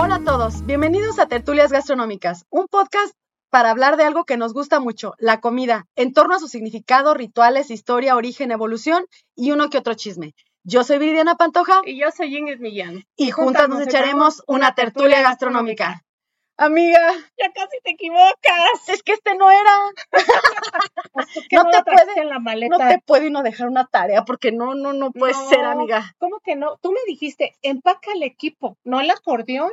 Hola a todos, bienvenidos a Tertulias Gastronómicas, un podcast para hablar de algo que nos gusta mucho, la comida, en torno a su significado, rituales, historia, origen, evolución y uno que otro chisme. Yo soy Viridiana Pantoja. Y yo soy Ingrid Millán. Y, juntas, nos echaremos una tertulia gastronómica. Amiga. Ya casi te equivocas. Es que este no era. no, te puede, en la maleta? no te puede uno dejar una tarea porque no, no, no puede ser, amiga. ¿Cómo que no? Tú me dijiste, empaca el equipo, no el acordeón.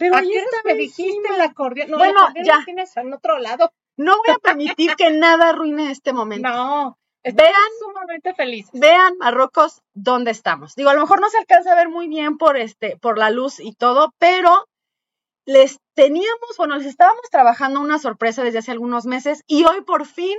Pero Aquí me dijiste acordeón. No, bueno, ya. Tienes en otro lado. No voy a permitir que nada arruine este momento. No. Vean, sumamente felices. Vean, Marrocos, dónde estamos. Digo, a lo mejor no se alcanza a ver muy bien por este, por la luz y todo, pero les teníamos, bueno, les estábamos trabajando una sorpresa desde hace algunos meses y hoy por fin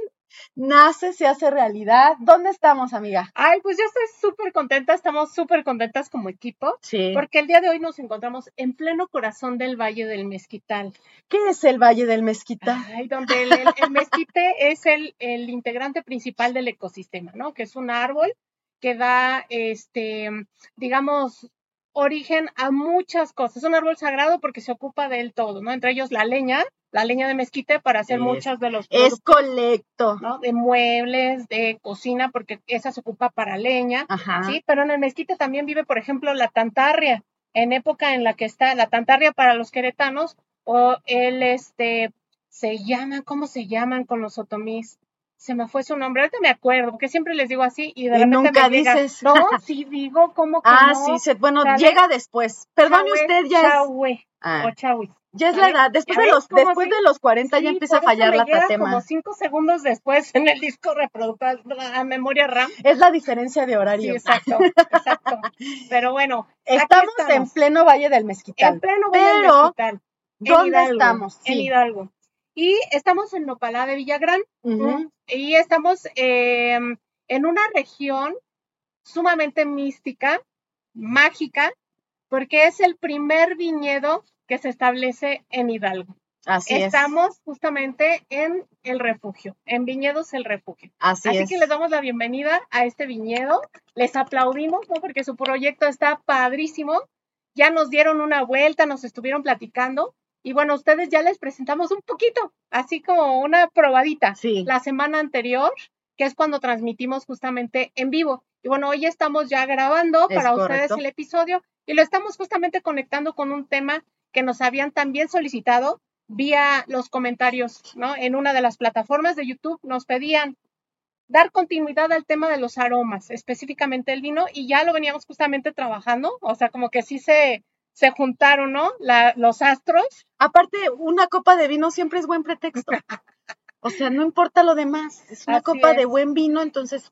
nace, se hace realidad. ¿Dónde estamos, amiga? Ay, pues yo estoy súper contenta, estamos súper contentas como equipo, Sí. porque el día de hoy nos encontramos en pleno corazón del Valle del Mezquital. ¿Qué es el Valle del Mezquita? Ay, donde el, el- el mezquite es el, el integrante principal del ecosistema, ¿no? Que es un árbol que da, este, digamos, origen a muchas cosas. Es un árbol sagrado porque se ocupa del todo, ¿no? Entre ellos la leña, la leña de mezquite para hacer Es- muchas de los Es colecto. ¿no? De muebles, de cocina, porque esa se ocupa para leña. Ajá. Sí, pero en el mezquite también vive, por ejemplo, la tantarria, en época en la que está la tantarria para los queretanos, o el, este, se llaman, ¿cómo se llaman con los otomís? Se me fue su nombre, ahorita me acuerdo, porque siempre les digo así y de Y repente nunca me llega, dices. no, sí digo, ¿cómo que Ah, no? sí, se- bueno, ¿Sale? llega después. Perdone Chahue, usted, ya es, ah, o chahuis. ya es la edad. Después ¿Ya de los, después sí? de los 40 ya empieza a fallar me la llega tatema. como cinco segundos después en el disco reproductor, a memoria RAM. Es la diferencia de Sí, horario. exacto, exacto. Pero bueno, estamos, en pleno Valle del Mezquital. En pleno Valle del Pero, Mezquital, en ¿dónde Hidalgo, estamos? En. Hidalgo. Y estamos en Nopalá de Villagrán. Ujú. Y estamos eh, en una región sumamente mística, mágica, porque es el primer viñedo que se establece en Hidalgo. Así es. Estamos justamente en el refugio, en Viñedos el Refugio. Así, Así es. que les damos la bienvenida a este viñedo. Les aplaudimos, ¿no? Porque su proyecto está padrísimo. Ya nos dieron una vuelta, nos estuvieron platicando. Y bueno, ustedes ya les presentamos un poquito, así como una probadita, Sí. la semana anterior, que es cuando transmitimos justamente en vivo. Y bueno, hoy estamos ya grabando Es para correcto. ustedes el episodio y lo estamos justamente conectando con un tema que nos habían también solicitado vía los comentarios, ¿no? En una de las plataformas de YouTube nos pedían dar continuidad al tema de los aromas, específicamente el vino, y ya lo veníamos justamente trabajando, o sea, como que sí se, se juntaron, ¿no? La- los astros. Aparte, una copa de vino siempre es buen pretexto. O sea, no importa lo demás. Es una Así copa de buen vino, entonces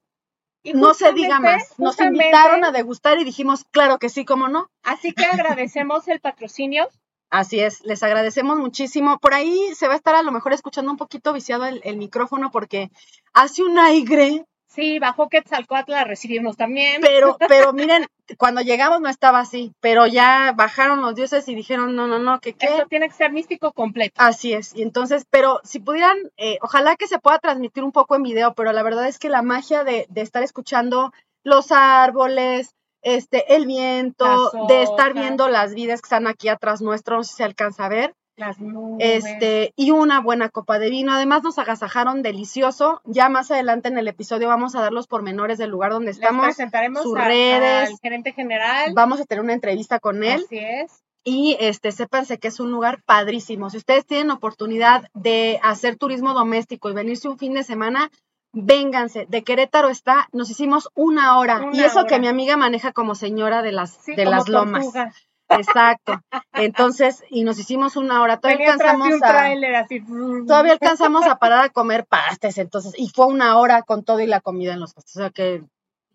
Y no se diga más. Nos invitaron a degustar y dijimos, claro que sí, cómo no. Así que agradecemos el patrocinio. Así es, les agradecemos muchísimo. Por ahí se va a estar a lo mejor escuchando un poquito viciado el, el micrófono porque hace un aire, Sí, bajó Quetzalcoatl a recibirnos también. pero, pero miren, cuando llegamos no estaba así, pero ya bajaron los dioses y dijeron, no, no, no, que qué. Esto tiene que ser místico completo. Así es, y entonces, pero si pudieran, eh, ojalá que se pueda transmitir un poco en video, pero la verdad es que la magia de, de estar escuchando los árboles, este, el viento, Las de estar viendo las vidas que están aquí atrás nuestro, no sé si se alcanza a ver, Las nubes. este, y una buena copa de vino. Además nos agasajaron delicioso. Ya más adelante en el episodio vamos a dar los pormenores del lugar donde Les estamos. presentaremos sus a- redes. al gerente general. Vamos a tener una entrevista con él. Así es. Y este, sépanse que es un lugar padrísimo. Si ustedes tienen oportunidad de hacer turismo doméstico y venirse un fin de semana, vénganse. De Querétaro está, nos hicimos una hora. y eso que mi amiga maneja como señora de las, Sí, de las lomas. tortuga. Exacto. Entonces, y nos hicimos una hora. Todavía alcanzamos un a, así. todavía alcanzamos a parar a comer pastes, entonces, y fue una hora con todo y la comida en los pastes. O sea que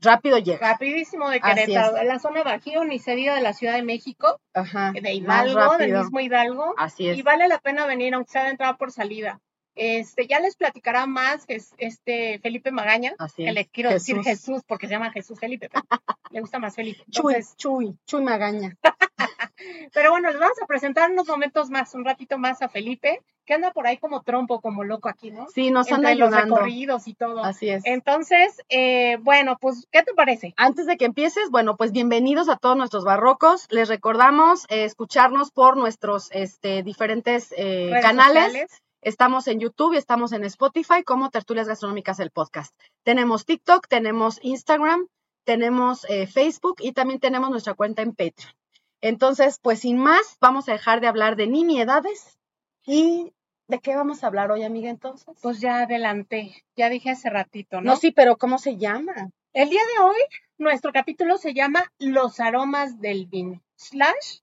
rápido llega. Rapidísimo de Querétaro, en la zona Bajío, ni se diga de la Ciudad de México, Ajá. de Hidalgo, del mismo Hidalgo. Así es. Y vale la pena venir, aunque sea de entrada por salida. Este, ya les platicará más este Felipe Magaña, Así que le quiero decir Jesús. Porque se llama Jesús Felipe, pero le gusta más Felipe. Chuy, Entonces, Chuy, Chuy Magaña. pero bueno, les vamos a presentar unos momentos más, un ratito más a Felipe, que anda por ahí como trompo, como loco aquí, ¿no? Sí, nos anda Entre los ayudando. recorridos y todo. Así es. Entonces, eh, bueno, pues, ¿qué te parece? Antes de que empieces, bueno, pues bienvenidos a todos nuestros barrocos. Les recordamos eh, escucharnos por nuestros este, diferentes eh, canales. sociales. Estamos en YouTube y estamos en Spotify como Tertulias Gastronómicas el podcast. Tenemos TikTok, tenemos Instagram, tenemos eh, Facebook y también tenemos nuestra cuenta en Patreon. Entonces, pues sin más, vamos a dejar de hablar de nimiedades y ¿de qué vamos a hablar hoy, amiga? Entonces, Pues ya adelanté, ya dije hace ratito, ¿no? no, sí, pero ¿cómo se llama? El día de hoy, nuestro capítulo se llama Los aromas del vino, slash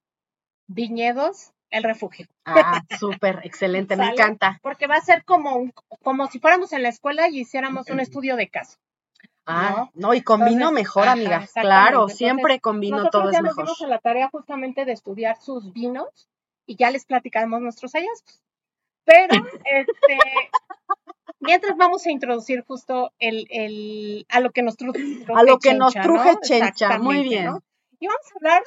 viñedos, el refugio. Ah, súper, excelente, me encanta. Porque va a ser como, un- como si fuéramos en la escuela y hiciéramos un estudio de caso. Ah, no, y Entonces, mejor, ajá, amiga. Claro, Entonces, siempre Nosotros todo ya es nos mejor. dimos a la tarea justamente de estudiar sus vinos y ya les platicamos nuestros hallazgos. Pero, este, mientras vamos a introducir justo el, el, a lo que nos truje A lo que nos truje Chencha, muy bien. ¿no? Y vamos a hablar,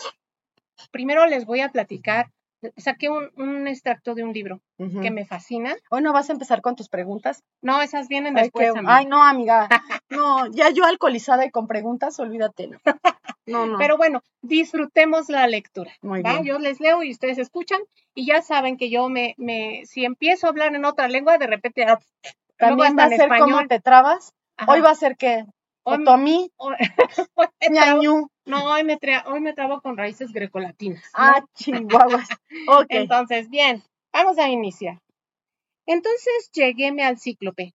primero les voy a platicar, saqué un, un extracto de un libro que me fascina. Hoy no vas a empezar con tus preguntas. No, esas vienen Ay, después. Ay, no, amiga. No, ya yo alcoholizada y con preguntas, olvídate. No, no. no. Pero bueno, disfrutemos la lectura. Muy ¿va? bien. Yo les leo y ustedes escuchan y ya saben que yo me, me si empiezo a hablar en otra lengua, de repente ah, También va a ser como te trabas. Ajá. Hoy va a ser que Otomí, me trabo- ñañú. No, hoy me, tra- hoy me trabo con raíces grecolatinas. ¿no? Ah, chihuahuas. Ok. Entonces, bien, vamos a iniciar. Entonces lleguéme al cíclope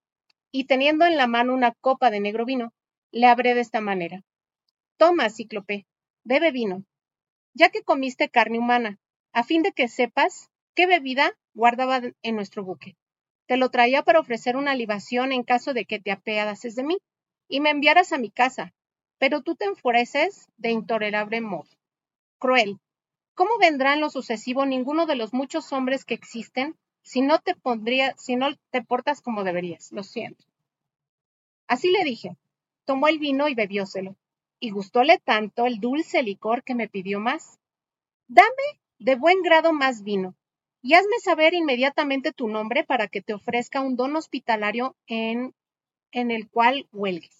y teniendo en la mano una copa de negro vino, le hablé de esta manera. Toma, cíclope, bebe vino, ya que comiste carne humana, a fin de que sepas qué bebida guardaba en nuestro buque. Te lo traía para ofrecer una libación en caso de que te apiadases de mí y me enviaras a mi casa, pero tú te enfureces de intolerable modo. Cruel, ¿Cómo vendrá en lo sucesivo ninguno de los muchos hombres que existen si no te pondría, si no te portas como deberías? Lo siento. Así le dije. Tomó el vino y bebióselo, y gustóle tanto el dulce licor que me pidió más. Dame de buen grado más vino, y hazme saber inmediatamente tu nombre para que te ofrezca un don hospitalario en, en el cual huelgues.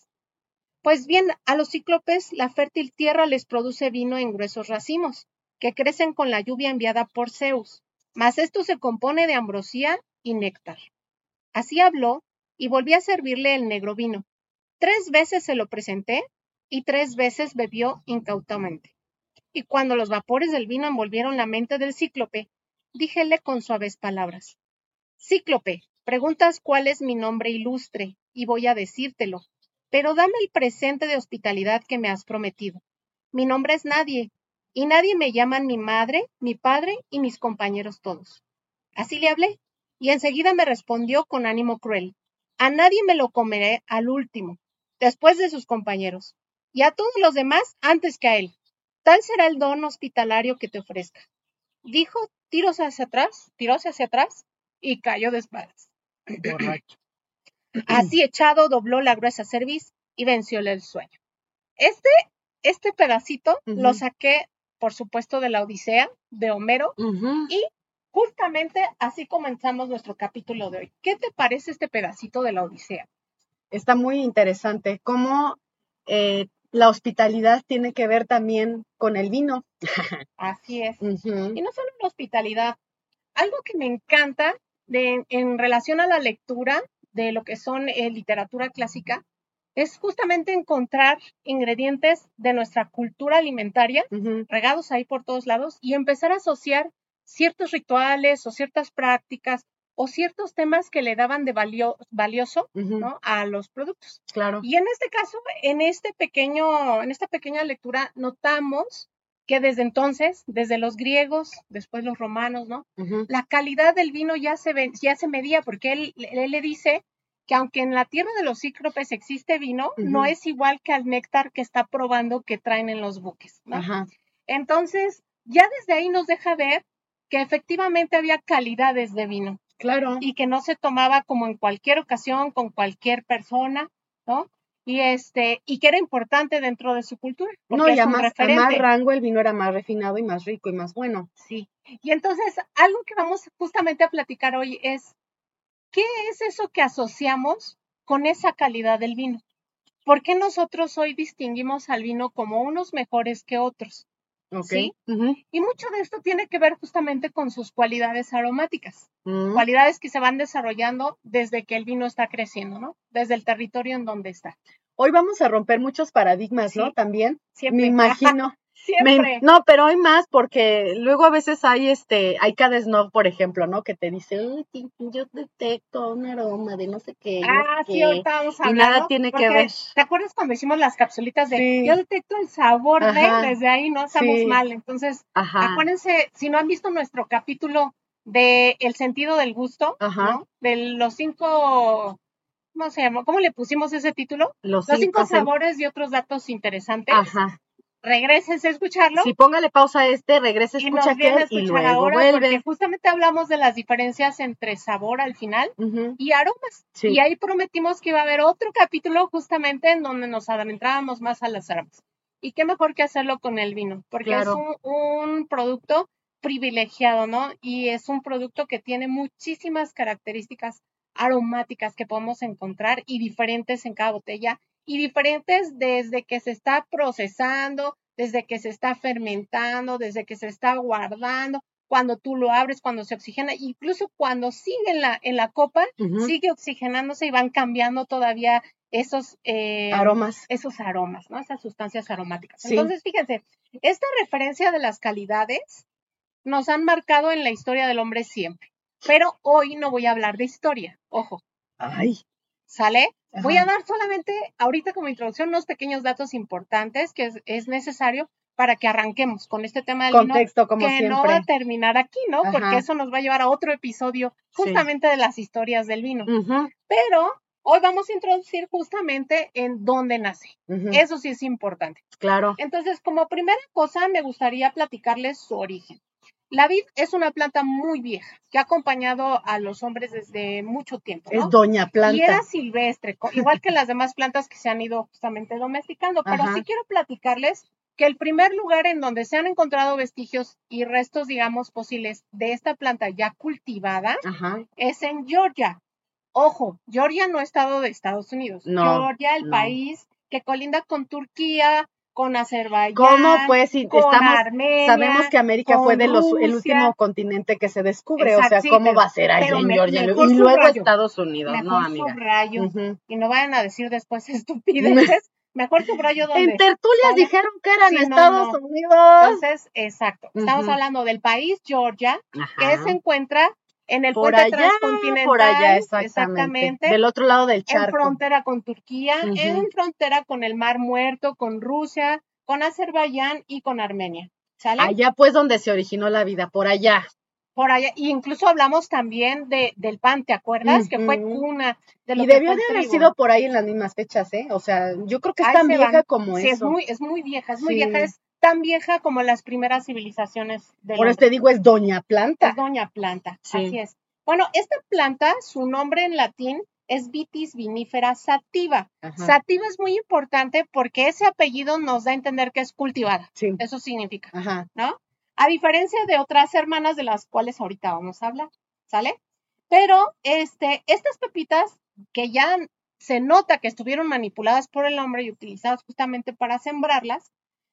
Pues bien, a los cíclopes la fértil tierra les produce vino en gruesos racimos, que crecen con la lluvia enviada por Zeus, mas esto se compone de ambrosía y néctar. Así habló y volví a servirle el negro vino. Tres veces se lo presenté y tres veces bebió incautamente. Y cuando los vapores del vino envolvieron la mente del cíclope, díjele con suaves palabras, Cíclope, preguntas cuál es mi nombre ilustre, y voy a decírtelo, pero dame el presente de hospitalidad que me has prometido. Mi nombre es nadie, y nadie me llaman mi madre, mi padre y mis compañeros todos. Así le hablé, y enseguida me respondió con ánimo cruel. A nadie me lo comeré al último, después de sus compañeros, y a todos los demás antes que a él. Tal será el don hospitalario que te ofrezca. Dijo, tiros hacia atrás, tiróse hacia atrás, y cayó de espaldas. Así echado, dobló la gruesa cerviz y vencióle el sueño. Este, este pedacito lo saqué, por supuesto, de la Odisea de Homero. Ujú. Justamente así comenzamos nuestro capítulo de hoy. ¿Qué te parece este pedacito de la Odisea? Está muy interesante cómo eh, la hospitalidad tiene que ver también con el vino. Así es. Y no solo la hospitalidad. Algo que me encanta de, en relación a la lectura de lo que son eh, literatura clásica es justamente encontrar ingredientes de nuestra cultura alimentaria regados ahí por todos lados y empezar a asociar ciertos rituales o ciertas prácticas o ciertos temas que le daban de valio- valioso a los productos. Claro. Y en este caso, en este pequeño, en esta pequeña lectura, notamos que desde entonces, desde los griegos, después los romanos, ¿no? La calidad del vino ya se ve- ya se medía, porque él, él le dice que aunque en la tierra de los cíclopes existe vino, no es igual que al néctar que está probando que traen en los buques. ¿no? Ajá. Entonces, ya desde ahí nos deja ver que efectivamente había calidades de vino Claro. y que no se tomaba como en cualquier ocasión con cualquier persona, ¿no? Y este, y que era importante dentro de su cultura. No, y a más, a más rango el vino era más refinado y más rico y más bueno. Sí. Y entonces, algo que vamos justamente a platicar hoy es, ¿qué es eso que asociamos con esa calidad del vino? ¿Por qué nosotros hoy distinguimos al vino como unos mejores que otros? Ok. Sí. Y mucho de esto tiene que ver justamente con sus cualidades aromáticas, Mm. cualidades que se van desarrollando desde que el vino está creciendo, ¿no? Desde el territorio en donde está. Hoy vamos a romper muchos paradigmas, ¿no? También. Siempre. Me imagino. Me- Siempre. no, pero hay más porque luego a veces hay este, hay cada snob, por ejemplo, ¿no? Que te dice, "Uy, sí, yo detecto un aroma de no sé qué. no Ah, sé sí, qué". ahorita vamos a y hablar. nada ¿no? tiene que ver. ¿Te acuerdas cuando hicimos las capsulitas de Sí. yo detecto el sabor Ajá. de desde ahí no estamos Sí. mal? Entonces, Ajá. acuérdense, si no han visto nuestro capítulo de el sentido del gusto, Ajá. ¿no? De los cinco, ¿cómo se llama? ¿Cómo le pusimos ese título? Los Los cinco cinco sabores y otros datos interesantes. Ajá. Regreses a escucharlo. Si póngale pausa a este, regrese, y escucha aquel y escuchar luego ahora vuelve. porque justamente hablamos de las diferencias entre sabor al final y aromas. Sí. Y ahí prometimos que iba a haber otro capítulo justamente en donde nos adentrábamos más a las aromas. Y qué mejor que hacerlo con el vino, porque Claro. es un, un producto privilegiado, ¿no? Y es un producto que tiene muchísimas características aromáticas que podemos encontrar y diferentes en cada botella y diferentes desde que se está procesando, desde que se está fermentando, desde que se está guardando, cuando tú lo abres, cuando se oxigena, incluso cuando sigue en la, en la copa, sigue oxigenándose y van cambiando todavía esos eh, Aromas. esos aromas, ¿no? Esas sustancias aromáticas. Sí. Entonces, fíjense, esta referencia de las calidades nos han marcado en la historia del hombre siempre. Pero hoy no voy a hablar de historia, ojo, Ay. ¿Sale? Voy a dar solamente ahorita como introducción unos pequeños datos importantes que es, es necesario para que arranquemos con este tema del vino Contexto, como que no va a terminar aquí, ¿no? Porque eso nos va a llevar a otro episodio Sí. justamente de las historias del vino. Pero hoy vamos a introducir justamente en dónde nace. Eso sí es importante. Claro. Entonces, como primera cosa, me gustaría platicarles su origen. La vid es una planta muy vieja que ha acompañado a los hombres desde mucho tiempo, ¿no? Es doña planta. Y era silvestre, igual que las demás plantas que se han ido justamente domesticando. Pero Ajá. sí quiero platicarles que el primer lugar en donde se han encontrado vestigios y restos, digamos, fósiles de esta planta ya cultivada Ajá. es en Georgia. Ojo, Georgia no estado de Estados Unidos. No, Georgia, el no. país que colinda con Turquía, con Azerbaiyán, ¿Cómo pues si con estamos Armenia. sabemos que América fue de los el último continente que se descubre, o sea, ¿cómo va a ser allá en Georgia? y luego subrayo. Estados Unidos, Mejor no, amiga. subrayo. Y no vayan a decir después estupideces. Mejor subrayo donde. En tertulias dijeron que eran Sí, Estados no. Unidos. Entonces, exacto. Estamos hablando del país Georgia, que se encuentra en el por puente allá, transcontinental. por allá, exactamente. exactamente. Del otro lado del en charco. frontera con Turquía, Ujú. en frontera con el Mar Muerto, con Rusia, con Azerbaiyán y con Armenia. ¿Sale? Allá pues donde se originó la vida, por allá. Por allá. Y incluso hablamos también de, del pan, ¿te acuerdas? Que fue cuna de lo Y que debió de haber sido por ahí en las mismas fechas, ¿eh? O sea, yo creo que es Ahí tan vieja van. como Sí, es eso. muy, es muy vieja, es muy Sí. vieja, es tan vieja como las primeras civilizaciones del Por eso te digo, es Doña Planta. Es doña planta, Sí. así es. Bueno, esta planta, su nombre en latín es Vitis vinifera sativa. Ajá. Sativa es muy importante porque ese apellido nos da a entender que es cultivada. Sí. Eso significa, Ajá. ¿no? A diferencia de otras hermanas de las cuales ahorita vamos a hablar, ¿sale? Pero este, estas pepitas que ya se nota que estuvieron manipuladas por el hombre y utilizadas justamente para sembrarlas,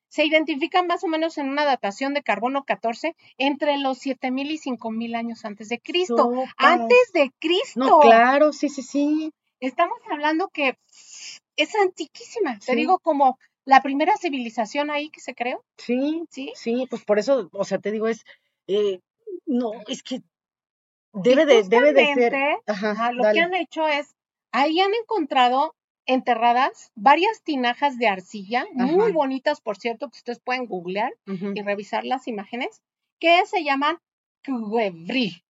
se identifican más o menos en una datación de carbono 14 entre los 7000 y 5000 años antes de Cristo. Antes de Cristo. No, claro, sí, sí, sí. Estamos hablando que es antiquísima. Te digo, como la primera civilización ahí que se creó, Sí, ¿sí? sí, pues por eso, o sea, te digo, es, eh, no, es que debe de, debe de ser. justamente, Ajá, ajá, lo dale. que han hecho es, ahí han encontrado enterradas varias tinajas de arcilla, muy bonitas, por cierto, que ustedes pueden googlear y revisar las imágenes, que se llaman Cuevri.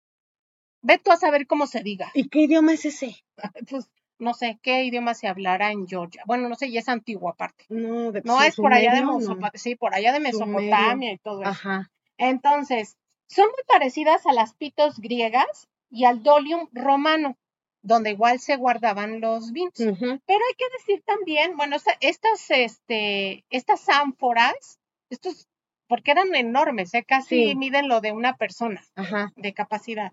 Ve tú a saber cómo se diga. ¿Y qué idioma es ese? Pues no sé qué idioma se hablará en Georgia. Bueno, no sé, y es antiguo aparte. No, de- No es por allá de sumerio, no. Mesopo- sí, por allá de. Mesopotamia y todo eso. Ajá. Entonces, son muy parecidas a las pitos griegas y al dolium romano, donde igual se guardaban los vinos. Pero hay que decir también, bueno, esta- estas, este, estas ánforas, estos, porque eran enormes, ¿eh? casi Sí. miden lo de una persona Ajá. de capacidad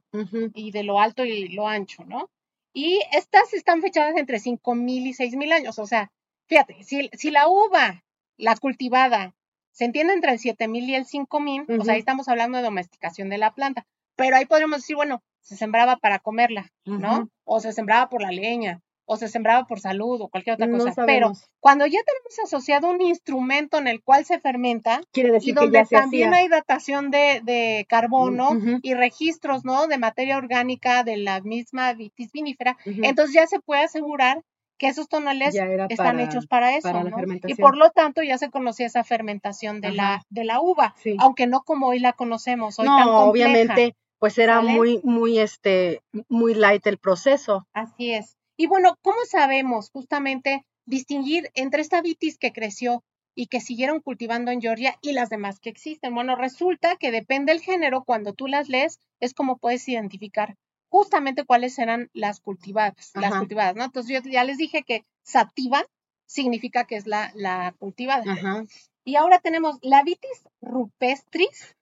y de lo alto y lo ancho, ¿no? Y estas están fechadas entre 5.000 y 6.000 años, o sea, fíjate, si, si la uva, la cultivada, se entiende entre el 7.000 y el 5.000, pues ahí Ujú. estamos hablando de domesticación de la planta. Pero ahí podríamos decir, bueno, se sembraba para comerla, ¿no? O se sembraba por la leña, o se sembraba por salud, o cualquier otra No cosa. Pero cuando ya tenemos asociado un instrumento en el cual se fermenta, Quiere y decir que donde ya también hay datación de, de carbono y registros, ¿no? De materia orgánica de la misma vitis vinífera, entonces ya se puede asegurar que esos tonales están para- hechos para eso, para ¿no? Y por lo tanto ya se conocía esa fermentación de la, de la uva, Sí. aunque no como hoy la conocemos, hoy tan No, compleja. obviamente, pues era muy, muy, este, muy light el proceso. Así es. Y bueno, ¿cómo sabemos justamente distinguir entre esta vitis que creció y que siguieron cultivando en Georgia y las demás que existen? Bueno, resulta que depende del género, cuando tú las lees, es como puedes identificar justamente cuáles eran las cultivadas, las cultivadas, ¿no? Entonces yo ya les dije que sativa significa que es la, la cultivada. Ajá. Y ahora tenemos la vitis rupestris.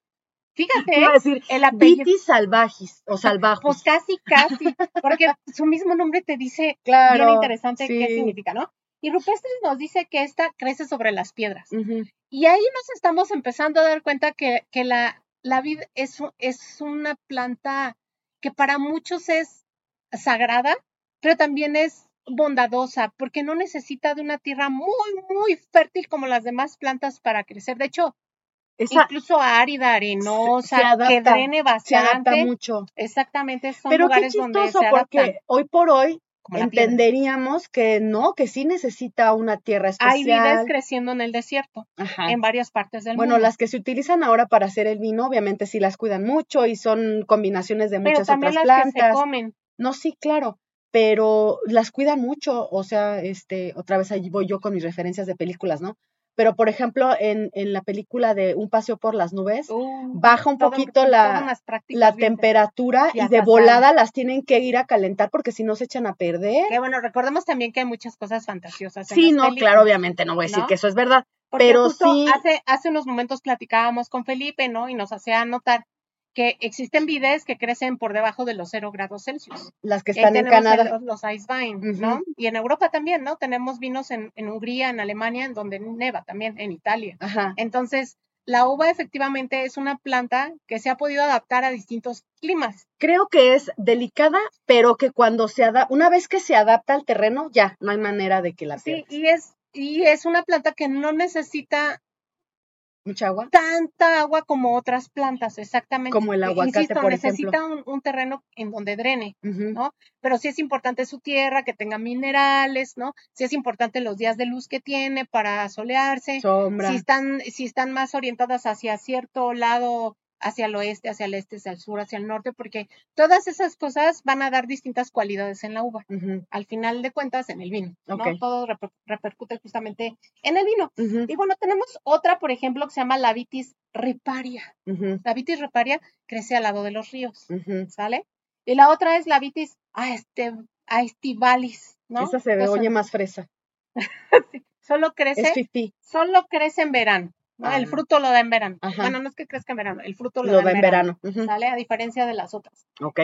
Fíjate, Iba a decir, el apellido. vitis salvajis o salvajos. Pues casi, casi, porque su mismo nombre te dice claro. bien interesante qué sí. significa, ¿no? Y rupestre nos dice que esta crece sobre las piedras. Ujú. Y ahí nos estamos empezando a dar cuenta que, que la, la vid es, es una planta que para muchos es sagrada, pero también es bondadosa, porque no necesita de una tierra muy, muy fértil como las demás plantas para crecer. De hecho, Esa incluso árida, arenosa, que adapta, drene se adapta bastante. mucho. Exactamente, son Pero qué donde chistoso, adaptan, porque hoy por hoy entenderíamos que no, que sí necesita una tierra Hay vides especial. creciendo en el desierto, Ajá. en varias partes del Bueno, mundo. las que se utilizan ahora para hacer el vino, obviamente sí las cuidan mucho y son combinaciones de pero muchas también otras las que se plantas. comen. No, sí, claro, pero las cuidan mucho, o sea, este, otra vez ahí voy yo con mis referencias de películas, ¿no? Pero, por ejemplo, en, en la película de Un paseo por las nubes, Uh, baja un todo- poquito la, la temperatura Y de volada las tienen que ir a calentar porque si no se echan a perder. Que bueno, recordemos también que hay muchas cosas fantasiosas. en Sí, no, películas, claro, obviamente, no voy a decir ¿no? que eso es verdad. Porque pero justo sí- hace, hace unos momentos platicábamos con Felipe, ¿no? Y nos hacía notar que existen vides que crecen por debajo de los cero grados Celsius. Las que están en Canadá. Los, los ice vine, ¿no? Y en Europa también, ¿no? Tenemos vinos en, en Hungría, en Alemania, en donde neva también, en Italia. Ajá. Entonces, la uva efectivamente es una planta que se ha podido adaptar a distintos climas. Creo que es delicada, pero que cuando se adapta, una vez que se adapta al terreno, ya, no hay manera de que la Sí, pierdas. y es, y es una planta que no necesita Mucha agua. tanta agua como otras plantas, exactamente. Como el E- aguacate, Insisto, por necesita un, un terreno en donde drene. ¿no? Pero sí es importante su tierra, que tenga minerales, ¿no? Sí es importante los días de luz que tiene para solearse. Sombra. Si están, si están más orientadas hacia cierto lado, hacia el oeste, hacia el este, hacia el sur, hacia el norte, porque todas esas cosas van a dar distintas cualidades en la uva. Al final de cuentas, en el vino, ¿no? Todo reper- repercute justamente en el vino. Y bueno, tenemos otra, por ejemplo, que se llama la vitis riparia. ujú, La vitis riparia crece al lado de los ríos. ¿sale? Y la otra es la vitis aestivalis, ¿no? Esa se ve, Entonces, oye más fresa. Solo crece, solo crece en verano, ¿no? El fruto lo da en verano. Ajá. Bueno, no es que crezca en verano, el fruto lo, Lo da en verano. ujú, ¿sale? A diferencia de las otras. Ok.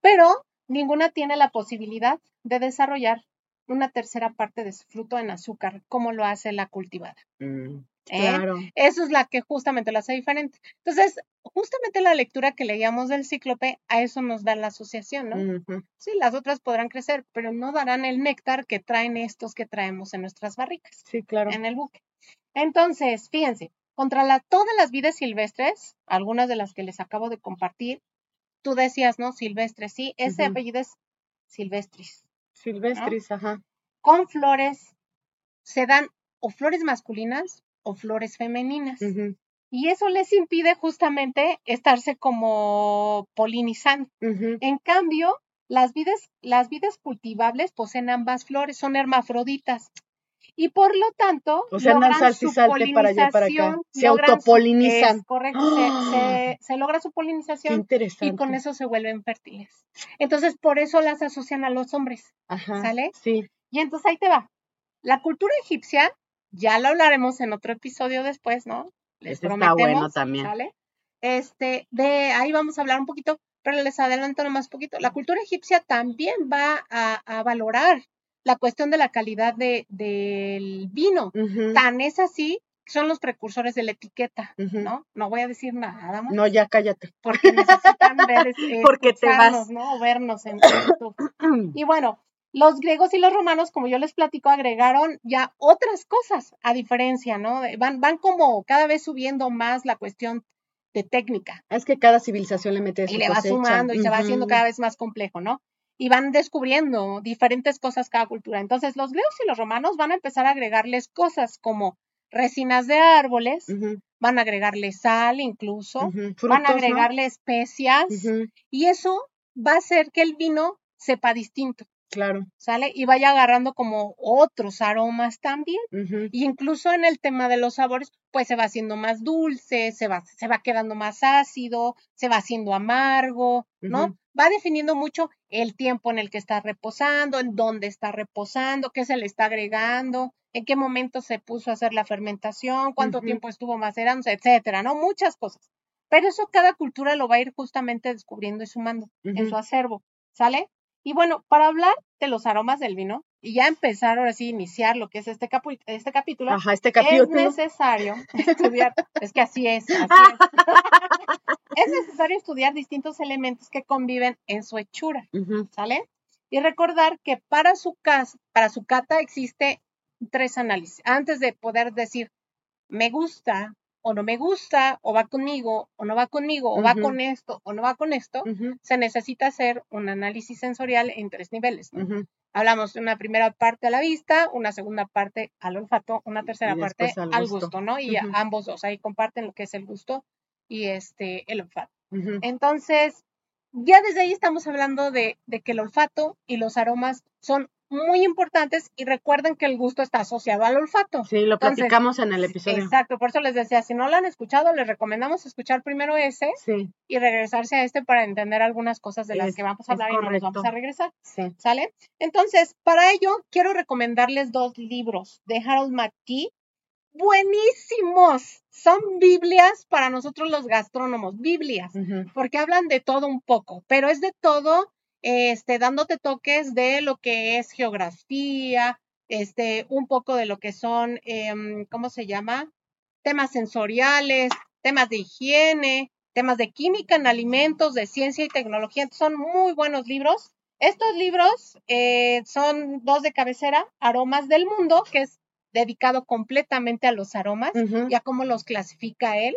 Pero ninguna tiene la posibilidad de desarrollar una tercera parte de su fruto en azúcar, como lo hace la cultivada. Mm, ¿eh? Claro. Eso es la que justamente lo hace diferente. Entonces, justamente la lectura que leíamos del cíclope, a eso nos da la asociación, ¿no? Sí, las otras podrán crecer, pero no darán el néctar que traen estos que traemos en nuestras barricas, Sí, claro. en el buque. Entonces, fíjense, contra la, todas las vides silvestres, algunas de las que les acabo de compartir, tú decías, ¿no? Silvestres, sí, ese Ujú. apellido es silvestris. Silvestris, ajá. Con flores, se dan o flores masculinas o flores femeninas. Y eso les impide justamente estarse como polinizando. En cambio, las vides, las vides cultivables poseen ambas flores, son hermafroditas. Y por lo tanto, O sea, logran su salte para allá y para acá. polinización, Se autopolinizan. es correcto, se- ¡Ah! se, se logra su polinización y con eso se vuelven fértiles. Entonces, por eso las asocian a los hombres. Ajá, ¿sale? Sí. Y entonces ahí te va. La cultura egipcia, ya lo hablaremos en otro episodio después, ¿no? Les Ese está bueno también. ¿sale? Este, de ahí vamos a hablar un poquito, pero les adelanto nomás poquito. La cultura egipcia también va a, a valorar la cuestión de la calidad de, del vino. Ujú, Tan es así, son los precursores de la etiqueta. ¿no? No voy a decir nada más, No, ya cállate. porque necesitan ver, eh, Porque te vas. ¿no? O vernos en YouTube. Y bueno, los griegos y los romanos, como yo les platico, agregaron ya otras cosas a diferencia, ¿no? Van, van como cada vez subiendo más la cuestión de técnica Es que cada civilización le mete su y le va cosecha. sumando y se va haciendo cada vez más complejo, ¿no? Y van descubriendo diferentes cosas cada cultura. Entonces, los griegos y los romanos van a empezar a agregarles cosas como resinas de árboles, van a agregarle sal incluso, van Frutos, a ¿no? agregarle especias y eso va a hacer que el vino sepa distinto. Claro. ¿sale? Y vaya agarrando como otros aromas también. Y incluso en el tema de los sabores, pues se va haciendo más dulce, se va, se va quedando más ácido, se va haciendo amargo, ¿no? Va definiendo mucho el tiempo en el que está reposando, en dónde está reposando, qué se le está agregando, en qué momento se puso a hacer la fermentación, cuánto tiempo estuvo macerándose, etcétera, ¿no? Muchas cosas. Pero eso cada cultura lo va a ir justamente descubriendo y sumando en su acervo, ¿sale? Y bueno, para hablar de los aromas del vino y ya empezar ahora sí a iniciar lo que es este, capu- este capítulo, Ajá, este es necesario estudiar, es que así es, así es. es necesario estudiar distintos elementos que conviven en su hechura, ¿sale? Y recordar que para su, cas para su cata existe tres análisis. Antes de poder decir, me gusta o no me gusta, o va conmigo o no va conmigo, o va con esto o no va con esto, se necesita hacer un análisis sensorial en tres niveles. Hablamos de una primera parte a la vista, una segunda parte al olfato, una tercera parte al al gusto. gusto, ¿no? Y ambos dos ahí comparten lo que es el gusto y este el olfato. Entonces, ya desde ahí estamos hablando de, de que el olfato y los aromas son muy importantes y recuerden que el gusto está asociado al olfato. Sí, lo Entonces, platicamos en el episodio. Exacto, por eso les decía, si no lo han escuchado, les recomendamos escuchar primero ese Sí, y regresarse a este para entender algunas cosas de las Es- que vamos a hablar y no nos vamos a regresar. sí. ¿Sale? Entonces, para ello, quiero recomendarles dos libros de Harold McKee. Buenísimos. Son Biblias para nosotros los gastrónomos, Biblias, porque hablan de todo un poco, pero es de todo, este, dándote toques de lo que es geografía, este, un poco de lo que son, em, ¿cómo se llama? Temas sensoriales, temas de higiene, temas de química en alimentos, de ciencia y tecnología. Son muy buenos libros. Estos libros eh, son dos de cabecera, Aromas del Mundo, que es dedicado completamente a los aromas ujú, y a cómo los clasifica él.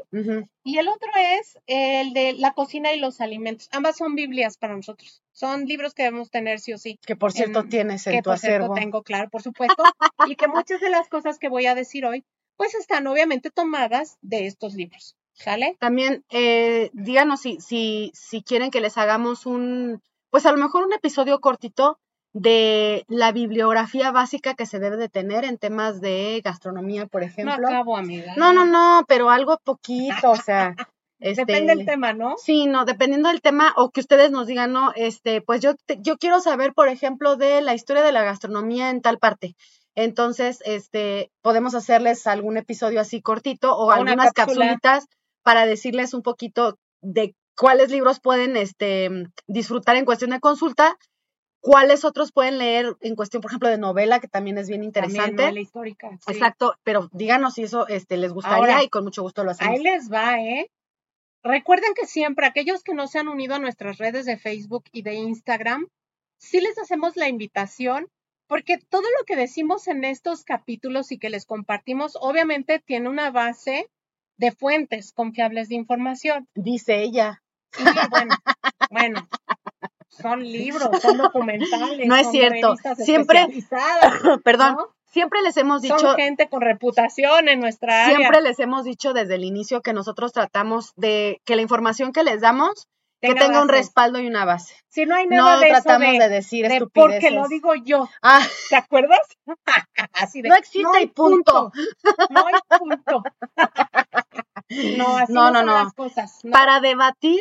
Y el otro es el de la cocina y los alimentos. Ambas son Biblias para nosotros. Son libros que debemos tener sí o sí. Que por cierto En- tienes en que tu por cierto tengo, claro, por supuesto. y que muchas de las cosas que voy a decir hoy, pues están obviamente tomadas de estos libros. ¿Sale? También eh, díganos si, si, si quieren que les hagamos un, pues a lo mejor un episodio cortito de la bibliografía básica que se debe de tener en temas de gastronomía, por No ejemplo. acabo, amiga. No, no, no, pero algo poquito, o sea, este, Depende del tema, ¿no? Sí, no, dependiendo del tema o que ustedes nos digan, no, este, pues yo, te- yo quiero saber, por ejemplo, de la historia de la gastronomía en tal parte. Entonces, este, podemos hacerles algún episodio así cortito o Una algunas cápsula. capsulitas para decirles un poquito de cuáles libros pueden, este, disfrutar en cuestión de consulta, cuáles otros pueden leer en cuestión, por ejemplo, de novela, que también es bien También interesante. novela histórica. sí. Exacto, pero díganos si eso, este, les gustaría Ahora, y con mucho gusto lo hacemos. Ahí les va, ¿eh? Recuerden que siempre aquellos que no se han unido a nuestras redes de Facebook y de Instagram, sí les hacemos la invitación, porque todo lo que decimos en estos capítulos y que les compartimos, obviamente tiene una base de fuentes confiables de información. Dice ella. Y bueno, bueno, son libros, son documentales. No es son cierto. Siempre- Perdón, ¿no? siempre les hemos dicho, Son gente con reputación en nuestra área. siempre les hemos dicho desde el inicio que nosotros tratamos de que la información que les damos que tenga un respaldo y una base. Si no hay nada No de eso tratamos de, de, decir de estupideces. porque lo digo yo, Ah, ¿te acuerdas? Así de, no existe hay y punto. No hay punto. No, así No, no, no, son no. las cosas. ¿no? Para debatir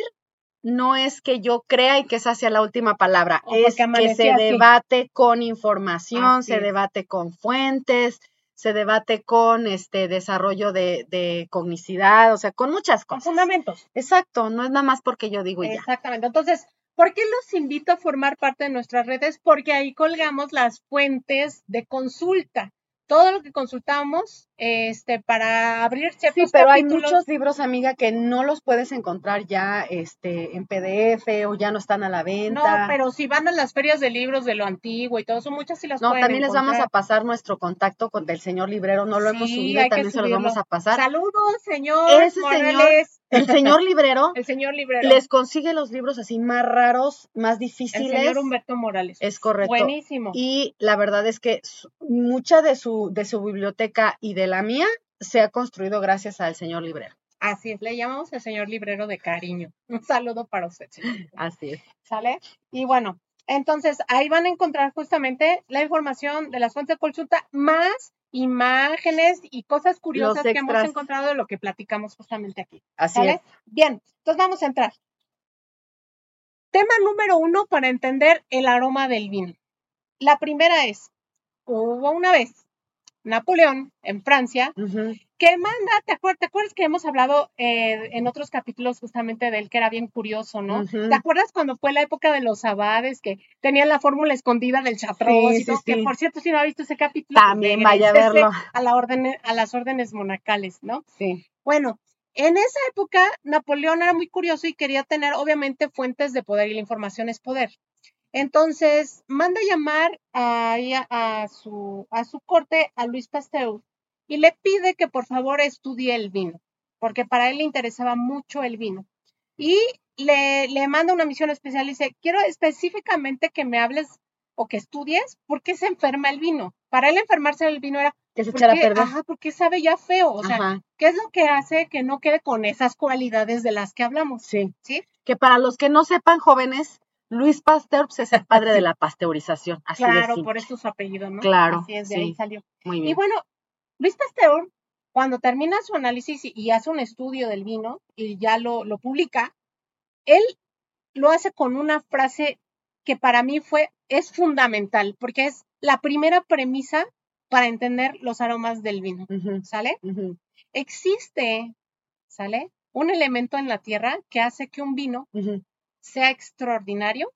no es que yo crea y que esa sea la última palabra, O es que se así. debate con información, Así se es. debate con fuentes, se debate con este desarrollo de, de cognicidad, o sea, con muchas Con cosas. fundamentos. Exacto, no es nada más porque yo digo ya. Exactamente. Entonces, ¿por qué los invito a formar parte de nuestras redes? Porque ahí colgamos las fuentes de consulta. Todo lo que consultamos este, para abrir Sí, ciertos pero hay muchos libros, amiga, que no los puedes encontrar ya este, en PDF o ya no están a la No, venta. pero si van a las ferias de libros de lo antiguo y todo eso, muchas sí las No, pueden también les vamos a pasar nuestro contacto con el señor librero, no lo hemos Sí, subido también se los vamos a pasar. Saludos, señor Ese señor- Morales, El señor librero el señor librero, les consigue los libros así más raros, más el difíciles. señor Humberto Morales. Es correcto. Buenísimo. Y la verdad es que mucha de su, de su biblioteca y de la mía se ha construido gracias al señor librero. Así es, le llamamos el señor librero de cariño. Un saludo para usted, señor. Así es. ¿Sale? Y bueno, entonces ahí van a encontrar justamente la información de las fuentes de consulta, más imágenes y cosas curiosas que hemos encontrado de lo que platicamos justamente aquí. Así ¿Sale? es. Bien, entonces vamos a entrar. Tema número uno para entender el aroma del vino. La primera es, hubo una vez Napoleón en Francia. Que manda, ¿te acuerdas, ¿te acuerdas que hemos hablado eh, en otros capítulos justamente de él que era bien curioso, ¿no? ¿Te acuerdas cuando fue la época de los abades que tenían la fórmula escondida del chatrón Sí, sí? Que por cierto, si no ha visto ese capítulo, También vaya a verlo. A, la orden, a las órdenes monacales, ¿no? Sí. Bueno, en esa época Napoleón era muy curioso y quería tener obviamente fuentes de poder y la información es poder. Entonces manda llamar ahí a, a su, a su corte a Luis Pasteur y le pide que por favor estudie el vino, porque para él le interesaba mucho el vino. Y le, le manda una misión especial y dice, quiero específicamente que me hables o que estudies por qué se enferma el vino. Para él enfermarse el vino era, Que se ¿por echara a perder. Ajá, porque sabe ya feo, o sea, Ajá. ¿Qué es lo que hace que no quede con esas cualidades de las que hablamos? Sí. ¿Sí? Que para los que no sepan, jóvenes, Luis Pasteur pues, es el padre de la pasteurización. Así claro, por eso su apellido, ¿no? Claro, Así es, de sí. ahí salió. Muy Y bien. bueno, Luis Pasteur, cuando termina su análisis y, y hace un estudio del vino y ya lo, lo publica, él lo hace con una frase que para mí fue, es fundamental, porque es la primera premisa para entender los aromas del vino, ¿sale? Existe, ¿sale? Un elemento en la tierra que hace que un vino sea extraordinario,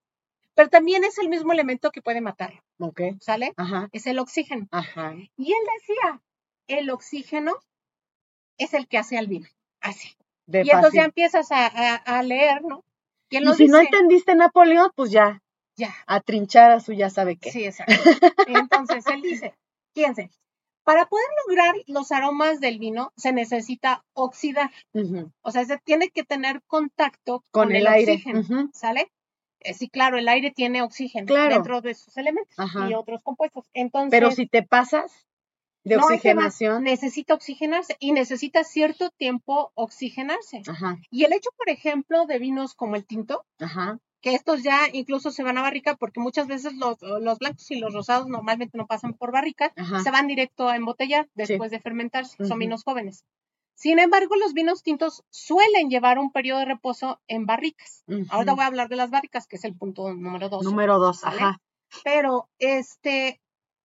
pero también es el mismo elemento que puede matarlo, Ok. ¿sale? Ajá. Es el oxígeno. Ajá. Y él decía, el oxígeno es el que hace al vino. Así. De y entonces ya empiezas a, a- a leer, ¿no? Y si no entendiste Napoleón, pues ya, ya, a trinchar a su ya sabe qué. sí, exacto. Entonces él dice, fíjense, para poder lograr los aromas del vino se necesita oxidar, o sea, se tiene que tener contacto Con, el, aire. oxígeno, ¿sale? Eh, sí, claro, el aire tiene oxígeno Claro. dentro de sus elementos Ajá. y otros compuestos. Entonces, Pero si te pasas de no, oxigenación. necesita oxigenarse y necesita cierto tiempo oxigenarse. Ajá, Y el hecho, por ejemplo, de vinos como el tinto, ajá. que estos ya incluso se van a barrica, porque muchas veces los, los blancos y los rosados normalmente no pasan por barrica, Ajá. se van directo a embotellar después de fermentarse, son vinos jóvenes. Sin embargo, los vinos tintos suelen llevar un periodo de reposo en barricas. Ahora voy a hablar de las barricas, que es el punto número dos. Número dos, ¿vale? ajá. Pero este,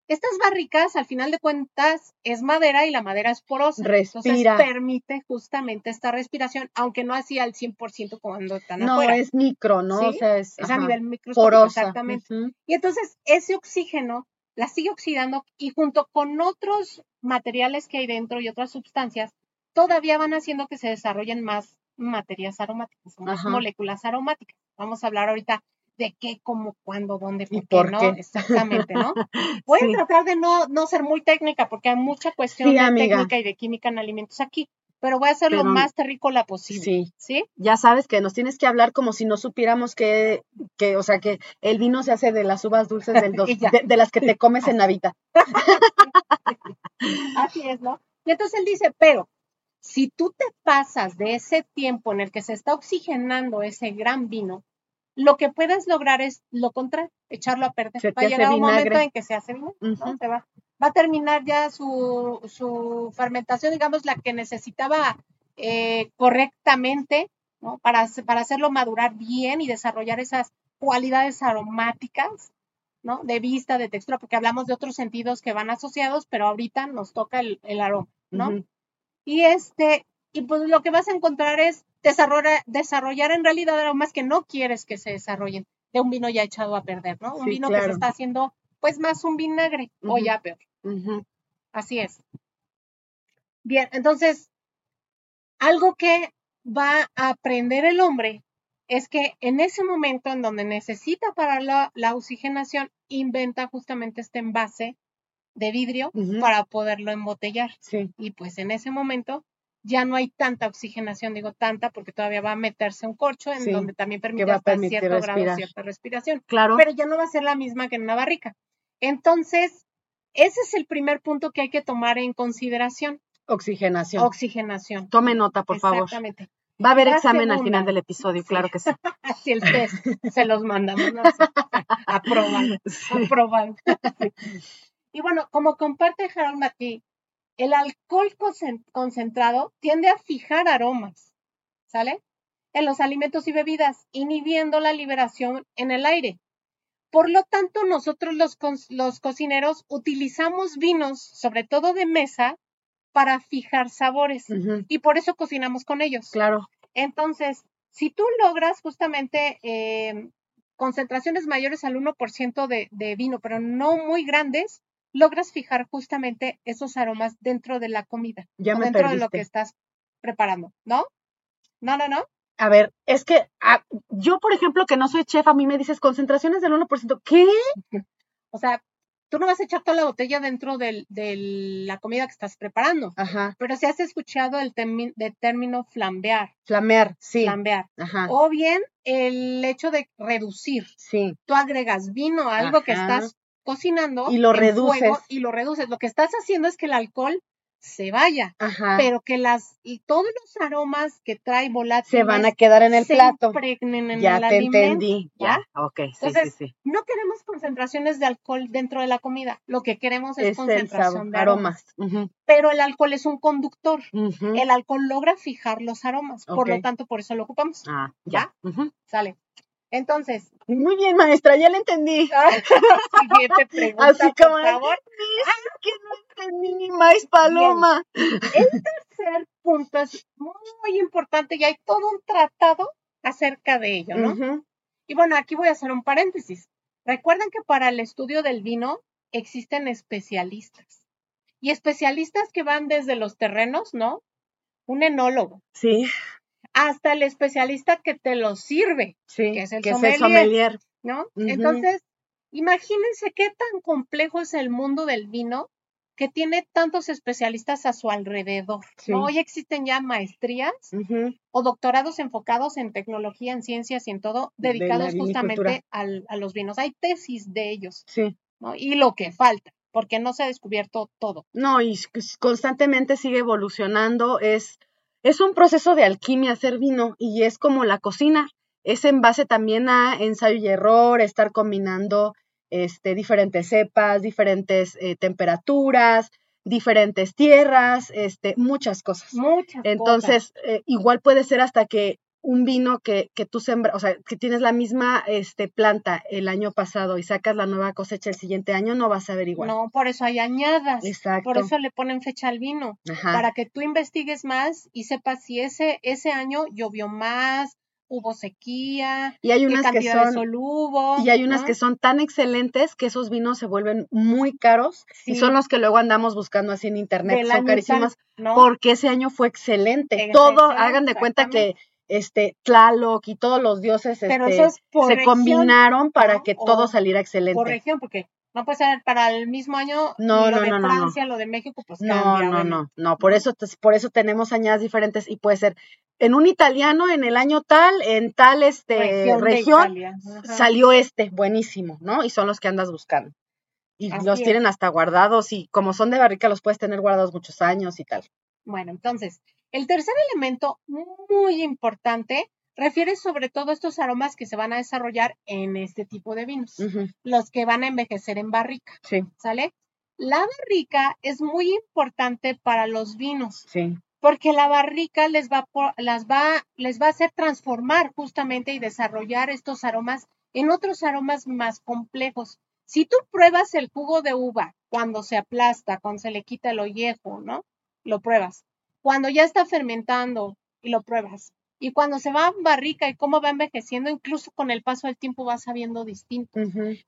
estas barricas, al final de cuentas, es madera y la madera es porosa. Respira. Entonces permite justamente esta respiración, aunque no así al 100% cuando están No, afuera. es micro, ¿no? O Sí, sea, es, Es a nivel microscópico, exactamente. Y entonces ese oxígeno la sigue oxidando y junto con otros materiales que hay dentro y otras sustancias, todavía van haciendo que se desarrollen más materias aromáticas, más moléculas aromáticas. Vamos a hablar ahorita de qué, cómo, cuándo, dónde, ¿Y por qué, ¿no? qué? Exactamente, ¿no? Voy Sí. a tratar de no, no ser muy técnica porque hay mucha cuestión Sí, de amiga. técnica y de química en alimentos aquí, pero voy a ser lo más terrícola posible. Sí. ¿Sí? Ya sabes que nos tienes que hablar como si no supiéramos que, que o sea, que el vino se hace de las uvas dulces del dos- de, de las que te comes en Navidad. Así es, ¿no? Y entonces él dice, pero Si tú te pasas de ese tiempo en el que se está oxigenando ese gran vino, lo que puedes lograr es lo contrario, echarlo a perder. Se va a llegar un momento en que se hace vinagre, ¿no? Se va, va a terminar ya su, su fermentación, digamos, la que necesitaba eh, correctamente, ¿no? Para, para hacerlo madurar bien y desarrollar esas cualidades aromáticas, ¿no? De vista, de textura, porque hablamos de otros sentidos que van asociados, pero ahorita nos toca el, el aroma, ¿no? Y este, y pues lo que vas a encontrar es desarrollar, desarrollar en realidad aromas que no quieres que se desarrollen de un vino ya echado a perder, ¿no? Un Sí, vino que se está haciendo pues más un vinagre o ya peor. Así es. Bien, entonces, algo que va a aprender el hombre es que en ese momento en donde necesita para la, la oxigenación, inventa justamente este envase de vidrio para poderlo embotellar Sí, y pues en ese momento ya no hay tanta oxigenación, digo tanta porque todavía va a meterse un corcho en Sí, donde también permite hasta permitir cierto grado cierta respiración, claro. pero ya no va a ser la misma que en una barrica. Entonces, ese es el primer punto que hay que tomar en consideración, Oxigenación. oxigenación. Tome nota, por favor. Exactamente. Va a haber La examen al final del episodio, Sí. claro que sí. Así el test, se los mandamos, ¿no? Sí. aprobado. Y bueno, como comparte Harold McGee, el alcohol concen- concentrado tiende a fijar aromas, ¿sale? En los alimentos y bebidas, inhibiendo la liberación en el aire. Por lo tanto, nosotros los, los cocineros utilizamos vinos, sobre todo de mesa, para fijar sabores y por eso cocinamos con ellos. Claro. Entonces, si tú logras justamente eh, concentraciones mayores al 1% de, de vino, pero no muy grandes, logras fijar justamente esos aromas dentro de la comida, Ya o me dentro de lo que estás preparando, ¿no? No, no, no. A ver, es que ah, yo, por ejemplo, que no soy chef, a mí me dices concentraciones del 1%. ¿Qué? O sea, tú no vas a echar toda la botella dentro del- de la comida que estás preparando, Ajá. pero si has escuchado el termi- término flambear, Flamear, sí. flambear, Ajá. o bien el hecho de reducir. Sí. tú agregas vino a algo que estás cocinando Y lo en reduces. fuego y lo reduces. Lo que estás haciendo es que el alcohol se vaya, Ajá. pero que las y todos los aromas que trae volátiles Se van a quedar en el se plato. impregnen en Ya el te alimento, entendí. ¿ya? Ya. Ok, sí, Entonces, sí, sí. No queremos concentraciones de alcohol dentro de la comida. Lo que queremos es, Es concentración sabor, de aromas. Pero el alcohol es un conductor. El alcohol logra fijar los aromas. Por lo tanto, por eso lo ocupamos. Ah, ya. Ujú. Sale. Entonces, Muy bien, maestra, ya le entendí. siguiente pregunta, Así como por es. favor. que no entendí ni más paloma. tercer punto es muy importante y hay todo un tratado acerca de ello, ¿no? Y bueno, aquí voy a hacer un paréntesis. Recuerden que para el estudio del vino existen especialistas y especialistas que van desde los terrenos, ¿no? Un enólogo, Sí, hasta el especialista que te lo sirve, sí. Que es el que es sommelier. el sommelier. ¿no? Entonces, imagínense qué tan complejo es el mundo del vino que tiene tantos especialistas a su alrededor. Sí. ¿no? Hoy existen ya maestrías o doctorados enfocados en tecnología, en ciencias y en todo, dedicados justamente al- a los vinos. Hay tesis de ellos, Sí. ¿no? Y lo que falta, porque no se ha descubierto todo. No, y constantemente sigue evolucionando. Es, es un proceso de alquimia hacer vino y es como la cocina. Es en base también a ensayo y error, estar combinando este, diferentes cepas, diferentes eh, temperaturas, diferentes tierras, este, muchas cosas. Muchas cosas. Entonces, eh, igual puede ser hasta que un vino que, que tú sembras, o sea, que tienes la misma este, planta el año pasado y sacas la nueva cosecha el siguiente año, no vas a ver igual. No, por eso hay añadas. Exacto. Por eso le ponen fecha al vino. Ajá. para que tú investigues más y sepas si ese, ese año llovió más, hubo sequía, Y hay qué unas que cantidad de son sol hubo. y hay unas ¿no? que son tan excelentes que esos vinos se vuelven muy caros y son los que luego andamos buscando así en internet, del son tal, ¿no? porque ese año fue excelente. Todo, hagan de cuenta que. Este Tlaloc y todos los dioses Pero este, es se región, combinaron para ¿no? que O todo saliera excelente. por región, porque no puede ser para el mismo año No, lo no, de no, no, no. Francia, lo de México, pues No, cambia, no, no, no, por eso, por eso tenemos añadas diferentes y puede ser en un italiano en el año tal, en tal este Región, salió este, buenísimo, ¿no? Y son los que andas buscando. Y Así los es. tienen hasta guardados y como son de barrica los puedes tener guardados muchos años y tal. Bueno, entonces, El tercer elemento, muy importante, refiere sobre todo a estos aromas que se van a desarrollar en este tipo de vinos, los que van a envejecer en barrica, Sí, ¿sale? La barrica es muy importante para los vinos sí. porque la barrica les va, las va, les va a hacer transformar justamente y desarrollar estos aromas en otros aromas más complejos. Si tú pruebas el jugo de uva cuando se aplasta, cuando se le quita el ollejo, ¿no? Lo pruebas. Cuando ya está fermentando y lo pruebas. Y cuando se va en barrica y cómo va envejeciendo, incluso con el paso del tiempo va sabiendo distinto.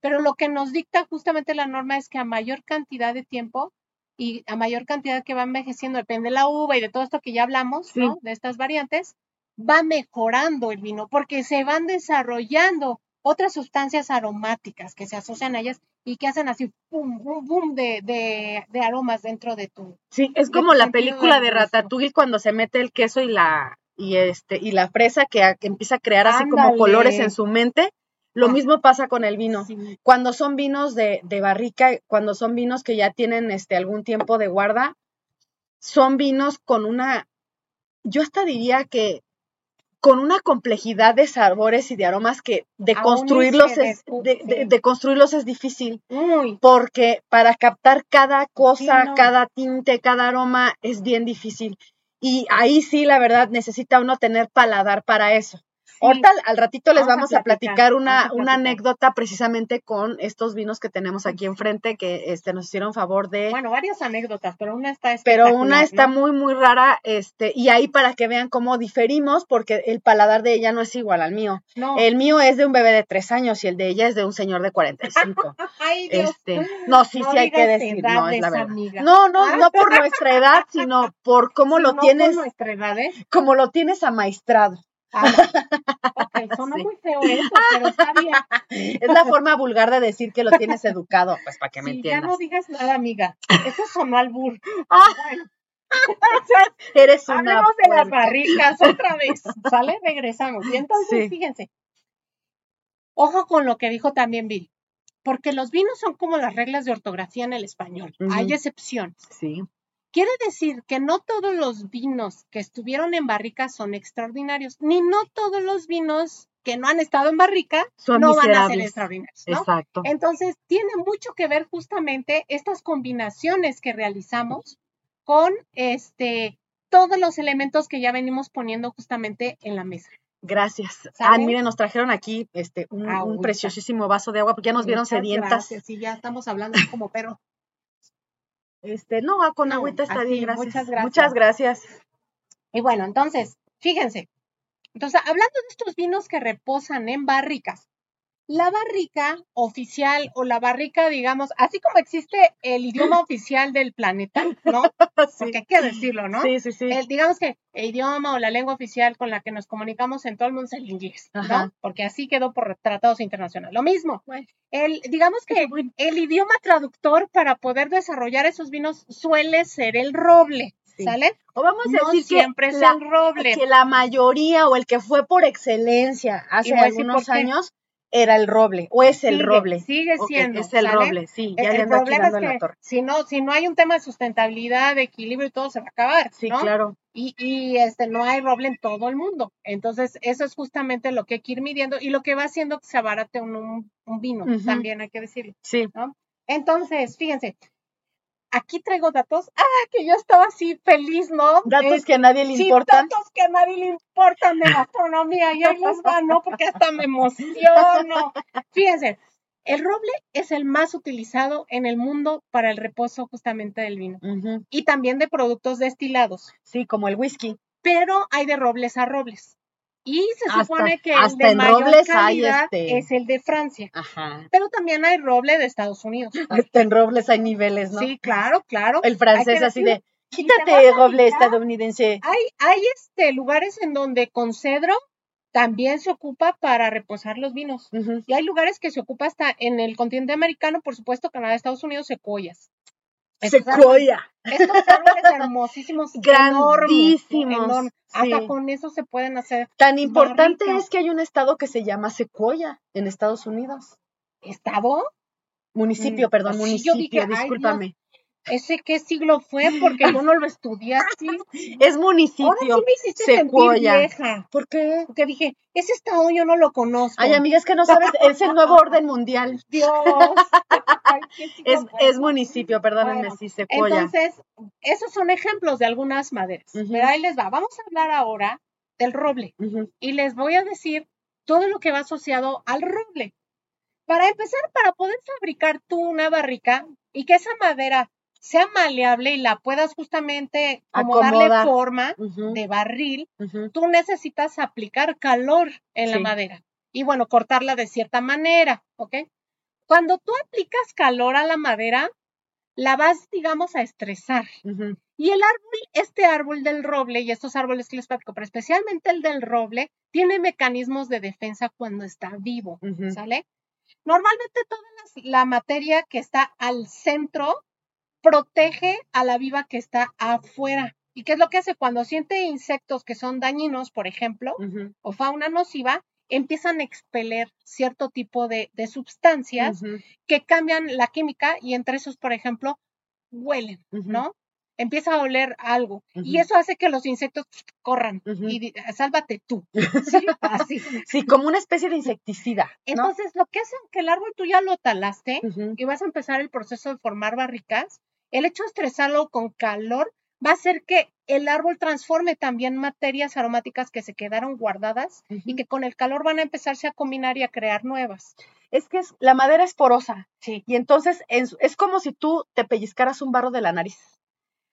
Pero lo que nos dicta justamente la norma es que a mayor cantidad de tiempo y a mayor cantidad que va envejeciendo, depende de la uva y de todo esto que ya hablamos, Sí. ¿no? De estas variantes, va mejorando el vino porque se van desarrollando otras sustancias aromáticas que se asocian a ellas y que hacen así, boom, boom, boom, de, de, de aromas dentro de tu. Sí, es como la película de. Ratatouille cuando se mete el queso y la y este y la fresa que, a- que empieza a crear así como colores en su mente. Lo Ah. mismo pasa con el vino. Sí, Cuando son vinos de, de barrica, cuando son vinos que ya tienen este algún tiempo de guarda, son vinos con una, yo hasta diría que con una complejidad de sabores y de aromas que de Aún construirlos es, de, de- sí. de construirlos es difícil porque para captar cada cosa, no. cada tinte, cada aroma es bien difícil. Y ahí sí, la verdad, necesita uno tener paladar para eso. Ahorita al- ratito les Vamos a vamos a platicar, platicar una, anécdota precisamente con estos vinos que tenemos aquí enfrente que este, nos hicieron favor de... Bueno, varias anécdotas, pero una está pero una está ¿no? muy, muy rara, este, y ahí para que vean cómo diferimos, porque el paladar de ella no es igual al mío. No. El mío es de un bebé de tres años y el de ella es de un señor de 45. Ay, Dios. Este, no, sí, No sí hay que decir, no es la verdad. amiga. No, no, no por nuestra edad, sino por cómo Sí, lo no tienes, por nuestra edad, ¿eh? como lo tienes amaestrado. Ok, sonó Sí. muy feo eso, pero está bien. Es la forma vulgar de decir que lo tienes educado, pues para que me Sí, ya entiendas. no digas nada, amiga. Eso sonó al bur. Ah. Bueno, Eres una hablemos de las barricas otra vez, ¿sale? Regresamos. Y entonces, Sí. fíjense, ojo con lo que dijo también Bill, porque los vinos son como las reglas de ortografía en el español. Hay excepciones. Sí, Quiere decir que no todos los vinos que estuvieron en barrica son extraordinarios, ni no todos los vinos que no han estado en barrica son no van a ser extraordinarios, ¿no? Exacto. Entonces, tiene mucho que ver justamente estas combinaciones que realizamos con este todos los elementos que ya venimos poniendo justamente en la mesa. Gracias. Ah, miren, nos trajeron aquí este un, preciosísimo vaso de agua porque ya nos vieron Muchas sedientas. gracias, Sí, ya estamos hablando como pero Este, no, ah, con No, agüita está así, bien, gracias. muchas gracias. Muchas gracias. Y bueno, entonces, fíjense. Entonces, hablando de estos vinos que reposan en barricas, la barrica oficial o la barrica, digamos, así como existe el idioma oficial del planeta, ¿no? Porque hay que decirlo, ¿no? Sí, sí, sí. El- digamos que el idioma o la lengua oficial con la que nos comunicamos en todo el mundo es el inglés, ¿no? Porque así quedó por tratados internacionales. Lo mismo. Bueno. El, digamos que el idioma traductor para poder desarrollar esos vinos suele ser el roble, Sí. ¿sale? O vamos a No decir siempre que es la, el roble. que la mayoría o el que fue por excelencia hace algunos años era el roble o es el Sigue, roble. Sigue siendo. es el ¿sale? roble, sí, ya El- le el problema es la torre. si no, si no hay un tema de sustentabilidad, de equilibrio y todo, se va a acabar. Sí, ¿no? claro. Y, y este no hay roble en todo el mundo. Entonces, eso es justamente lo que hay que ir midiendo y lo que va haciendo que se abarate un, un, un vino, también hay que decirlo. Sí. Entonces, fíjense, aquí traigo datos. Ah, que yo estaba así feliz, ¿no? Datos Es- que a nadie le sí, importan. datos que a nadie le importan de gastronomía y ahí les va, ¿no? Porque hasta me emociono. Fíjense, el roble es el más utilizado en el mundo para el reposo justamente del vino y también de productos destilados, Sí, como el whisky. pero hay de robles a robles. Y se Hasta- supone que hasta el de mayor robles calidad este- es el de Francia, Ajá. pero también hay roble de Estados Unidos. Hasta en robles hay niveles, ¿no? Sí, claro, claro. El francés así de, quítate roble estadounidense. Hay, hay este, lugares en donde con cedro también se ocupa para reposar los vinos. Y hay lugares que se ocupa hasta en el continente americano, por supuesto, Canadá, Estados Unidos, secuoyas. Secuoya. Estos árboles hermosísimos, Grandísimos, enormes. Hasta sí. con eso se pueden hacer. Tan importante barricas. es que hay un estado que se llama Sequoia en Estados Unidos. ¿Estado? Municipio, Mm, perdón, municipio, dije, discúlpame. ¿Ese qué siglo fue? Porque yo no lo estudié así. Es Ahora municipio. sí me hiciste Secuoya. sentir vieja. ¿Por qué? Porque dije, ese estado yo no lo conozco. Ay, amiga, es que no sabes, es el nuevo orden mundial. Dios. Ay, ¿qué siglo Es, es municipio, perdónenme, Bueno, sí, Secuoya. Entonces, esos son ejemplos de algunas maderas. Pero ahí les va. Vamos a hablar ahora del roble. Y les voy a decir todo lo que va asociado al roble. Para empezar, para poder fabricar tú una barrica y que esa madera sea maleable y la puedas justamente como darle forma de barril, tú necesitas aplicar calor en la madera y bueno, cortarla de cierta manera, ¿ok? Cuando tú aplicas calor a la madera, la vas, digamos, a estresar. Y el árbol, este árbol del roble y estos árboles que les platico, pero especialmente el del roble, tiene mecanismos de defensa cuando está vivo. ¿sale? Normalmente toda la materia que está al centro protege a la viva que está afuera. ¿Y qué es lo que hace? Cuando siente insectos que son dañinos, por ejemplo, o fauna nociva, empiezan a expeler cierto tipo de, de sustancias que cambian la química y entre esos, por ejemplo, huelen. ¿no? Empieza a oler algo y eso hace que los insectos corran Ujú. y di- sálvate tú. Sí, así. Sí, como una especie de insecticida, ¿no? Entonces, lo que hace que el árbol tú ya lo talaste y vas a empezar el proceso de formar barricas, el hecho de estresarlo con calor va a hacer que el árbol transforme también materias aromáticas que se quedaron guardadas y que con el calor van a empezarse a combinar y a crear nuevas. Es que es- la madera es porosa Sí. y entonces en su- es como si tú te pellizcaras un barro de la nariz.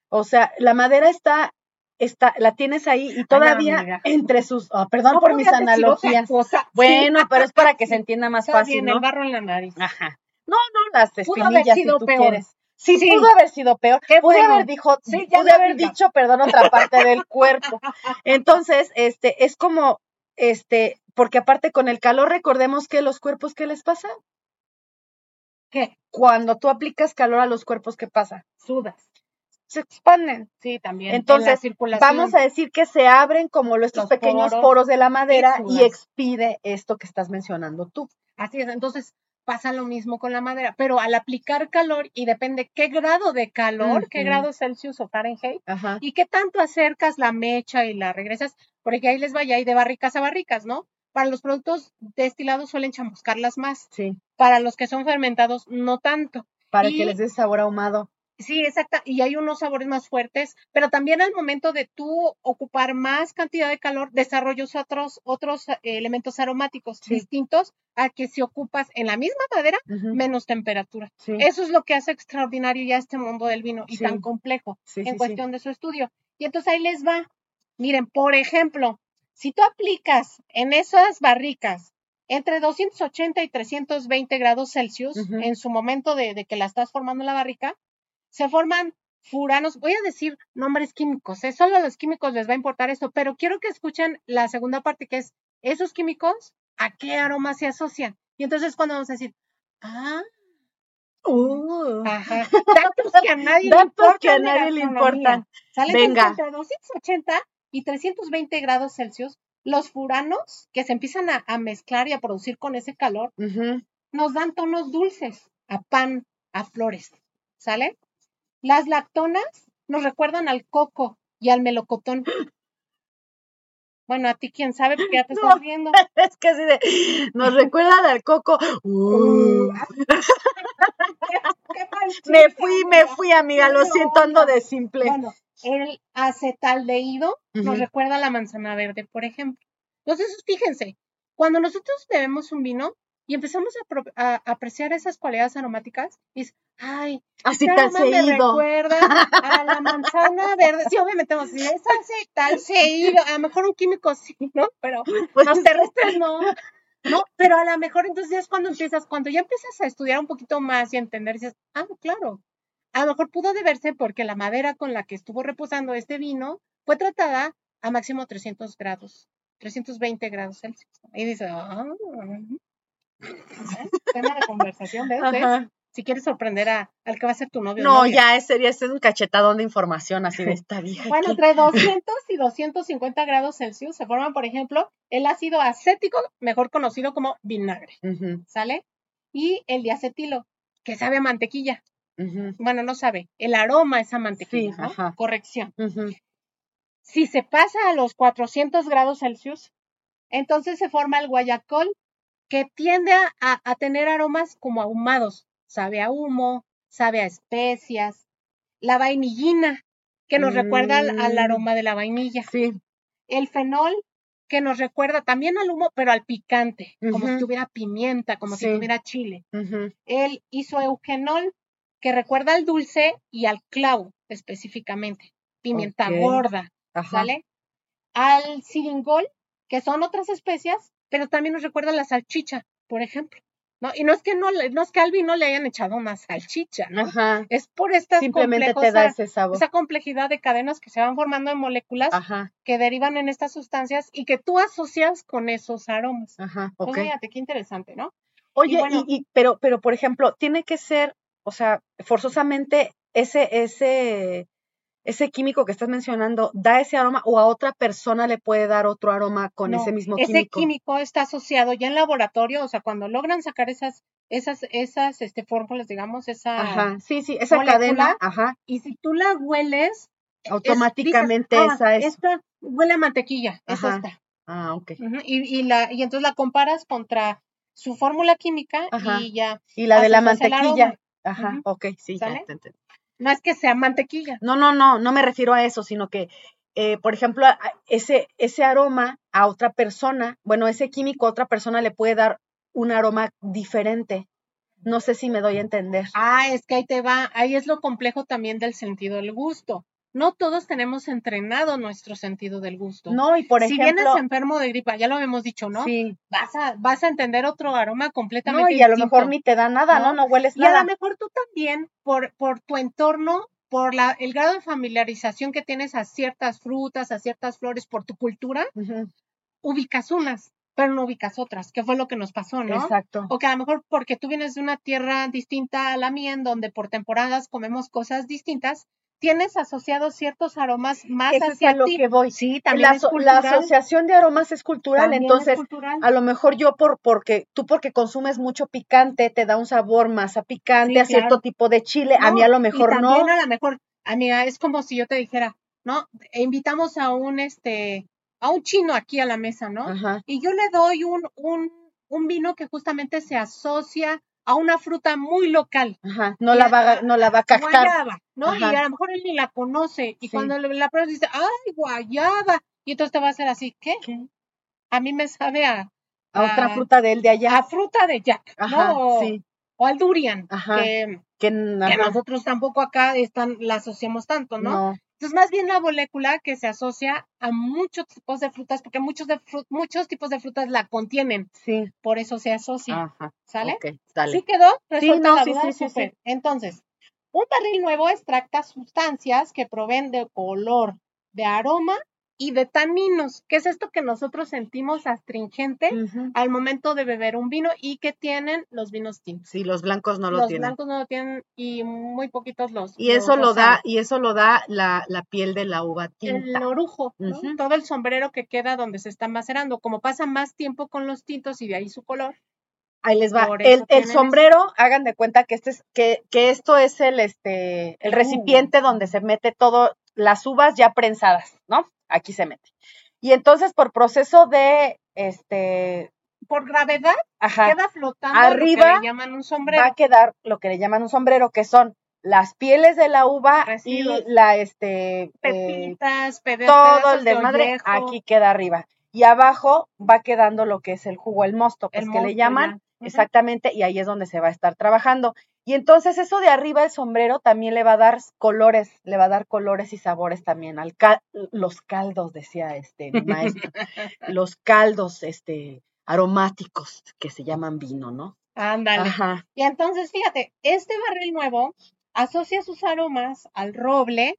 O sea, la madera está, está, la tienes ahí y todavía entre sus, oh, perdón No por mis analogías. Bueno, pero es para que se entienda más Está fácil, bien, ¿no? el barro en la nariz. Ajá. No, no, las espinillas si tú peor. quieres. Sí, Sí. pudo haber sido peor. Qué pude bueno. haber dicho, Sí, ya pude no haber dicho, perdón, otra parte del cuerpo. Entonces, este, es como, este, porque aparte con el calor, recordemos que los cuerpos, ¿qué les pasa? ¿Qué? Cuando tú aplicas calor a los cuerpos, ¿qué pasa? Sudas. Se expanden. Sí, también. en la Entonces. Vamos a decir que se abren como estos Los pequeños poros poros de la madera y expide esto que estás mencionando tú. Así es, entonces pasa lo mismo con la madera, pero al aplicar calor y depende qué grado de calor, qué grado Celsius o Fahrenheit, Ajá. y qué tanto acercas la mecha y la regresas, porque ahí les vaya, y de barricas a barricas, ¿no? Para los productos destilados suelen chamuscarlas más, Sí, para los que son fermentados no tanto. para Y- que les dé sabor ahumado. Sí, exacta, y hay unos sabores más fuertes, pero también al momento de tú ocupar más cantidad de calor, desarrollas otros, otros eh, elementos aromáticos Sí. distintos a que si ocupas en la misma madera menos temperatura. Sí, Eso es lo que hace extraordinario ya este mundo del vino y Sí. tan complejo en cuestión de su estudio. Y entonces ahí les va. Miren, por ejemplo, si tú aplicas en esas barricas entre 280 y 320 grados Celsius en su momento de, de que la estás formando en la barrica, se forman furanos, voy a decir nombres químicos, ¿eh? solo a los químicos les va a importar esto, pero quiero que escuchen la segunda parte que es esos químicos, ¿a qué aroma se asocian? Y entonces cuando vamos a decir, ah, Uh, Ajá. Datos que a nadie le importan. que a nadie le importan. Sale Venga. entre 280 y 320 grados Celsius. Los furanos que se empiezan a, a mezclar y a producir con ese calor nos dan tonos dulces a pan, a flores. ¿Sale? Las lactonas nos recuerdan al coco y al melocotón. Bueno, a ti quién sabe porque ya te No. estás viendo. Es que así de, nos recuerda al coco. Uh, Qué me fui, me fui, amiga, lo siento, ando de simple. Bueno, el acetaldehído nos Ujú. recuerda a la manzana verde, por ejemplo. Entonces, fíjense, cuando nosotros bebemos un vino y empezamos a, apreciar esas cualidades aromáticas, es, ay, Así tan aroma me seguido. recuerda a la manzana verde. Sí, obviamente vamos a decir, es acetaldehído, a lo mejor un químico sí, ¿no? Pero Pues los terrestres no. No, pero a lo mejor entonces ya es cuando empiezas, cuando ya empiezas a estudiar un poquito más y entender, dices, ah, claro, a lo mejor pudo deberse porque la madera con la que estuvo reposando este vino fue tratada a máximo 300 grados, 320 grados Celsius. Y dices, ah, ¿eh? tema de conversación, ¿ves? ¿Ves? Si quieres sorprender a, al que va a ser tu novio. No, novia. ya ese sería es un cachetadón de información así de esta vieja. Bueno, entre 200 y 250 grados Celsius se forman, por ejemplo, el ácido acético, mejor conocido como vinagre. ¿sale? Y el diacetilo, que sabe a mantequilla. Bueno, no sabe, el aroma es a mantequilla, Sí, ¿no? ajá. Corrección. Si se pasa a los 400 grados Celsius, entonces se forma el guayacol que tiende a, tener aromas como ahumados. Sabe a humo, sabe a especias. La vainillina, que nos recuerda al, al Mm. aroma de la vainilla. Sí, El fenol, que nos recuerda también al humo, pero al picante, como si tuviera pimienta, como si tuviera chile. El isoeugenol, que recuerda al dulce y al clavo específicamente. Pimienta gorda, ajá. ¿sale? Al siringol, que son otras especias, pero también nos recuerda a la salchicha, por ejemplo. ¿no? Y no es que no, no es que al vino le hayan echado una salchicha, ¿no? Ajá. Es por esta Simplemente te da ese sabor. esa complejidad de cadenas que se van formando en moléculas Ajá, que derivan en estas sustancias y que tú asocias con esos aromas. ajá, Pues ok. fíjate, qué interesante, ¿no? Oye, y, bueno- y- pero, pero por ejemplo, tiene que ser, o sea, forzosamente ese, ese, ese químico que estás mencionando da ese aroma o a otra persona le puede dar otro aroma con No, ese mismo ese químico. químico está asociado ya en laboratorio, o sea, cuando logran sacar esas, esas, esas, este, fórmulas, digamos, esa, Ajá, sí, sí, esa molécula, cadena, ajá, y si tú la hueles, es- automáticamente esa "Ah, es. Esta huele a mantequilla, es esta. Ah, ok. Y, y la, y entonces la comparas contra su fórmula química Ajá. y ya, Y la de la mantequilla. Ajá, Ujú. ok, sí, ya te entendí. No es que sea mantequilla. No, no, no, no me refiero a eso, sino que, eh, por ejemplo, ese, ese aroma a otra persona, bueno, ese químico a otra persona le puede dar un aroma diferente. No sé si me doy a entender. Ah, es que ahí te va, ahí es lo complejo también del sentido del gusto. No todos tenemos entrenado nuestro sentido del gusto. No, y por si ejemplo, vienes enfermo de gripa, ya lo habíamos dicho, ¿no? sí, Vas a, vas a entender otro aroma no, completamente y a lo mejor ni te da nada, ¿no? ¿no? No hueles Y a nada. lo mejor tú también, por, por tu entorno, por la, el grado de familiarización que tienes a ciertas frutas, a ciertas flores, por tu cultura, ubicas unas, pero no ubicas otras, que fue lo que nos pasó, ¿no? Exacto. O que a lo mejor porque tú vienes de una tierra distinta a la mía, en donde por temporadas comemos cosas distintas, tienes asociados ciertos aromas más Eso es hacia a lo ti. que voy. Sí, también La, es asociación de aromas es cultural, también es entonces cultural. a lo mejor yo por porque tú porque consumes mucho picante te da un sabor más a picante, Sí, a cierto claro. tipo de chile, a No, mí a lo y mejor no. también a lo mejor, amiga, es como si yo te dijera, ¿no? Invitamos a un este, a un chino aquí a la mesa, ¿no? Ajá, Y yo le doy un, un, un vino que justamente se asocia a una fruta muy local. ajá, no la va a, no la va a captar. Guayaba, ¿no? Ajá. Y a lo mejor él ni la conoce. Y Sí. cuando la pruebas dice, ¡ay, guayaba! Y entonces te va a hacer así, ¿qué? A mí me sabe a, A otra fruta de él de allá. a fruta de Jack, Ajá, ¿no? O, sí. o al durian, Ajá. que, Que, nosotros tampoco acá están, la asociamos tanto, ¿no? no. Entonces, más bien la molécula que se asocia a muchos tipos de frutas, porque muchos, de fru- muchos tipos de frutas la contienen, Sí. por eso se asocia, Ajá. ¿sale? Ok, dale. ¿Sí quedó? ¿Resuelta no, la sí, duda? sí, sí, sí. Súper. Entonces, un barril nuevo extracta sustancias que proveen de color, de aroma y de taninos, que es esto que nosotros sentimos astringente al momento de beber un vino y que tienen los vinos tintos. Sí, los blancos no lo los tienen. blancos no lo tienen y muy poquitos los. Y los eso lo da, y eso lo da la, la piel de la uva tinta. El orujo, todo el sombrero que queda donde se está macerando. Como pasa más tiempo con los tintos y de ahí su color, Ahí les va. El, el eso. sombrero, hagan de cuenta que este es, que, que esto es el este, el El recipiente donde se mete todo, las uvas ya prensadas, ¿no? Aquí se mete. Y entonces, por proceso de este, por gravedad, ajá, queda flotando Arriba lo que le llaman un sombrero. va a quedar lo que le llaman un sombrero, que son las pieles de la uva Residuos. y la este eh, pepitas, todo pedazos el de desmadre aquí queda arriba. Y abajo va quedando lo que es el jugo, el mosto, pues el que le llaman, ya. Exactamente, y ahí es donde se va a estar trabajando. Y entonces eso de arriba el sombrero también le va a dar colores, le va a dar colores y sabores también al cal- los caldos, decía este mi maestro, los caldos este aromáticos que se llaman vino, ¿no? Ándale. Ajá. Y entonces, fíjate, este barril nuevo asocia sus aromas al roble,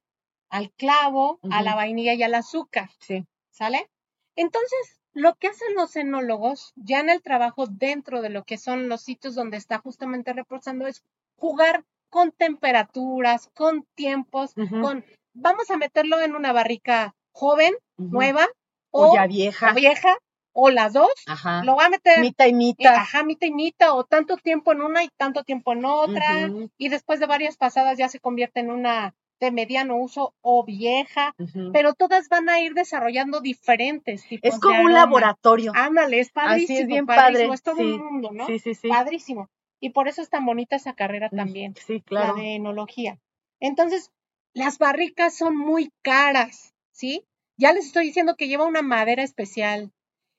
al clavo, a la vainilla y al azúcar, Sí. ¿sale? Entonces, lo que hacen los enólogos ya en el trabajo dentro de lo que son los sitios donde está justamente reposando es jugar con temperaturas, con tiempos, con vamos a meterlo en una barrica joven, nueva O o, ya vieja. o vieja o las dos, Ajá. lo voy a meter Mita y eh, mita. ajá, mitad y mitad, o tanto tiempo en una y tanto tiempo en otra, y después de varias pasadas ya se convierte en una de mediano uso o vieja, pero todas van a ir desarrollando diferentes tipos Es de como un aroma. laboratorio. Ándale, es Así es, padrísimo, bien padrísimo, padre, es todo sí, un mundo, ¿no? Sí, sí, sí. Padrísimo. Y por eso es tan bonita esa carrera también, Sí, la claro. de enología. Entonces, las barricas son muy caras, ¿sí? Ya les estoy diciendo que lleva una madera especial.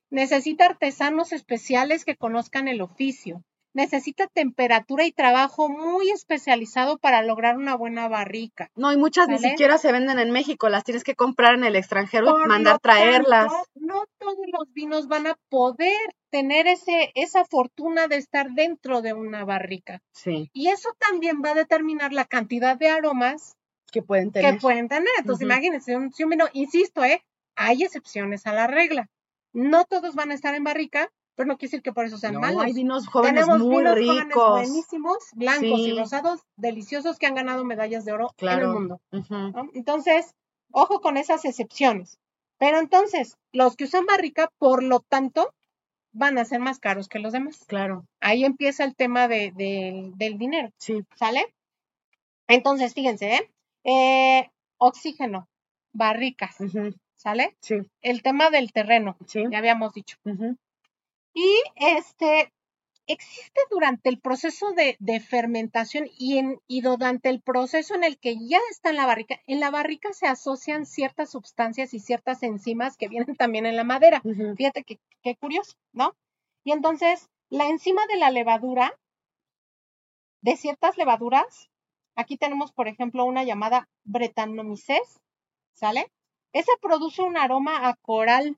Necesita artesanos especiales que conozcan el oficio. Necesita temperatura y trabajo muy especializado para lograr una buena barrica. No, y muchas ni siquiera se venden en México, las tienes que comprar en el extranjero Por y mandar traerlas. tanto, no todos los vinos van a poder tener ese, esa fortuna de estar dentro de una barrica. Sí, Y eso también va a determinar la cantidad de aromas que pueden tener. que pueden tener. Entonces, imagínense, un, si un vino, insisto, ¿eh? hay excepciones a la regla. No todos van a estar en barrica, pero no quiere decir que por eso sean No, malos. hay vinos jóvenes Tenemos muy vinos jóvenes ricos. buenísimos, blancos y rosados, deliciosos, que han ganado medallas de oro en el mundo. Entonces, ojo con esas excepciones. Pero entonces, los que usan barrica, por lo tanto, van a ser más caros que los demás. Claro, Ahí empieza el tema de- de- del dinero, sí. ¿sale? Entonces, fíjense, ¿eh? Eh, oxígeno, barricas, ¿sale? Sí, El tema del terreno, sí. ya habíamos dicho. Y este, existe durante el proceso de, de fermentación y, en, y durante el proceso en el que ya está en la barrica, en la barrica se asocian ciertas sustancias y ciertas enzimas que vienen también en la madera. Fíjate qué, curioso, ¿no? Y entonces, la enzima de la levadura, de ciertas levaduras, aquí tenemos, por ejemplo, una llamada Brettanomyces, ¿sale? Esa produce un aroma a coral,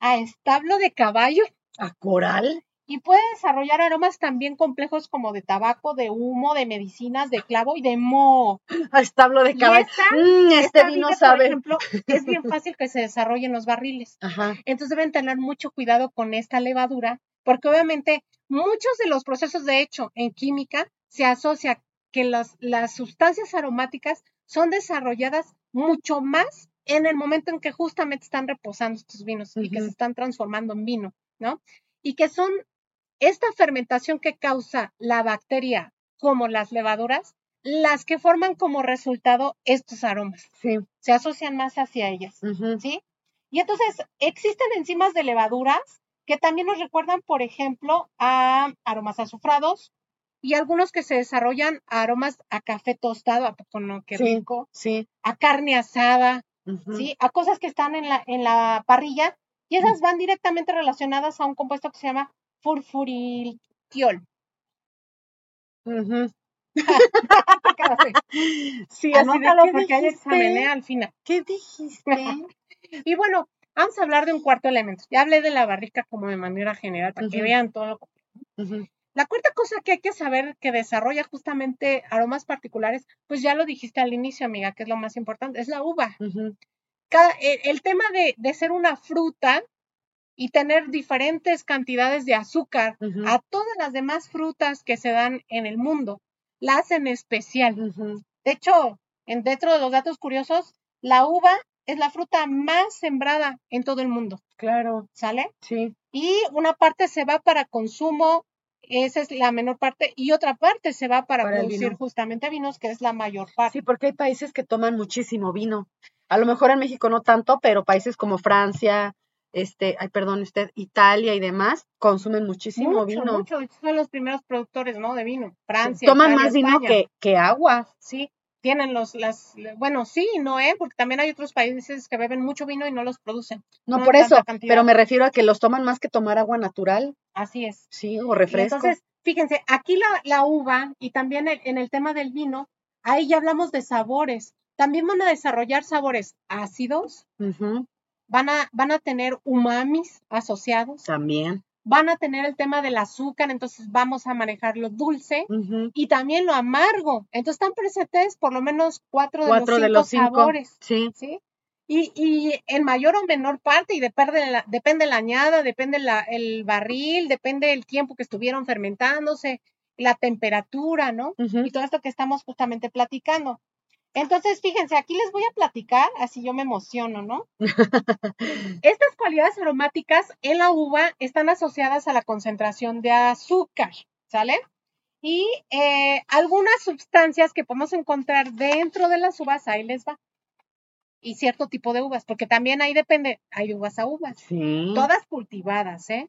a establo de caballo ¿A coral? y puede desarrollar aromas también complejos como de tabaco, de humo, de medicinas, de clavo y de moho. A establo de caballo. Mm, este vino sabe. Por ejemplo, es bien fácil que se desarrolle en los barriles. Ajá. Entonces deben tener mucho cuidado con esta levadura, porque obviamente muchos de los procesos de hecho en química se asocia que las, las sustancias aromáticas son desarrolladas mucho más en el momento en que justamente están reposando estos vinos y que se están transformando en vino, ¿no? Y que son esta fermentación que causa la bacteria como las levaduras, las que forman como resultado estos aromas. Sí. Se asocian más hacia ellas. ¿sí? Y entonces existen enzimas de levaduras que también nos recuerdan, por ejemplo, a aromas azufrados y algunos que se desarrollan a aromas a café tostado, a poco no, qué rico, Sí. a carne asada. ¿sí? A cosas que están en la, en la parrilla y esas van directamente relacionadas a un compuesto que se llama. ¿Qué hace? Sí, así de, Anótalo ¿qué porque hay examen ¿eh? al final. ¿Qué dijiste? Y bueno, vamos a hablar de un cuarto elemento. Ya hablé de la barrica como de manera general para que vean todo lo Ujú, La cuarta cosa que hay que saber que desarrolla justamente aromas particulares, pues ya lo dijiste al inicio, amiga, que es lo más importante, es la uva. ujú, Cada, el, el tema de, de ser una fruta y tener diferentes cantidades de azúcar a todas las demás frutas que se dan en el mundo, la hacen especial. De hecho, en, dentro de los datos curiosos, la uva es la fruta más sembrada en todo el mundo, Claro, ¿sale? sí. y una parte se va para consumo, esa es la menor parte, y otra parte se va para, producir vino. justamente vinos, que es la mayor parte. Sí, porque hay países que toman muchísimo vino. A lo mejor en México no tanto, pero países como Francia, este, ay, perdón usted, Italia y demás consumen muchísimo mucho, vino. mucho, son los primeros productores, ¿no? De vino. Francia. Toman Italia, más vino que, que agua. Sí, tienen los, las, bueno, sí, no, ¿eh? Porque también hay otros países que beben mucho vino y no los producen. No, No por eso, cantidad. pero me refiero a que los toman más que tomar agua natural, Así es. sí, o Y refresco. entonces, fíjense, aquí la, la uva y también el- en el tema del vino, ahí ya hablamos de sabores. También van a desarrollar sabores ácidos, van a, van a tener umamis asociados, También. van a tener el tema del azúcar, entonces vamos a manejar lo dulce y también lo amargo. Entonces están presentes por lo menos cuatro de Cuatro los de cinco los cinco. sabores, Sí. ¿sí? Y, y en mayor o menor parte, y depende de la, depende la añada, depende la, el barril, depende el tiempo que estuvieron fermentándose, la temperatura, ¿no? Y todo esto que estamos justamente platicando. Entonces, fíjense, aquí les voy a platicar, así yo me emociono, ¿no? Estas cualidades aromáticas en la uva están asociadas a la concentración de azúcar, ¿sale? Y eh, algunas sustancias que podemos encontrar dentro de las uvas, ahí les va. Y cierto tipo de uvas, porque también ahí depende, hay uvas a uvas, Sí. todas cultivadas, ¿eh?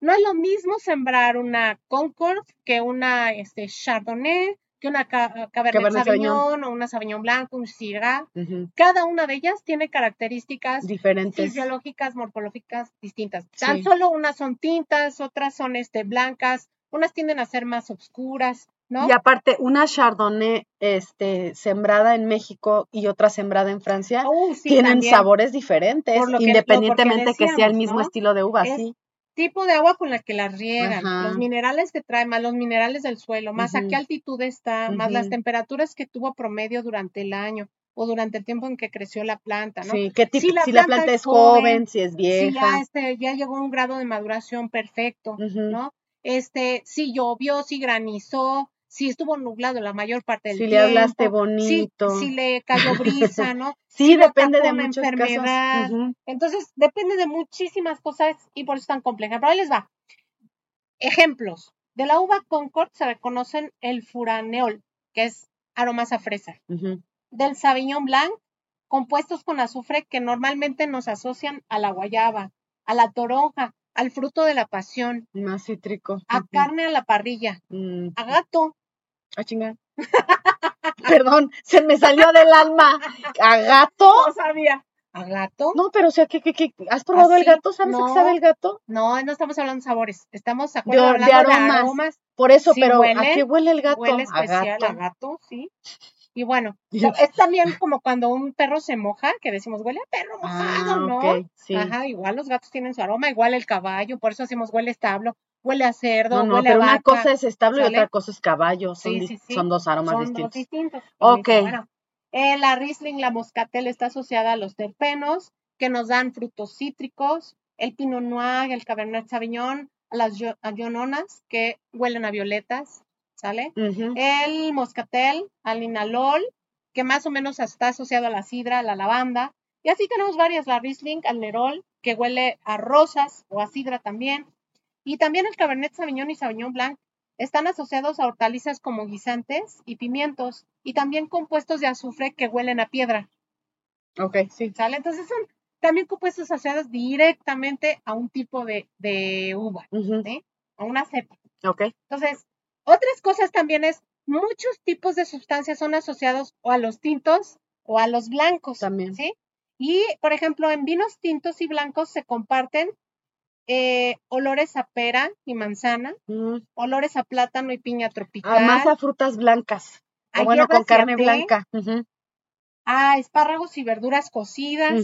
No es lo mismo sembrar una Concord que una este, Chardonnay, que una ca- Cabernet, Cabernet Sauvignon. O una Sauvignon Blanc, un Syrah. Cada una de ellas tiene características Diferentes. fisiológicas, morfológicas distintas. Sí. Tan solo unas son tintas, otras son este, blancas, unas tienden a ser más oscuras, ¿no? Y aparte, una Chardonnay este, sembrada en México y otra sembrada en Francia Uh, sí, tienen también. sabores diferentes, independientemente que sea el mismo ¿no? estilo de uva, Es sí. Tipo de agua con la que las riegan, Ajá. los minerales que trae, más los minerales del suelo, más a qué altitud está, más las temperaturas que tuvo promedio durante el año o durante el tiempo en que creció la planta, ¿no? Sí, qué tipo, Si la si la planta planta es joven, joven, si es Si vieja. ya, este, ya llegó a un grado de maduración perfecto. ¿no? Este, si llovió, si granizó, si estuvo nublado la mayor parte del Si le tiempo. hablaste si- bonito. Si, le cayó brisa, ¿no? Sí, si depende de una muchos enfermedad. casos. Entonces, depende de muchísimas cosas y por eso es tan compleja. Pero ahí les va. Ejemplos. De la uva Concord se reconocen el furaneol, que es aromas a fresa. Del Sauvignon Blanc, compuestos con azufre que normalmente nos asocian a la guayaba, a la toronja, al fruto de la pasión, Más cítrico. a carne a la parrilla, Mm. a gato. Ah, chinga. Perdón, se me salió del alma. ¿A gato? No sabía. ¿A gato? No, pero o sea, ¿qué, qué, qué? ¿Has probado el Así, gato? ¿Sabes a qué no. sabe el gato? No, no estamos hablando de sabores. Estamos de De, acuerdo de hablando de aromas. aromas. Por eso, Sí pero ¿a qué huele el gato? Huele a especial gato. a gato, sí. Y bueno, es también como cuando un perro se moja, que decimos huele a perro mojado, Ah, ¿no? sí. Ajá, igual los gatos tienen su aroma, igual el caballo, por eso decimos huele a establo, huele a cerdo, No, no, huele pero a una cosa es establo y otra cosa es caballo. Son, Sí, sí, sí. son dos aromas Son distintos. dos distintos. Ok. Bueno, eh, la Riesling, la Moscatel está asociada a los terpenos, que nos dan frutos cítricos, el Pinot Noir, el Cabernet Sauvignon, a las yononas, que huelen a violetas, ¿sale? El Moscatel, al Linalol, que más o menos está asociado a la sidra, a la lavanda. Y así tenemos varias, la Riesling, al Nerol, que huele a rosas o a sidra también. Y también el Cabernet Sauvignon y Sauvignon Blanc están asociados a hortalizas como guisantes y pimientos y también compuestos de azufre que huelen a piedra, Ok, sí. ¿sale? Entonces son también compuestos asociados directamente a un tipo de, de uva. ¿sí? A una cepa. Ok. Entonces, otras cosas también es, muchos tipos de sustancias son asociados o a los tintos o a los blancos, También. ¿sí? Y, por ejemplo, en vinos tintos y blancos se comparten eh, olores a pera y manzana, Mm. olores a plátano y piña tropical, Además a frutas blancas. O bueno, con carne blanca. Ujú, a espárragos y verduras cocidas,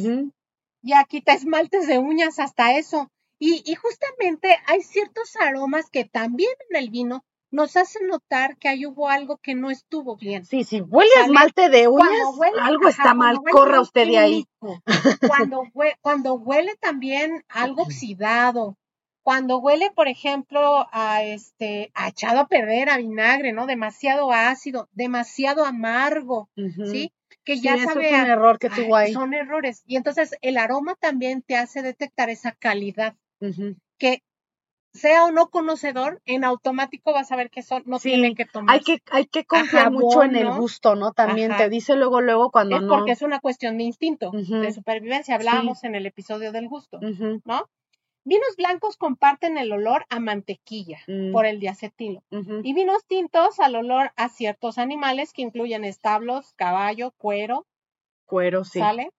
y a quita esmaltes de uñas, hasta eso. Y, y justamente hay ciertos aromas que también en el vino nos hacen notar que ahí hubo algo que no estuvo bien. Sí, sí, huele a esmalte de uñas, huele- algo está mal, huele corra usted de ahí. Cuando, hue- cuando huele también algo oxidado, cuando huele, por ejemplo, a este, a echado a perder, a vinagre, ¿no? Demasiado ácido, demasiado amargo. ¿sí? Que Sí, ya eso sabe es un error que tuvo ahí. son errores. Y entonces el aroma también te hace detectar esa calidad, que sea o no conocedor, en automático vas a ver que son, no Sí, tienen que tomar. Hay que, hay que confiar mucho en el gusto, ¿no? También Ajá. te dice luego, luego cuando es no. porque es una cuestión de instinto, de supervivencia. Hablábamos en el episodio del gusto, ¿no? Vinos blancos comparten el olor a mantequilla Mm. por el diacetilo. Y vinos tintos al olor a ciertos animales que incluyen establos, caballo, cuero, Cuero, sí. ¿sale?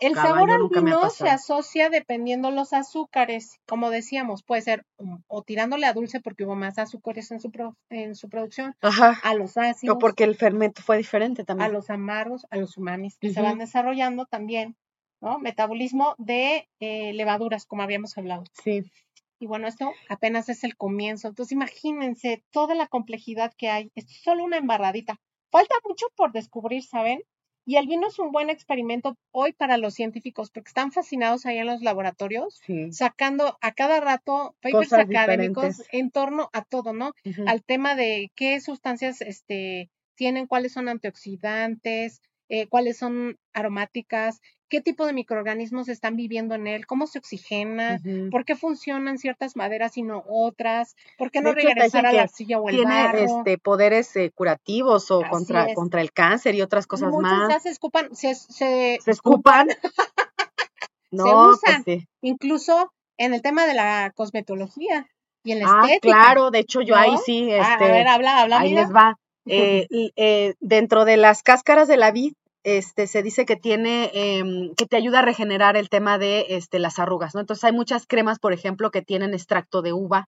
El Caballo sabor al vino se asocia dependiendo los azúcares. Como decíamos, puede ser o tirándole a dulce porque hubo más azúcares en su, pro- en su producción, Ajá. a los ácidos, O porque el fermento fue diferente a también. los amargos, a los umamis que se van desarrollando también, ¿no? Metabolismo de eh, levaduras, como habíamos hablado. Sí. Y bueno, esto apenas es el comienzo. Entonces, imagínense toda la complejidad que hay. Esto es solo una embarradita. Falta mucho por descubrir, ¿saben? Y el vino es un buen experimento hoy para los científicos porque están fascinados ahí en los laboratorios, Sí. sacando a cada rato papers Cosas académicos diferentes. en torno a todo, ¿no? Al tema de qué sustancias este, tienen, cuáles son antioxidantes, eh, cuáles son aromáticas, qué tipo de microorganismos están viviendo en él, cómo se oxigena, Ujú. por qué funcionan ciertas maderas y no otras, por qué no hecho, regresar a la arcilla o el Tiene barro. este poderes eh, curativos o Así contra, es. contra el cáncer y otras cosas ya más. se escupan, se, se- Se escupan. No, pues usan. sí. incluso en el tema de la cosmetología y en la Ah, estética. claro, de hecho yo ahí sí, Ah, este, a ver, habla, habla, ahí les va. Eh, eh, dentro de las cáscaras de la vid, este, se dice que tiene, em, que te ayuda a regenerar el tema de este, las arrugas, ¿no? Entonces hay muchas cremas, por ejemplo, que tienen extracto de uva.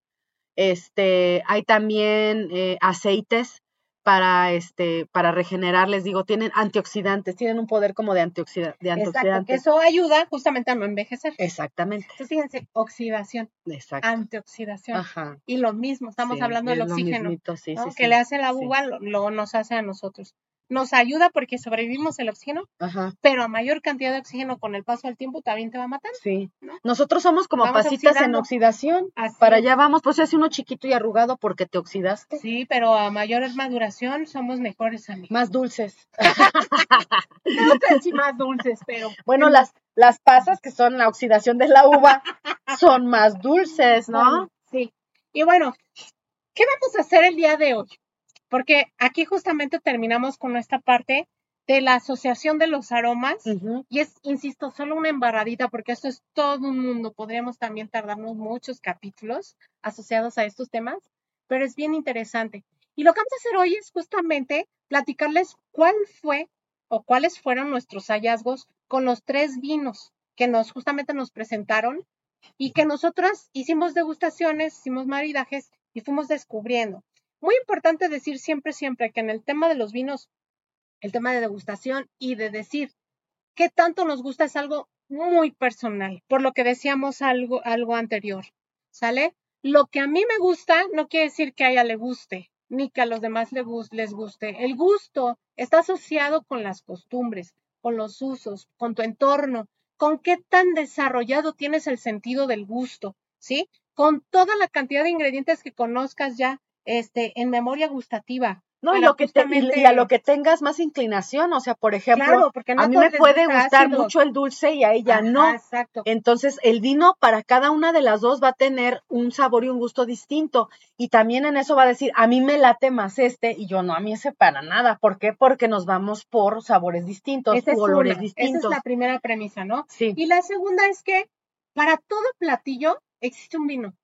Este, hay también eh, aceites para, este, para regenerar, les digo, tienen antioxidantes, tienen un poder como de, antioxida- de Exacto, que antioxidantes. eso ayuda justamente a no envejecer. Exactamente, Entonces, fíjense, oxidación, exacto. antioxidación. Ajá. Y lo mismo, estamos sí, hablando del oxígeno, mismito, sí, ¿no? sí, que le hace la uva, lo, lo nos hace a nosotros. Nos ayuda porque sobrevivimos el oxígeno, Ajá. pero a mayor cantidad de oxígeno con el paso del tiempo también te va matando. Sí. ¿no? Nosotros somos como Vamos pasitas en oxidación. Así Para allá vamos, pues es uno chiquito y arrugado porque te oxidaste. Sí, pero a mayor maduración somos mejores amigos. Más dulces. No sé si más dulces, pero Bueno, las, las pasas, que son la oxidación de la uva, son más dulces, ¿no? Bueno, sí. Y bueno, ¿qué vamos a hacer el día de hoy? Porque aquí justamente terminamos con esta parte de la asociación de los aromas. Y es, insisto, solo una embarradita, porque esto es todo un mundo. Podríamos también tardarnos muchos capítulos asociados a estos temas, pero es bien interesante. Y lo que vamos a hacer hoy es justamente platicarles cuál fue o cuáles fueron nuestros hallazgos con los tres vinos que nos justamente nos presentaron y que nosotras hicimos degustaciones, hicimos maridajes y fuimos descubriendo. Muy importante decir siempre, siempre que en el tema de los vinos, el tema de degustación y de decir qué tanto nos gusta es algo muy personal, por lo que decíamos algo, algo anterior, ¿sale? Lo que a mí me gusta no quiere decir que a ella le guste, ni que a los demás les guste. El gusto está asociado con las costumbres, con los usos, con tu entorno, con qué tan desarrollado tienes el sentido del gusto, ¿sí? Con toda la cantidad de ingredientes que conozcas ya este, en memoria gustativa. No, y, lo que te- y- a lo que tengas más inclinación, o sea, por ejemplo, Claro, porque no a mí me puede gusta gustar mucho el dulce y a ella Ajá, no. Exacto. Entonces, el vino para cada una de las dos va a tener un sabor y un gusto distinto. Y también en eso va a decir, a mí me late más este y yo no, a mí ese para nada. ¿Por qué? Porque nos vamos por sabores distintos, Esa olores una, esa es distintos. la primera premisa, ¿no? Sí, Y la segunda es que para todo platillo existe un vino,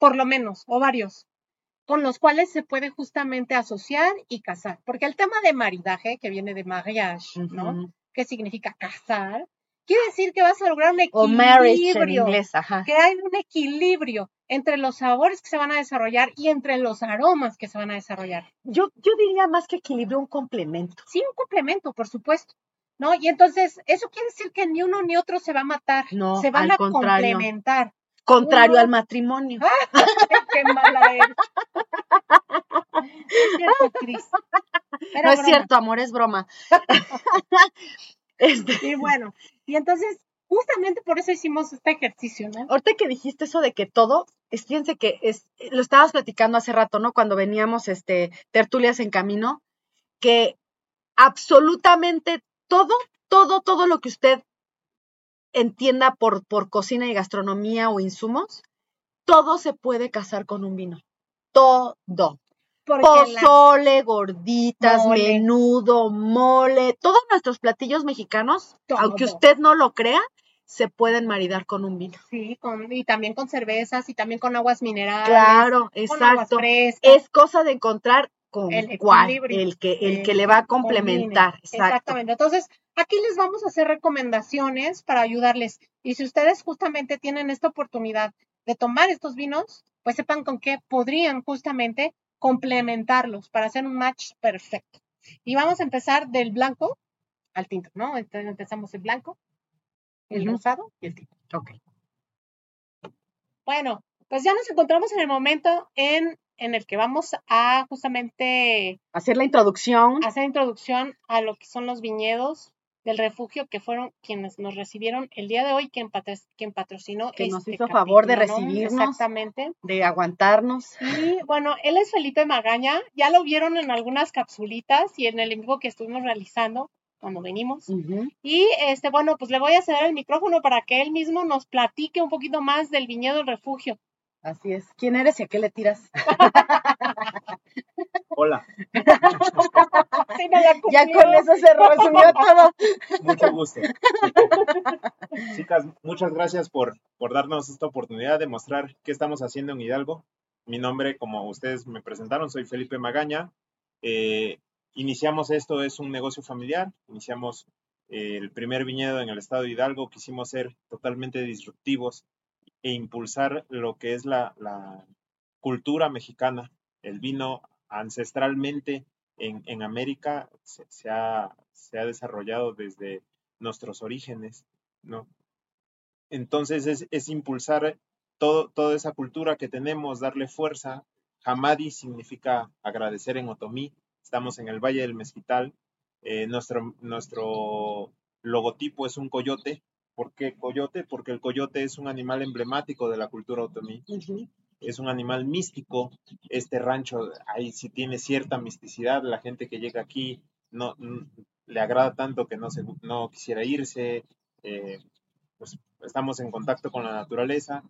por lo menos, o varios, con los cuales se puede justamente asociar y casar. Porque el tema de maridaje, que viene de mariage, ¿no? Que significa casar, quiere decir que vas a lograr un O marriage en equilibrio. inglés, ajá. que hay un equilibrio entre los sabores que se van a desarrollar y entre los aromas que se van a desarrollar. Yo, yo diría más que equilibrio, un complemento. Sí, un complemento, por supuesto. ¿No? Y entonces, eso quiere decir que ni uno ni otro se va a matar, No, se van al a contrario. complementar. Contrario Uno- al matrimonio. Qué mala eres. No es cierto, Cris. Era no es broma. cierto, amor, es broma. Este, Y bueno, y entonces, justamente por eso hicimos este ejercicio, ¿no? ahorita que dijiste eso de que todo, es, fíjense que es, lo estabas platicando hace rato, ¿no? Cuando veníamos este, tertulias en camino, que absolutamente todo, todo, todo lo que usted entienda por, por cocina y gastronomía o insumos, todo se puede casar con un vino. Todo. Porque la- Pozole, gorditas, Mole. menudo, mole, todos nuestros platillos mexicanos, Todo. aunque usted no lo crea, se pueden maridar con un vino. sí, con, y también con cervezas y también con aguas minerales. Claro, exacto. Es cosa de encontrar con El cuál, el que, el que le va a complementar. Exacto. Exactamente. Entonces, aquí les vamos a hacer recomendaciones para ayudarles. Y si ustedes justamente tienen esta oportunidad de tomar estos vinos, pues sepan con qué podrían justamente complementarlos para hacer un match perfecto. Y vamos a empezar del blanco al tinto, ¿no? Entonces empezamos el blanco, el rosado y el tinto. Ok. Bueno, pues ya nos encontramos en el momento en, en el que vamos a justamente Hacer la introducción. hacer introducción a lo que son los viñedos del refugio que fueron quienes nos recibieron el día de hoy, quien, patro- quien patrocinó Que nos este hizo favor de recibirnos. Exactamente. de aguantarnos. Y bueno, él es Felipe Magaña, ya lo vieron en algunas capsulitas y en el en vivo que estuvimos realizando. cuando venimos. Y este, bueno, pues le voy a ceder el micrófono para que él mismo nos platique un poquito más del viñedo El Refugio. Así es. ¿Quién eres y a qué le tiras? Hola, Sí, me la Ya con eso se resumió todo. mucho gusto. Chicas, muchas gracias por, por darnos esta oportunidad de mostrar qué estamos haciendo en Hidalgo. Mi nombre, como ustedes me presentaron, soy Felipe Magaña. Eh, iniciamos esto, es un negocio familiar. Iniciamos eh, el primer viñedo en el estado de Hidalgo. Quisimos ser totalmente disruptivos e impulsar lo que es la, la cultura mexicana. El vino ancestralmente en, en América se, ha, se ha desarrollado desde nuestros orígenes, ¿no? Entonces es, es impulsar todo, toda esa cultura que tenemos, darle fuerza. Hamadi significa agradecer en otomí. Estamos en el Valle del Mezquital. Eh, nuestro, nuestro logotipo es un coyote. ¿Por qué coyote? Porque el coyote es un animal emblemático de la cultura otomí. Es un animal místico. Este rancho ahí sí tiene cierta misticidad. La gente que llega aquí no n- le agrada tanto que no, se, no quisiera irse. eh, pues estamos en contacto con la naturaleza.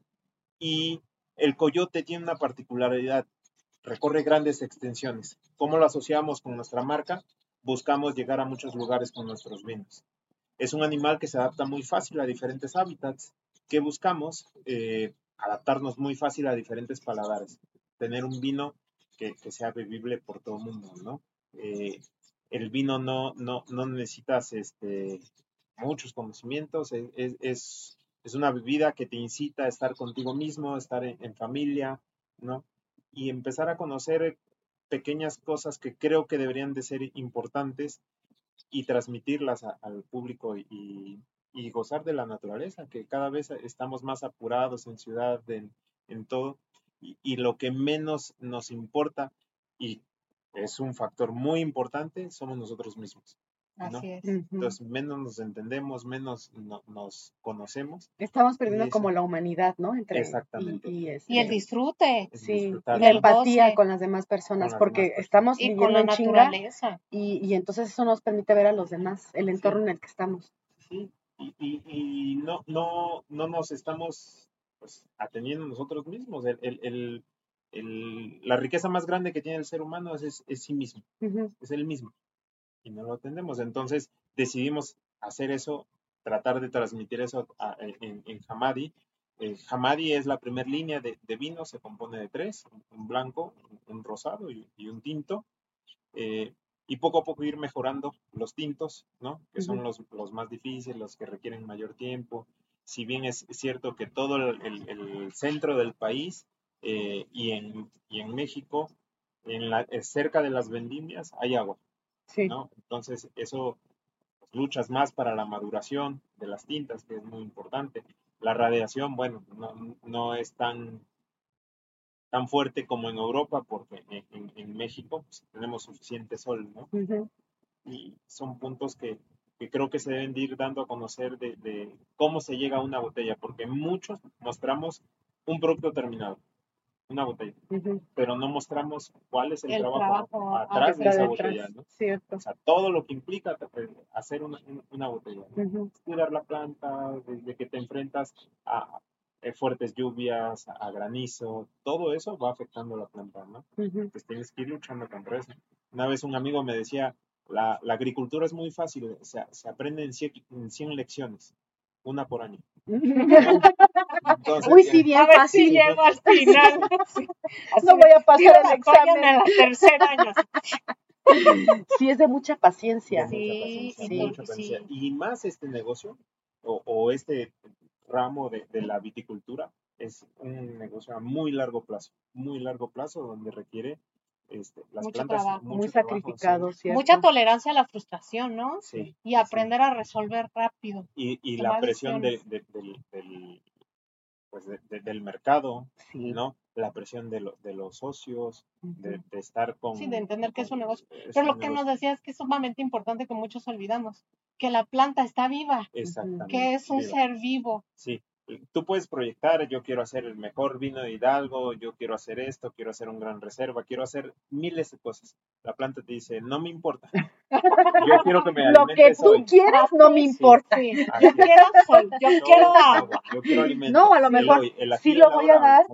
Y el coyote tiene una particularidad. Recorre grandes extensiones. ¿Cómo lo asociamos con nuestra marca? Buscamos llegar a muchos lugares con nuestros vinos. Es un animal que se adapta muy fácil a diferentes hábitats. ¿Qué buscamos? Eh, adaptarnos muy fácil a diferentes paladares, tener un vino que, sea bebible por todo el mundo, ¿no? Eh, el vino no, no, no necesitas este, muchos conocimientos, es, es- es, es una bebida que te incita a estar contigo mismo, estar en, en familia, ¿no? Y empezar a conocer pequeñas cosas que creo que deberían de ser importantes y transmitirlas a- al público y, y gozar de la naturaleza, que cada vez estamos más apurados en ciudad, en, en todo, y, y lo que menos nos importa, y es un factor muy importante, somos nosotros mismos. ¿no? Así es. Entonces, menos nos entendemos, menos no- nos conocemos. Estamos perdiendo eso. como la humanidad, ¿no? Entre, Exactamente. Y, y, este, Y el disfrute. Sí, y la empatía con las demás personas, las porque demás personas. estamos Y viviendo con la en chinga naturaleza. y, y entonces eso nos permite ver a los demás, el entorno en el que estamos. ¿sí? Y, y- y no, no, no nos estamos pues, atendiendo nosotros mismos. El, el- el- el- la riqueza más grande que tiene el ser humano es, es, es sí mismo, es él mismo. Y no lo atendemos. Entonces decidimos hacer eso, tratar de transmitir eso a- en, en Hamadi. Eh, Hamadi es la primera línea de, de vino, se compone de tres, un blanco, un rosado y, y un tinto. Eh, y poco a poco ir mejorando los tintos, ¿no? Que son los, los más difíciles, los que requieren mayor tiempo. Si bien es cierto que todo el, el- el centro del país eh, y, en, y en México, en la, eh, cerca de las vendimias, hay agua, Sí. ¿no? Entonces, eso pues, luchas más para la maduración de las tintas, que es muy importante. La radiación, bueno, no, no es tan, tan fuerte como en Europa, porque en, en- México pues, tenemos suficiente sol, ¿no? Ujú. y son puntos que, que creo que se deben de ir dando a conocer de, de cómo se llega a una botella, porque muchos mostramos un producto terminado, una botella, Ujú. pero no mostramos cuál es el, El trabajo, trabajo atrás de esa detrás. botella, ¿no? Cierto. O sea, todo lo que implica hacer una, una botella. ¿no? Ujú. Cuidar la planta, desde que te enfrentas a fuertes lluvias, a granizo, todo eso va afectando la planta, ¿no? Pues tienes que ir luchando contra eso. Una vez un amigo me decía, la, la agricultura es muy fácil, se, se aprende en 100, en 100 lecciones, una por año. Entonces, Uy, sí, bien A ver si fácil. llego al final. Sí. No voy a pasar "Tío, el examen. en la tercer año. Sí, es de mucha paciencia. Sí, sí, mucha sí. paciencia. Y más este negocio o, o este ramo de, de la viticultura es un negocio a muy largo plazo, muy largo plazo donde requiere este, las Mucho plantas trabajo. mucho Muy trabajo, sí. sacrificado. Mucha tolerancia a la frustración, ¿no? Sí, Y sí. aprender a resolver rápido. y, y la presión de- de- del, del, pues de- de- del mercado, Sí. ¿no? La presión de, lo- de los socios, de, de estar con... Sí, de entender que es un negocio. es Pero un lo que nos decía es que es sumamente importante que muchos olvidamos, que la planta está viva, Exactamente. que es un viva. ser vivo. Sí, tú puedes proyectar, yo quiero hacer el mejor vino de Hidalgo, yo quiero hacer esto, quiero hacer un gran reserva, quiero hacer miles de cosas. La planta te dice, no me importa. Yo quiero que me Lo que tú hoy. quieras no me importa. Sí. Yo quiero sol, yo Yo quiero agua. Yo quiero alimento. No, a lo mejor el sí lo voy a dar,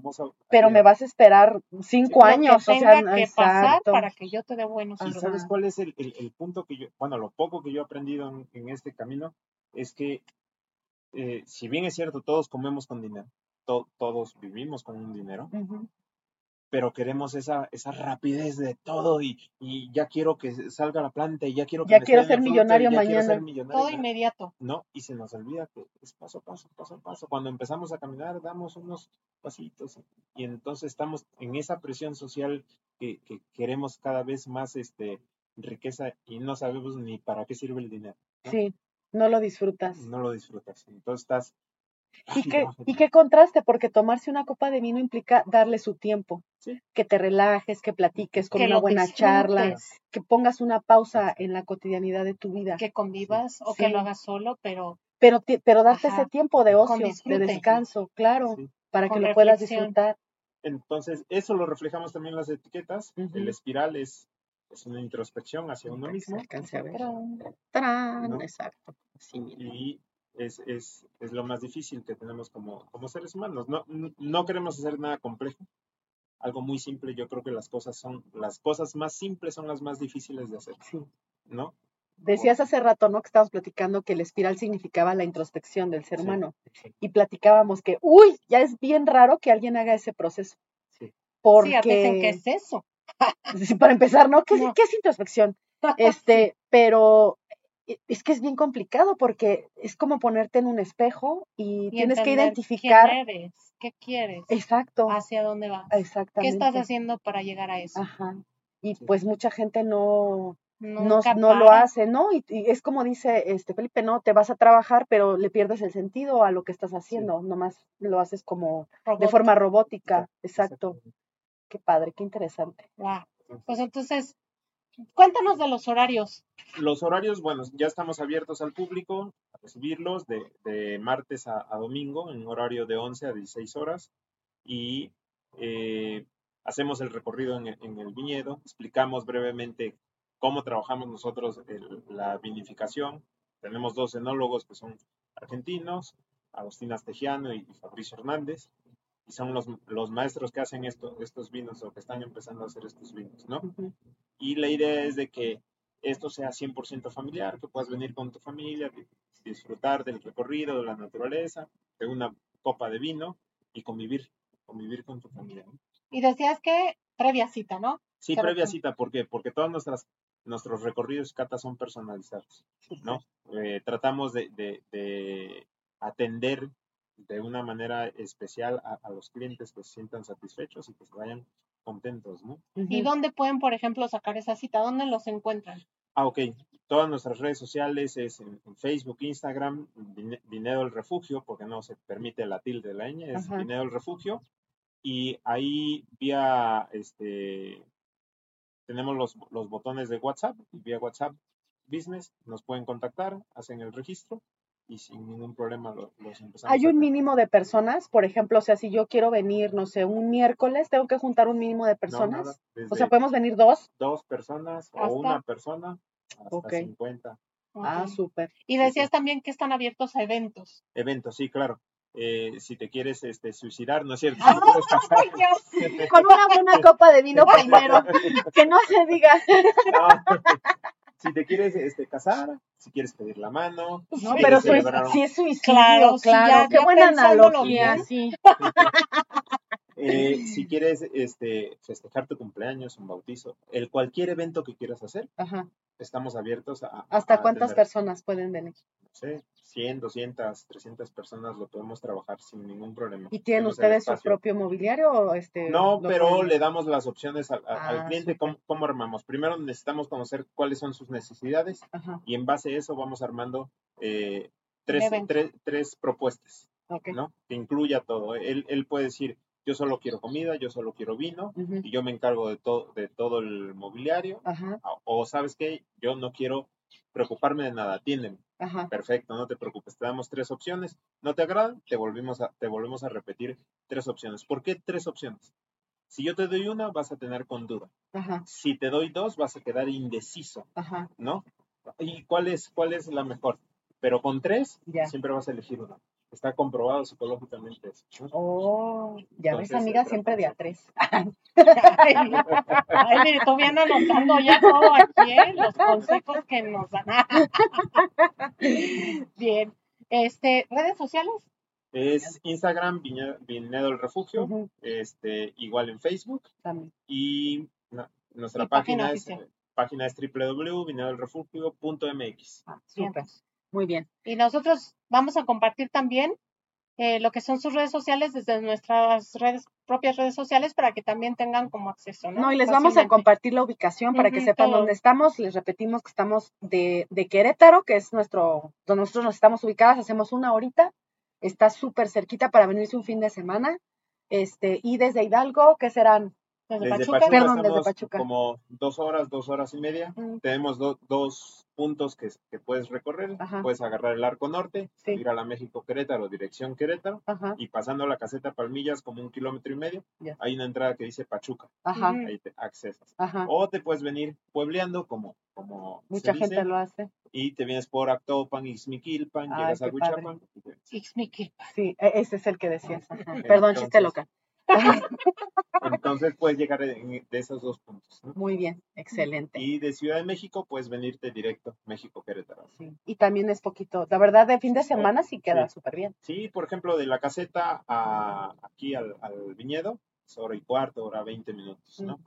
Pero me vas a esperar cinco años, que o sea, tenga que pasar exacto. para que yo te dé buenos ¿Y sabes cuál es el, el- el punto que yo, bueno, lo poco que yo he aprendido en, en este camino es que, eh, si bien es cierto, todos comemos con dinero, to- todos vivimos con un dinero, pero queremos esa, esa rapidez de todo y, y ya quiero que salga la planta y ya quiero que Ya me quiero ser millonario ya quiero ser mañana. millonario Todo mañana. inmediato. No, y se nos olvida que es paso a paso, paso a paso. Cuando empezamos a caminar, damos unos pasitos y entonces estamos en esa presión social que, que queremos cada vez más este, riqueza y no sabemos ni para qué sirve el dinero. ¿no? Sí, no lo disfrutas. No lo disfrutas. Entonces estás. Y qué, y qué contraste, porque tomarse una copa de vino implica darle su tiempo, Sí. que te relajes, que platiques con Que una buena charla, que pongas una pausa en la cotidianidad de tu vida, que convivas o Sí. que lo hagas solo, pero pero, pero darte Ajá, ese tiempo de ocio, de descanso, claro, Sí. para que lo puedas reflexión. disfrutar. Entonces, eso lo reflejamos también en las etiquetas. El espiral es, es una introspección hacia uno Que se mismo. alcance a ver. Tarán. ¡Tarán! ¿No? Exacto. Y es, es, es lo más difícil que tenemos como, como seres humanos. No, no queremos hacer nada complejo, algo muy simple. Yo creo que las cosas son, las cosas más simples son las más difíciles de hacer, Sí. ¿no? Decías hace rato, ¿no? Que estábamos platicando que el espiral significaba la introspección del ser Sí, humano. sí, Y platicábamos que, uy, ya es bien raro que alguien haga ese proceso. Sí. Porque, Sí, dicen qué es eso. Sí, para empezar, ¿no? ¿Qué, es- No. qué es introspección? Este, pero es que es bien complicado porque es como ponerte en un espejo y, Y tienes que identificar. quién eres, qué quieres, Exacto, hacia dónde vas, qué exactamente. estás haciendo para llegar a eso. Ajá. Y Sí. pues mucha gente no, no, no lo hace, ¿no? Y, y es como dice este Felipe, no, te vas a trabajar, pero le pierdes el sentido a lo que estás haciendo, nomás lo haces como de forma robótica, exacto. Qué padre, qué interesante. Guau. Pues entonces, cuéntanos de los horarios. Los horarios, bueno, ya estamos abiertos al público a recibirlos de, martes a, domingo en horario de 11 a 16 horas y eh, hacemos el recorrido en, el- viñedo, explicamos brevemente cómo trabajamos nosotros la vinificación. Tenemos dos enólogos que son argentinos, Agustín Astegiano y Fabricio Hernández, son los, los maestros que hacen esto, estos vinos o que están empezando a hacer estos vinos, ¿no? Y la idea es de que esto sea 100% familiar, que puedas venir con tu familia, di- disfrutar del recorrido, de la naturaleza, de una copa de vino y convivir, convivir con tu familia. ¿no? Y decías que previa cita, ¿no? Sí, Correcto. previa cita, ¿por qué? Porque todas nuestras nuestros recorridos catas son personalizados, ¿no? Eh, tratamos de, de- de atender de una manera especial a, a los clientes que se sientan satisfechos y que se vayan contentos, ¿no? ¿Y dónde pueden, por ejemplo, sacar esa cita? ¿Dónde los encuentran? Ah, ok. Todas nuestras redes sociales es en, en Facebook, Instagram, Vine- Vinedo el Refugio, porque no se permite la tilde de la ñ, es Ajá. Vinedo el Refugio. Y ahí vía, este, tenemos los, los botones de WhatsApp, y vía WhatsApp Business, nos pueden contactar, hacen el registro y sin ningún problema lo- los empezamos Hay un mínimo de personas, por ejemplo, o sea, si yo quiero venir, no sé, un miércoles, tengo que juntar un mínimo de No, personas. nada, o sea, podemos venir dos. dos personas o Hasta- una persona hasta Ok. 50 Ah, súper. Y decías también que están abiertos a eventos. eventos, sí, claro. Eh, si te quieres este, suicidar, ¿no es cierto? ¡Ay, Si te quieres casar, ¡Ay, Dios! Con una buena copa de vino primero. Que no se diga. No. Si te quieres este, casar, si quieres pedir la mano, si No, pero sui- celebrar un- sí es suicidio, Claro, claro. ya- Qué ya buena analogía, bien. sí. eh, si quieres este, festejar tu cumpleaños, un bautizo, el cualquier evento que quieras hacer, Ajá. estamos abiertos a... ¿Hasta a cuántas personas pueden venir? No sé, 100, 200, 300 personas lo podemos trabajar sin ningún problema. ¿Y tienen Tenemos ustedes su propio mobiliario o este? No, pero pueden- le damos las opciones al, a- al Ah, cliente, cómo, cómo armamos. Primero necesitamos conocer cuáles son sus necesidades Ajá, y en base a eso vamos armando eh, tres, tres, tres propuestas, ok. ¿no? Que incluya todo. Él, él puede decir, yo solo quiero comida, yo solo quiero vino y yo me encargo de, todo de todo el mobiliario. Ajá, O, ¿sabes qué? Yo no quiero preocuparme de nada, atiéndeme. Ajá. Perfecto, no te preocupes. Te damos tres opciones. ¿No te agrada? Te volvemos a, te volvemos a repetir tres opciones. ¿Por qué tres opciones? Si yo te doy una, vas a tener con duda. Ajá. Si te doy dos, vas a quedar indeciso, Ajá. ¿no? ¿Y cuál es, cuál es la mejor? Pero con tres, Ya. siempre vas a elegir una. Está comprobado psicológicamente eso. ¿no? Oh, ya ves, Entonces, amiga, se siempre de a tres. Ay, ay, mire, tú bien anotando ya todo aquí, ¿eh? los consejos que nos dan. Bien. Este, redes sociales. Es Instagram, Viñe- Viñedo el Refugio, este, igual en Facebook. también. Y nuestra Y página página, es, oficial. página es www.viñedoelrefugio.mx. Ah, Bien, súper. pues. Muy bien. Y nosotros vamos a compartir también eh, lo que son sus redes sociales desde nuestras redes, propias redes sociales para que también tengan como acceso, ¿no? No, y les vamos a compartir la ubicación para que sepan todo. dónde estamos. Les repetimos que estamos de, de Querétaro, que es nuestro, donde nosotros nos estamos ubicadas, hacemos una horita. Está súper cerquita para venirse un fin de semana. Este, y desde Hidalgo, que serán? Desde Desde Pachuca. Pachuca, Perdón, desde estamos Pachuca. como dos horas, dos horas y media. Mm, Tenemos do- dos puntos que, que puedes recorrer. Ajá. Puedes agarrar el arco norte, Sí. ir a la México Querétaro, dirección Querétaro, Ajá, y pasando la caseta Palmillas como un kilómetro y medio, hay una entrada que dice Pachuca. ajá. Ahí te accesas. ajá. O te puedes venir puebleando como, como se Mucha dice, gente lo hace. y te vienes por Actopan, Ixmiquilpan, Ay, llegas a. Huichapan. y te- Ixmiquil. Sí, e- ese es el que decías. Ajá. Perdón, chiste Entonces- local. Entonces puedes llegar de esos dos puntos. ¿no? Muy bien, excelente. Y de Ciudad de México puedes venirte directo México-Querétaro. Sí, Y también es poquito, la verdad, de fin de semana sí queda Sí. súper bien. Sí, por ejemplo, de la caseta a aquí al, al viñedo, es hora y cuarto, hora 20 minutos, ¿no?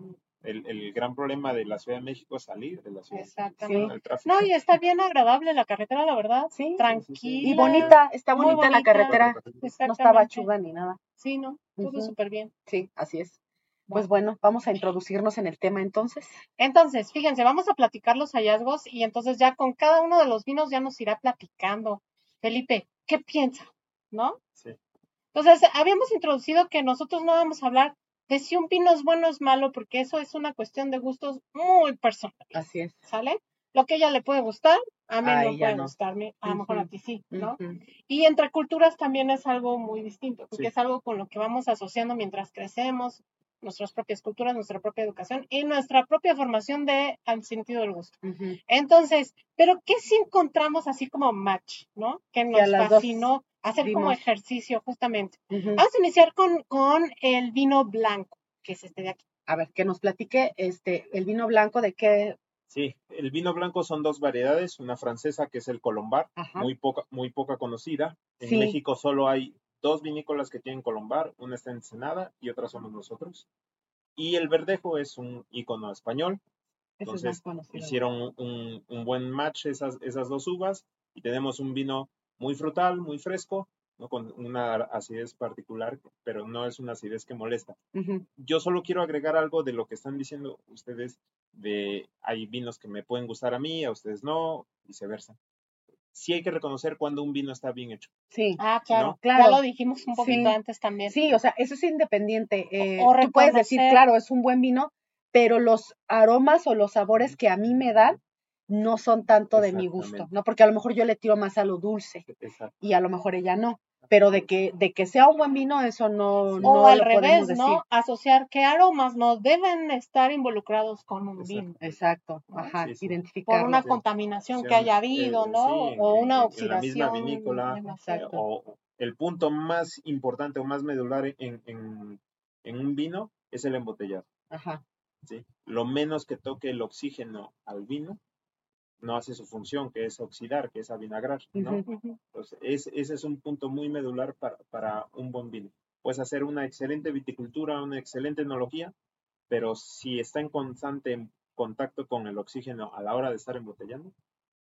El, el gran problema de la Ciudad de México es salir de la ciudad. Exactamente. Tráfico. No, y está bien agradable la carretera, la verdad. Sí. Tranquila. Y bonita, está bonita la carretera, no está bachuda ni nada. Sí, no, todo Ujú. súper bien. Sí, así es. Pues bueno, vamos a introducirnos en el tema entonces. Entonces, fíjense, vamos a platicar los hallazgos y entonces ya con cada uno de los vinos ya nos irá platicando. Felipe, ¿qué piensa? ¿No? Sí. Entonces, habíamos introducido que nosotros no vamos a hablar de si un vino es bueno o es malo, porque eso es una cuestión de gustos muy personal, Así es. ¿sale? Lo que a ella le puede gustar, a mí Ay, no puede no. gustarme, a lo mejor a ti sí, ¿no? Y entre culturas también es algo muy distinto, porque Sí. es algo con lo que vamos asociando mientras crecemos, nuestras propias culturas, nuestra propia educación y nuestra propia formación de al sentido del gusto. Entonces, pero ¿qué si encontramos así como match, ¿no? Que nos dos fascinó hacer como ejercicio justamente. Ujú. Vamos a iniciar con, con el vino blanco, que es este de aquí. A ver, que nos platique este el vino blanco de qué. Sí, el vino blanco son dos variedades, una francesa que es el Colombar, Ajá. muy poca, muy poca conocida. En Sí. México solo hay dos vinícolas que tienen Colombar, una está en Ensenada y otra somos nosotros. Y el Verdejo es un icono español, es entonces, más conocido. hicieron un, un buen match esas, esas dos uvas y tenemos un vino muy frutal, muy fresco, ¿no? con una acidez particular, pero no es una acidez que molesta. Yo solo quiero agregar algo de lo que están diciendo ustedes de hay vinos que me pueden gustar a mí, a ustedes no, viceversa. Sí hay que reconocer cuando un vino está bien hecho. Sí. Ah, claro, ¿No? Claro. Ya lo dijimos un poquito Sí. antes también. Sí, o sea, eso es independiente. eh, O tú puedes decir, claro, es un buen vino, pero los aromas o los sabores que a mí me dan no son tanto de mi gusto. ¿no? Porque a lo mejor yo le tiro más a lo dulce Exacto. y a lo mejor ella no. Pero de que, de que sea un buen vino, eso no, O no al lo revés, decir. ¿no? Asociar que aromas no deben estar involucrados con un Exacto. vino. Exacto, ¿no? ajá, Sí, sí. Por una sí. contaminación que haya eh, habido, sí, ¿no? o en- una en la oxidación. misma vinícola, demasiado. Exacto. O el punto más importante o más medular en, en- en un vino es el embotellado. Ajá, ¿sí? Lo menos que toque el oxígeno al vino no hace su función, que es oxidar, que es avinagrar, ¿no? Entonces, es- ese es un punto muy medular para, para un buen vino. Puedes hacer una excelente viticultura, una excelente enología, pero si está en constante contacto con el oxígeno a la hora de estar embotellando,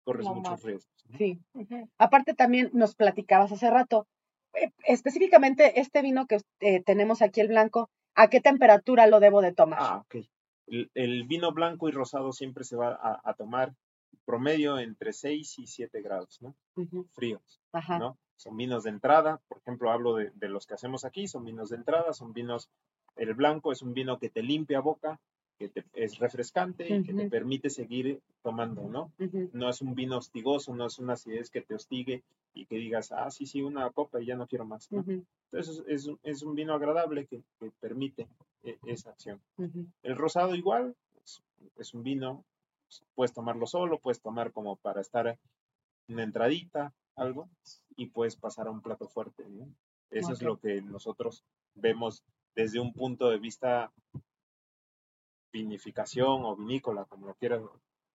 corres Lo muchos riesgos. ¿no? sí. Aparte también nos platicabas hace rato, eh, específicamente este vino que eh, tenemos aquí, el blanco, ¿a qué temperatura lo debo de tomar? Ah, ok. El, el vino blanco y rosado siempre se va a, a tomar promedio entre 6 y 7 grados, ¿no? Fríos. Ajá, ¿no? Son vinos de entrada, por ejemplo, hablo de, de los que hacemos aquí, son vinos de entrada, son vinos, el blanco es un vino que te limpia boca, que te- es refrescante y que te permite seguir tomando, ¿no? No es un vino hostigoso, no es una acidez que te hostigue y que digas, ah, sí, sí, una copa y ya no quiero más. Entonces es, un- es un vino agradable que, que permite e- esa acción. El rosado igual, es, es un vino, puedes tomarlo solo, puedes tomar como para estar una entradita, algo, y puedes pasar a un plato fuerte. ¿no? Eso es lo que nosotros vemos desde un punto de vista vinificación o vinícola, como lo quieras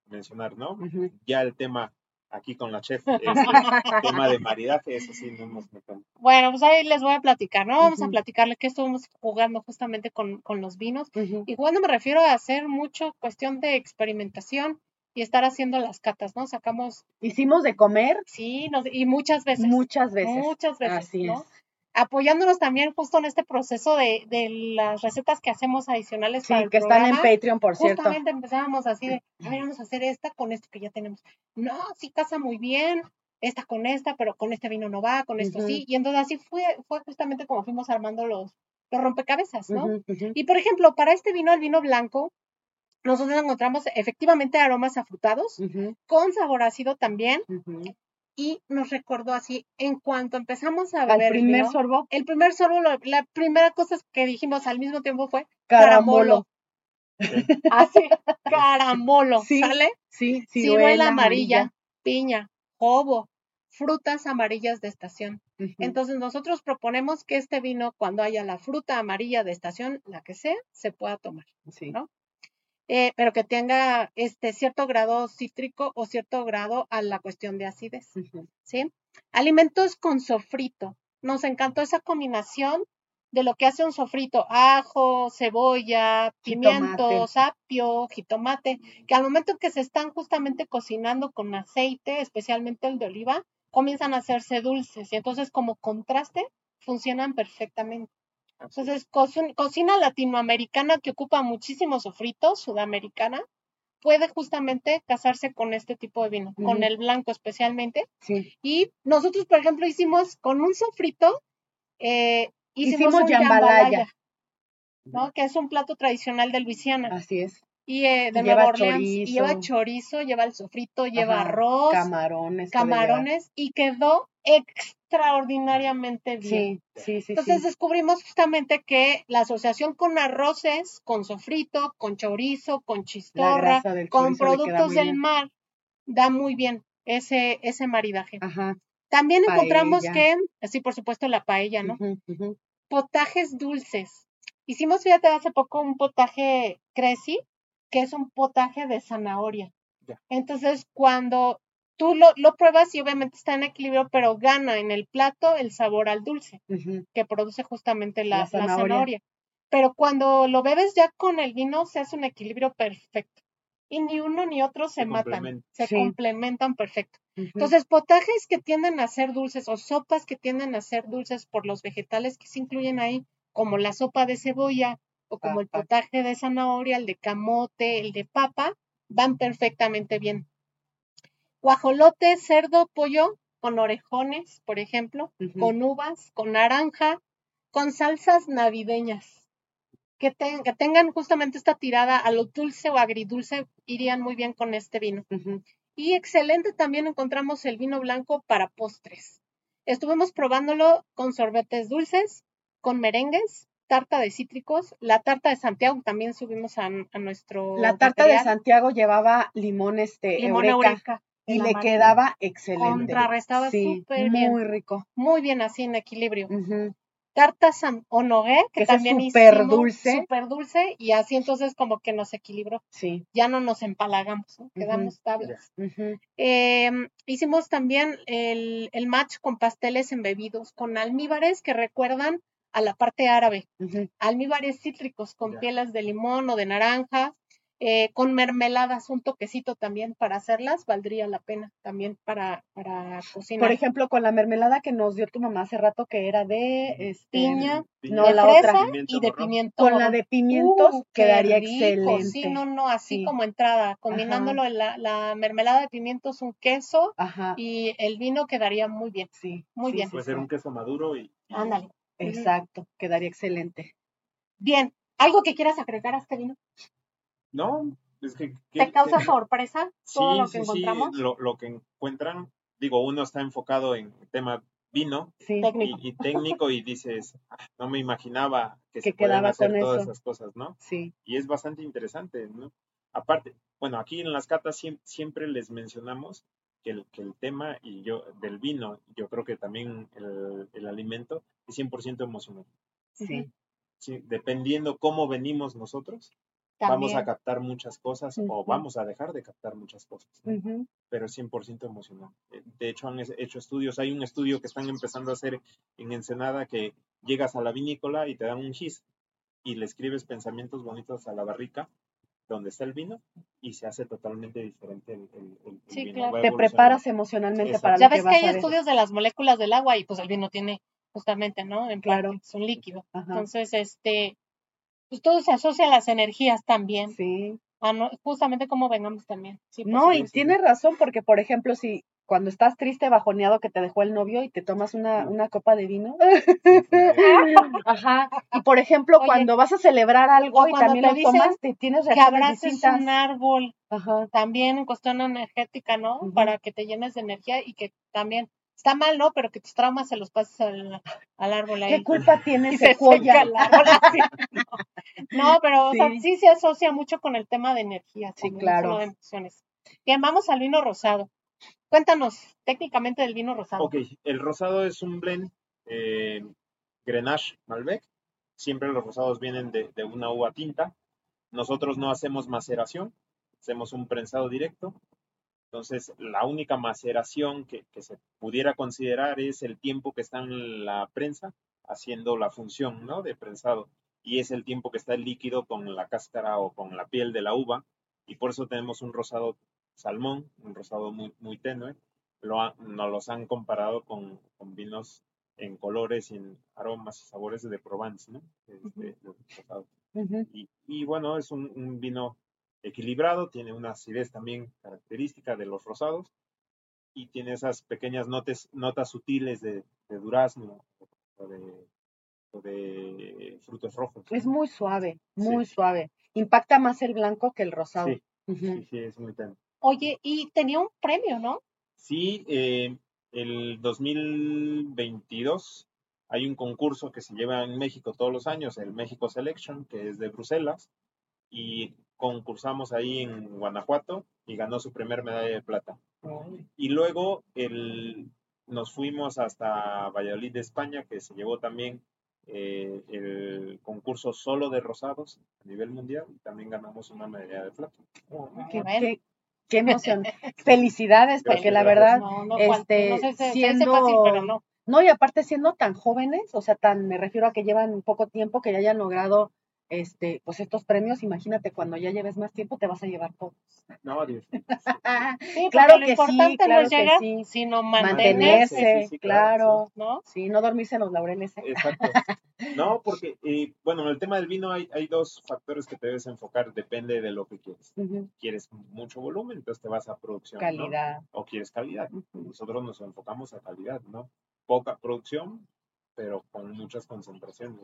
mencionar, ¿no? Ya el tema aquí con la chef es el tema de maridaje, eso sí no nos metemos. Bueno, pues ahí les voy a platicar, ¿no? Vamos a platicarle que estuvimos jugando justamente con, con los vinos. Y jugando me refiero a hacer mucho cuestión de experimentación y estar haciendo las catas, ¿no? Sacamos, Hicimos de comer sí, nos- y muchas veces. muchas veces. Muchas veces, Así ¿no? es. Apoyándonos también justo en este proceso de, de las recetas que hacemos adicionales Sí, para el que están en. Patreon, por cierto. Justamente empezábamos así de, a ver, vamos a hacer esta con esto que ya tenemos. No, sí casa muy bien, esta con esta, pero con este vino no va, con esto sí. Y entonces así fue, fue justamente como fuimos armando los, los rompecabezas, ¿no? Y por ejemplo, para este vino, el vino blanco, nosotros encontramos efectivamente aromas afrutados, con sabor ácido también. Y nos recordó así, en cuanto empezamos a beber el primer sorbo, el primer sorbo, la primera cosa que dijimos al mismo tiempo fue carambolo. Así, caramolo, Sí, ¿sale? Sí, Ciruela amarilla, piña, jobo, frutas amarillas de estación. Entonces nosotros proponemos que este vino, cuando haya la fruta amarilla de estación, la que sea, se pueda tomar, sí. ¿no? Eh, pero que tenga este cierto grado cítrico o cierto grado a la cuestión de acidez, ¿sí? Alimentos con sofrito. Nos encantó esa combinación de lo que hace un sofrito, ajo, cebolla, pimientos, apio, jitomate, que al momento que se están justamente cocinando con aceite, especialmente el de oliva, comienzan a hacerse dulces y entonces como contraste funcionan perfectamente. Entonces, coci- cocina latinoamericana que ocupa muchísimos sofritos, sudamericana, puede justamente casarse con este tipo de vino, con el blanco especialmente. Sí. Y nosotros, por ejemplo, hicimos con un sofrito, eh, hicimos, Hicimos un jambalaya. jambalaya, ¿no? Que es un plato tradicional de Luisiana Así es. Y eh, de Nueva Orleans. Lleva chorizo. lleva el sofrito, lleva Ajá, arroz, Camarones. camarones y quedó extraordinariamente bien. Sí, sí, sí. Entonces sí. descubrimos justamente que la asociación con arroces, con sofrito, con chorizo, con chistorra, del con productos del mar, da muy bien ese, ese maridaje. Ajá. También encontramos que, sí, por supuesto, la paella, ¿no? Potajes dulces. Hicimos, fíjate, hace poco un potaje creci, que es un potaje de zanahoria. Entonces, cuando tú lo, lo pruebas y obviamente está en equilibrio, pero gana en el plato el sabor al dulce que produce justamente la, La la zanahoria. Pero cuando lo bebes ya con el vino, se hace un equilibrio perfecto. Y ni uno ni otro se, Se matan, se Sí. complementan perfecto. Ujú. Entonces, potajes que tienden a ser dulces o sopas que tienden a ser dulces por los vegetales que se incluyen ahí, como la sopa de cebolla o como el potaje de zanahoria, el de camote, el de papa, van perfectamente bien. Guajolote, cerdo, pollo con orejones, por ejemplo, con uvas, con naranja, con salsas navideñas. Que, ten- que tengan justamente esta tirada a lo dulce o agridulce, irían muy bien con este vino. Y excelente también encontramos el vino blanco para postres. Estuvimos probándolo con sorbetes dulces, con merengues, tarta de cítricos, la tarta de Santiago también subimos a, a nuestro La tarta de Santiago llevaba limón este limón eureka, eureka, y le quedaba excelente. Contrarrestaba sí, súper muy bien. rico. muy bien así en equilibrio. Tarta San Honoré, que, Que ese es también súper dulce. súper dulce, y así entonces como que nos equilibró. Sí. Ya no nos empalagamos, ¿no? quedamos tablas. Ujú. Eh, hicimos también el, el match con pasteles embebidos, con almíbares que recuerdan a la parte árabe, Ujú. almíbares cítricos con Ya. pieles de limón o de naranja, eh, con mermeladas, un toquecito también para hacerlas, valdría la pena también para, para cocinar. Por ejemplo, con la mermelada que nos dio tu mamá hace rato que era de este Piña, no, de la fresa otra. Y de pimiento. con la de pimientos Uh, quedaría rico, excelente. Sí, no, no, así Sí. como entrada, combinándolo en la, la mermelada de pimientos, un queso Ajá. y el vino quedaría muy bien. Sí. Muy sí, bien. sí, Puede sí. ser un queso maduro y, y Ándale. Exacto, quedaría excelente. Bien. ¿Algo que quieras agregar a este vino? No, es que... que- ¿Te causa que- sorpresa Sí, todo lo que sí, sí, encontramos? lo, lo que encuentran, digo, uno está enfocado en tema vino Sí. Técnico. y, y técnico y dices, "Ah, no me imaginaba que, Que se quedaba hacer con todas eso. esas cosas, ¿no? Sí. Y es bastante interesante, ¿no? Aparte, bueno, aquí en las catas siem- siempre les mencionamos que el, que el tema y yo del vino, yo creo que también el, el alimento es 100% emocional. Sí. Sí, dependiendo cómo venimos nosotros, vamos a captar muchas cosas o vamos a dejar de captar muchas cosas. pero es 100% emocional. Eh, De hecho, han hecho estudios. Hay un estudio que están empezando a hacer en Ensenada que llegas a la vinícola y te dan un gis y le escribes pensamientos bonitos a la barrica donde está el vino y se hace totalmente diferente el, el- el- el Sí, vino. claro. Te preparas emocionalmente Exacto. para Ya lo ves que hay estudios de las moléculas del agua y pues el vino tiene justamente, ¿no? En Claro. parte, es un líquido. Ajá. Entonces, este, pues todo se asocia a las energías también. Sí. a no- justamente como vengamos también. Sí, No, y supuesto. tienes razón, porque por ejemplo, si cuando estás triste, bajoneado, que te dejó el novio y te tomas una, una copa de vino. Ajá. Y por ejemplo, Oye, cuando vas a celebrar algo y también te lo tomas, te tienes que reacciones abraces distintas. un árbol Ajá. también en cuestión energética, ¿no? Para que te llenes de energía y que también está mal, ¿no? Pero que tus traumas se los pases al, al árbol ahí. ¿Qué culpa tiene Y se Sequoia? seca el árbol así, ¿no? No, pero o sea, Sí. se asocia mucho con el tema de energía. Sí, claro. de emociones. Bien, vamos al vino rosado. Cuéntanos técnicamente del vino rosado. Ok, el rosado es un blend eh, Grenache Malbec. Siempre los rosados vienen de, una uva tinta. Nosotros no hacemos maceración, hacemos un prensado directo. Entonces, la única maceración que, que se pudiera considerar es el tiempo que está en la prensa haciendo la función ¿no? de prensado. Y es el tiempo que está el líquido con la cáscara o con la piel de la uva. Y por eso tenemos un rosado salmón, un rosado muy, muy tenue. Lo ha- nos los han comparado con, con vinos en colores y en aromas y sabores de Provence, ¿no? Este, rosados. Ujú. Y, y bueno, es un, un vino equilibrado, tiene una acidez también característica de los rosados y tiene esas pequeñas notas, notas sutiles de, de durazno o de, o de frutos rojos. Es muy suave, muy Sí. suave. Impacta más el blanco que el rosado. Sí, sí, es muy tenue. Oye, y tenía un premio, ¿no? Sí, eh, el 2022 hay un concurso que se lleva en México todos los años, el México Selection, que es de Bruselas, y concursamos ahí en Guanajuato y ganó su primer medalla de plata. Y luego el, nos fuimos hasta Valladolid de España, que se llevó también eh, el concurso solo de rosados a nivel mundial, y también ganamos una medalla de plata. Qué, Bueno. qué- qué emoción. Felicidades, porque la verdad, No, no, cual- este, no sé, siendo- fácil, pero no. no, y aparte siendo tan jóvenes, o sea, tan, me refiero a que llevan poco tiempo, que ya hayan logrado este, pues estos premios, imagínate cuando ya lleves más tiempo te vas a llevar todos. No, Dios. Sí, porque Claro lo que sí, importante claro no es que llegar, sí. sino Mantenerse, mantenerse, Sí, sí, claro, claro, ¿no? sí, no dormirse en los laureles. ¿eh? Exacto. No, porque, eh, bueno, en el tema del vino hay, hay dos factores que te debes enfocar, depende de lo que quieres. ¿Quieres mucho volumen? Entonces te vas a producción. ¿no? Calidad. O quieres calidad. Ujú. Nosotros nos enfocamos a calidad, ¿no? Poca producción, pero con muchas concentraciones,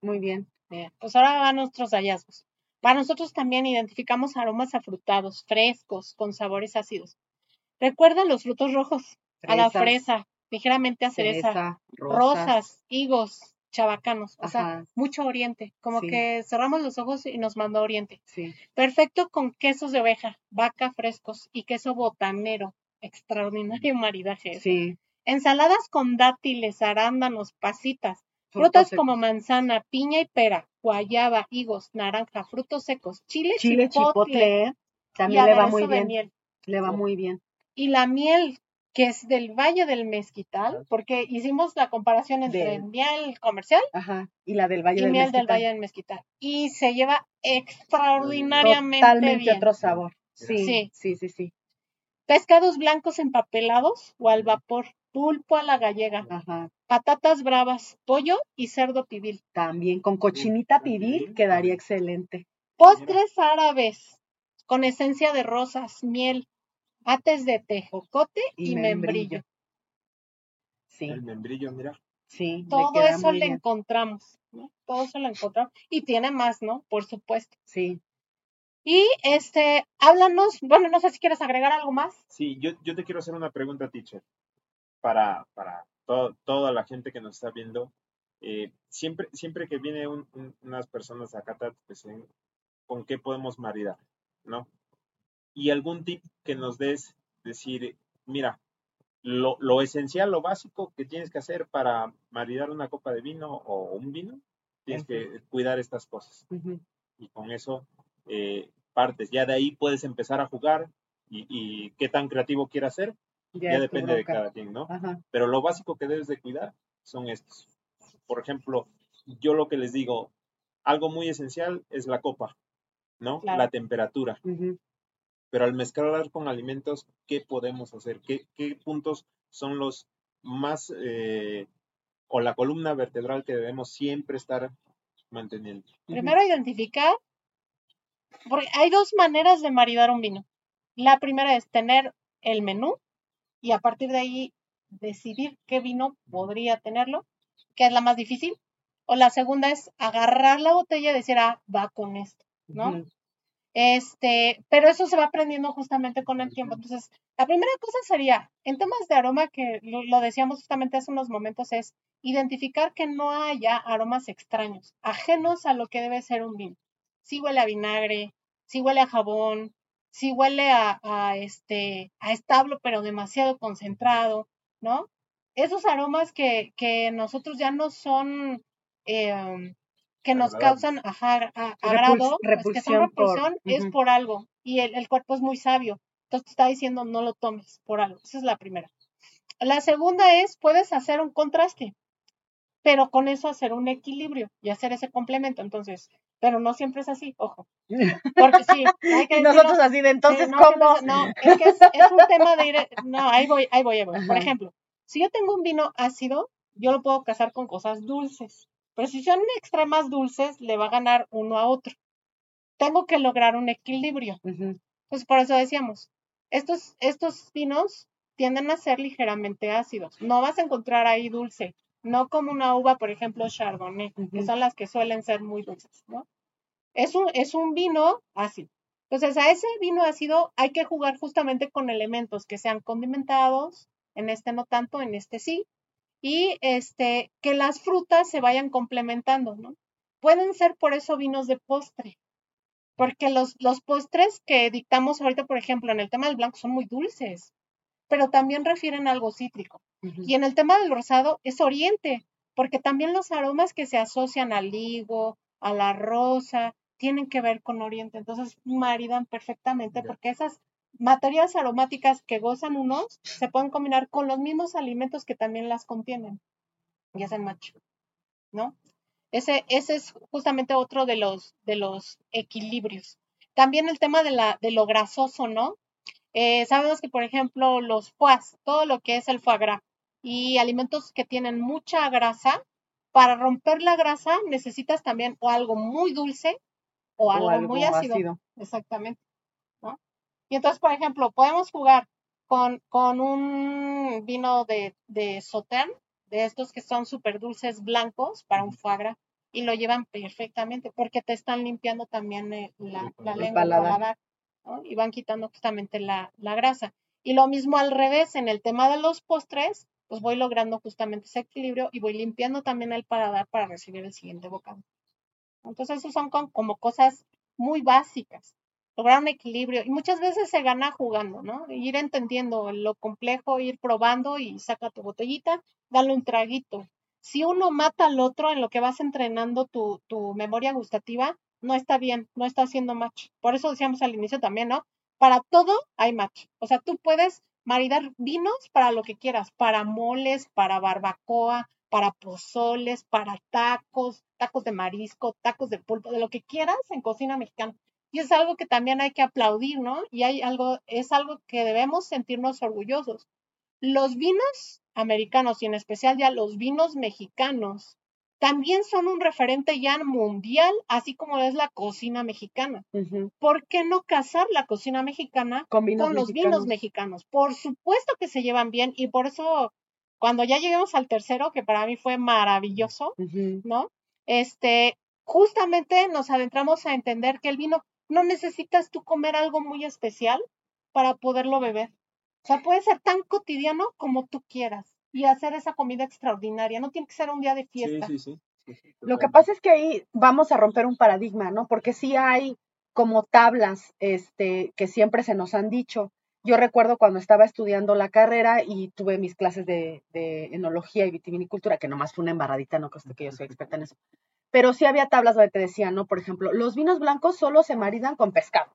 Muy bien. Bien, pues ahora van nuestros hallazgos. Para nosotros también identificamos aromas afrutados, frescos, con sabores ácidos. Recuerdan los frutos rojos, a la fresa, ligeramente a cereza, cereza, rosas, higos, chabacanos, o sea, mucho oriente, como Sí. que cerramos los ojos y nos mandó oriente. sí. Perfecto con quesos de oveja, vaca frescos y queso botanero. Extraordinario maridaje. ese. Sí. Ensaladas con dátiles, arándanos, pasitas, frutas como manzana, piña y pera, guayaba, higos, naranja, frutos secos, chile, Chile chipotle, también le va muy bien. miel. Le va muy bien. Y la miel, que es del Valle del Mezquital, porque hicimos la comparación entre Del- miel comercial Ajá. Y la del Valle y del miel del Mezquital. Valle del Mezquital. Y se lleva extraordinariamente Totalmente bien. otro sabor. Sí, Sí. sí, sí, sí. Pescados blancos empapelados o al vapor, pulpo a la gallega, Ajá. patatas bravas, pollo y cerdo pibil. También con cochinita pibil, quedaría excelente. Postres árabes con esencia de rosas, miel, ates de tejocote y, Y membrillo. membrillo. Sí, El membrillo, mira. sí. Todo eso le bien. encontramos, ¿no? Todo eso lo encontramos. Y tiene más, ¿no? Por supuesto. Sí. Y este, háblanos, bueno, no sé si quieres agregar algo más. Sí, yo, yo te quiero hacer una pregunta, teacher, para, para to- toda la gente que nos está viendo. Eh, siempre, siempre que viene un- un- unas personas acá, pues, en- ¿con qué podemos maridar? ¿No? Y algún tip que nos des, decir, mira, lo, lo esencial, lo básico que tienes que hacer para maridar una copa de vino o un vino, tienes que cuidar estas cosas. Y con eso eh, partes. Ya de ahí puedes empezar a jugar y, y qué tan creativo quieras ser, ya, depende de cada quien, ¿no? Ajá. Pero lo básico que debes de cuidar son estos. Por ejemplo, yo lo que les digo, algo muy esencial es la copa, ¿no? Claro. La temperatura. Pero al mezclar con alimentos, ¿qué podemos hacer? ¿Qué, qué puntos son los más, eh, o la columna vertebral que debemos siempre estar manteniendo? Primero identificar, porque hay dos maneras de maridar un vino. La primera es tener el menú y a partir de ahí decidir qué vino podría tenerlo, que es la más difícil. O la segunda es agarrar la botella y decir, ah, va con esto, ¿no? Este, pero eso se va aprendiendo justamente con el tiempo. Entonces, la primera cosa sería, en temas de aroma, que lo, lo decíamos justamente hace unos momentos, es identificar que no haya aromas extraños, ajenos a lo que debe ser un vino. Si huele a vinagre, si huele a jabón, si huele a, a, este, a establo, pero demasiado concentrado, ¿no? Esos aromas que, que nosotros ya no son, eh, que nos Agradables. causan ajá, a- agrado, pues, que son repulsión por- repulsión, es por algo. Y el, el cuerpo es muy sabio. Entonces te está diciendo no lo tomes por algo. Esa es la primera. La segunda es, puedes hacer un contraste, pero con eso hacer un equilibrio y hacer ese complemento. Entonces, pero no siempre es así, ojo. Porque sí, hay que Y nosotros así de entonces, no, ¿cómo? No, no, es que es, es un tema de ir. No, ahí voy, ahí voy, ahí voy. Por ejemplo, si yo tengo un vino ácido, yo lo puedo casar con cosas dulces. Pero si son extremas dulces, le va a ganar uno a otro. Tengo que lograr un equilibrio. Ujú. Pues por eso decíamos, estos, estos vinos tienden a ser ligeramente ácidos. No vas a encontrar ahí dulce. No como una uva, por ejemplo, Chardonnay, que son las que suelen ser muy dulces, ¿no? Es un, es un vino ácido. Entonces, a ese vino ácido hay que jugar justamente con elementos que sean condimentados, en este no tanto, en este sí, y este, que las frutas se vayan complementando, ¿no? Pueden ser por eso vinos de postre, porque los, los postres que dictamos ahorita, por ejemplo, en el tema del blanco son muy dulces, pero también refieren a algo cítrico. Y en el tema del rosado es oriente, porque también los aromas que se asocian al higo, a la rosa, tienen que ver con oriente. Entonces maridan perfectamente porque esas materias aromáticas que gozan unos se pueden combinar con los mismos alimentos que también las contienen y hacen match, ¿no? Ese, ese es justamente otro de los, de los equilibrios. También el tema de, la, de lo grasoso, ¿no? Eh, sabemos que, por ejemplo, los foies, todo lo que es el foie gras y alimentos que tienen mucha grasa, para romper la grasa necesitas también o algo muy dulce o, O algo, algo muy ácido. ácido. Exactamente. ¿no? Y entonces, por ejemplo, podemos jugar con, con un vino de, de Sauternes, de estos que son súper dulces blancos para un foie gras, y lo llevan perfectamente porque te están limpiando también eh, la, la El lengua, el paladar. paladar, ¿no? y van quitando justamente la, la grasa. Y lo mismo al revés, en el tema de los postres, pues voy logrando justamente ese equilibrio y voy limpiando también el paladar para recibir el siguiente bocado. Entonces, esos son como cosas muy básicas. Lograr un equilibrio. Y muchas veces se gana jugando, ¿no? Ir entendiendo lo complejo, ir probando y saca tu botellita, dale un traguito. Si uno mata al otro en lo que vas entrenando tu, tu memoria gustativa, no está bien, no está haciendo match. Por eso decíamos al inicio también, ¿no? Para todo hay match. O sea, tú puedes maridar vinos para lo que quieras, para moles, para barbacoa, para pozoles, para tacos, tacos de marisco, tacos de pulpo, de lo que quieras en cocina mexicana. Y es algo que también hay que aplaudir, ¿no? Y hay algo, es algo que debemos sentirnos orgullosos. Los vinos americanos y en especial ya los vinos mexicanos también son un referente ya mundial, así como es la cocina mexicana. ¿Por qué no casar la cocina mexicana Con los vinos mexicanos? Por supuesto que se llevan bien y por eso cuando ya lleguemos al tercero, que para mí fue maravilloso. ¿no? Este, justamente nos adentramos a entender que el vino no necesitas tú comer algo muy especial para poderlo beber. O sea, puede ser tan cotidiano como tú quieras y hacer esa comida extraordinaria. No tiene que ser un día de fiesta. Sí, sí, sí. sí, Lo que pasa es que ahí vamos a romper un paradigma, ¿no? Porque sí hay como tablas este, que siempre se nos han dicho. Yo recuerdo cuando estaba estudiando la carrera y tuve mis clases de, enología y vitivinicultura, que nomás fue una embarradita, no creo que yo soy experta en eso. Pero sí había tablas donde te decían, ¿no? Por ejemplo, los vinos blancos solo se maridan con pescado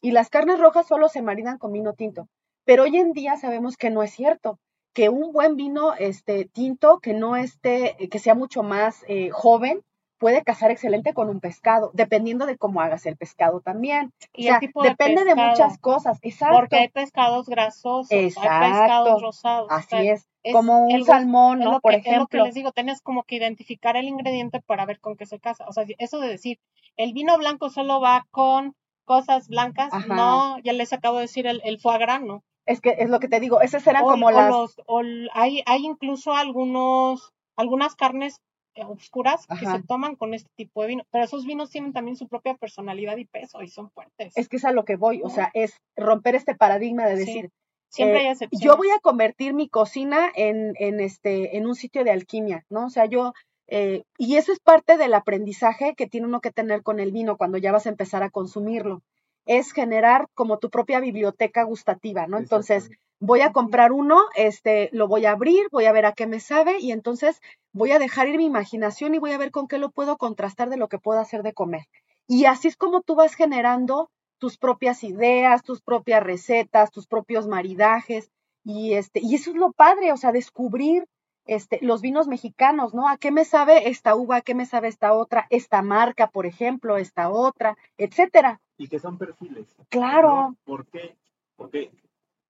y las carnes rojas solo se maridan con vino tinto. Pero hoy en día sabemos que no es cierto, que un buen vino este, tinto, que no esté, que sea mucho más eh, joven, puede casar excelente con un pescado, dependiendo de cómo hagas el pescado también. Y o sea, el tipo de depende de, muchas cosas. Exacto. Porque hay pescados grasosos, hay pescados rosados. o Así sea, es. Como un el- salmón, ¿no? Por que- Es lo que ejemplo. les digo, tienes como que identificar el ingrediente para ver con qué se casa. O sea, eso de decir, el vino blanco solo va con cosas blancas, Ajá. no, ya les acabo de decir el, el foie gras, ¿no? Es que es lo que te digo, esas eran O- como o las... los- o hay, hay incluso algunos, algunas carnes eh, oscuras que se toman con este tipo de vino, pero esos vinos tienen también su propia personalidad y peso y son fuertes. Es que es a lo que voy, o sea, es romper este paradigma de Sí. decir, Siempre eh, hay excepciones. yo voy a convertir mi cocina en, en, este, en un sitio de alquimia, ¿no? O sea, yo, eh, y eso es parte del aprendizaje que tiene uno que tener con el vino cuando ya vas a empezar a consumirlo. Es generar como tu propia biblioteca gustativa, ¿no? Entonces. Voy a comprar uno, este, lo voy a abrir, voy a ver a qué me sabe y entonces voy a dejar ir mi imaginación y voy a ver con qué lo puedo contrastar de lo que puedo hacer de comer. Y así es como tú vas generando tus propias ideas, tus propias recetas, tus propios maridajes y este y eso es lo padre, o sea, descubrir este los vinos mexicanos, ¿no? ¿A qué me sabe esta uva? ¿A qué me sabe esta otra? Esta marca, por ejemplo, esta otra, etcétera. Y que son perfiles. Claro. ¿no? ¿Por qué? Porque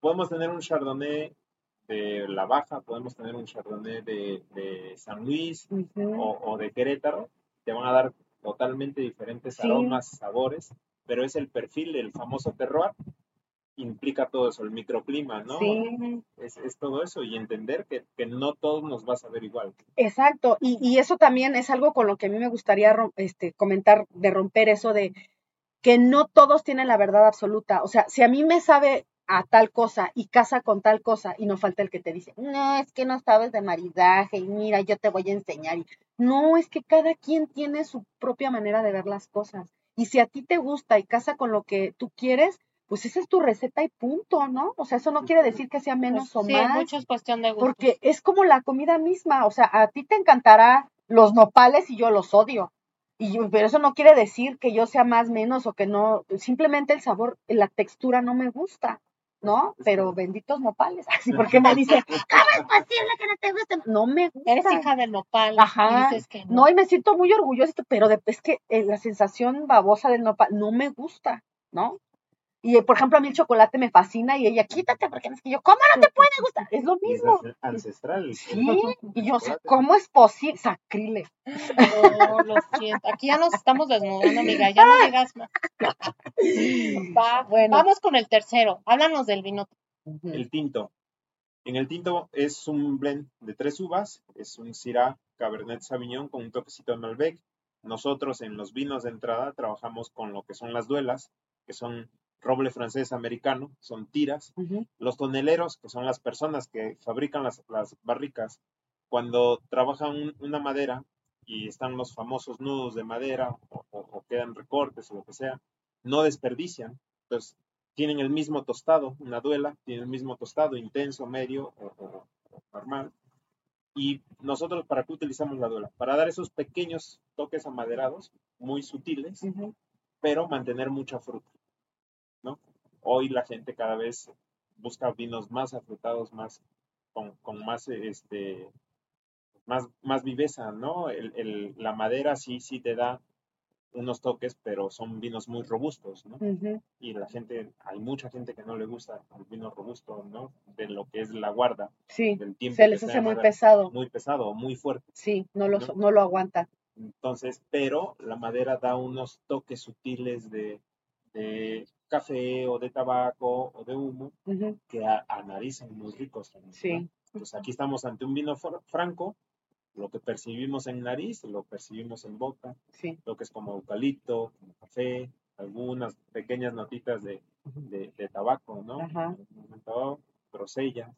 podemos tener un Chardonnay de La Baja, podemos tener un Chardonnay de, de San Luis o, o de Querétaro, te van a dar totalmente diferentes Sí. aromas, sabores, pero es el perfil del famoso terroir, implica todo eso, el microclima, ¿no? Sí. Es, es todo eso y entender que, que no todos nos va a saber igual. Exacto, y, y eso también es algo con lo que a mí me gustaría este, comentar, de romper eso de que no todos tienen la verdad absoluta. O sea, si a mí me sabe a tal cosa y casa con tal cosa y no falta el que te dice, no, es que no sabes de maridaje y mira, yo te voy a enseñar. Y, no, es que cada quien tiene su propia manera de ver las cosas. Y si a ti te gusta y casa con lo que tú quieres, pues esa es tu receta y punto, ¿no? O sea, eso no quiere decir que sea menos o sí, más mucho es cuestión de gusto. porque es como la comida misma, o sea, a ti te encantará los nopales y yo los odio. Y yo- pero eso no quiere decir que yo sea más menos o que no, simplemente el sabor, la textura no me gusta, ¿no? Pero benditos nopales. Así porque me dice, ¿cómo es posible que no te gusten? No me gusta. Eres hija del nopal Ajá. y dices que no. No, y me siento muy orgullosa, pero de- es que eh, la sensación babosa del nopal no me gusta, ¿no? Y por ejemplo, a mí el chocolate me fascina y ella, quítate, porque es que yo, ¿cómo no te puede gustar? Es lo es mismo. ance- ancestral. Sí, y yo, Chocolate. ¿cómo es posible? Sacrile. No, lo siento. Aquí ya nos estamos desnudando, amiga. Ya no digas más. Va, Bueno. Vamos con el tercero. Háblanos del vino. El tinto. En el tinto es un blend de tres uvas, es un Syrah Cabernet Sauvignon con un toquecito de Malbec. Nosotros en los vinos de entrada trabajamos con lo que son las duelas, que son roble francés americano, son tiras. Los toneleros, que son las personas que fabrican las, las barricas, cuando trabajan un- una madera y están los famosos nudos de madera o, o- o quedan recortes o lo que sea, no desperdician. Entonces, tienen el mismo tostado, una duela, tiene el mismo tostado, intenso, medio o, normal. Y nosotros, ¿para qué utilizamos la duela? Para dar esos pequeños toques amaderados, muy sutiles, pero mantener mucha fruta. Hoy la gente cada vez busca vinos más afrutados, más, con, con más, este, más, más viveza, ¿no? El- el- la madera sí, sí te da unos toques, pero son vinos muy robustos, ¿no? Y la gente, hay mucha gente que no le gusta el vino robusto, ¿no? De lo que es la guarda, Sí, del tiempo. se les hace muy madera, pesado. Muy pesado muy fuerte. Sí, no lo, ¿no? no lo aguanta. Entonces, pero la madera da unos toques sutiles de, de café o de tabaco o de humo Ujú. que a, a nariz son muy ricos también. Sí. Pues aquí estamos ante un vino fr- franco lo que percibimos en nariz, lo percibimos en boca, Sí. lo que es como eucalipto, como café, algunas pequeñas notitas de, de, de tabaco, ¿no? Ajá. Grosella.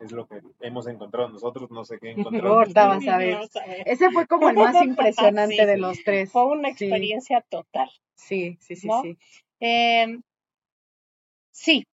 Es lo que hemos encontrado nosotros, no sé qué encontraron. Ahorita vas a ver. Ese fue como el más impresionante Sí. de los tres. Fue una Sí. experiencia total. Sí, sí, sí, ¿no? sí. Eh, sí,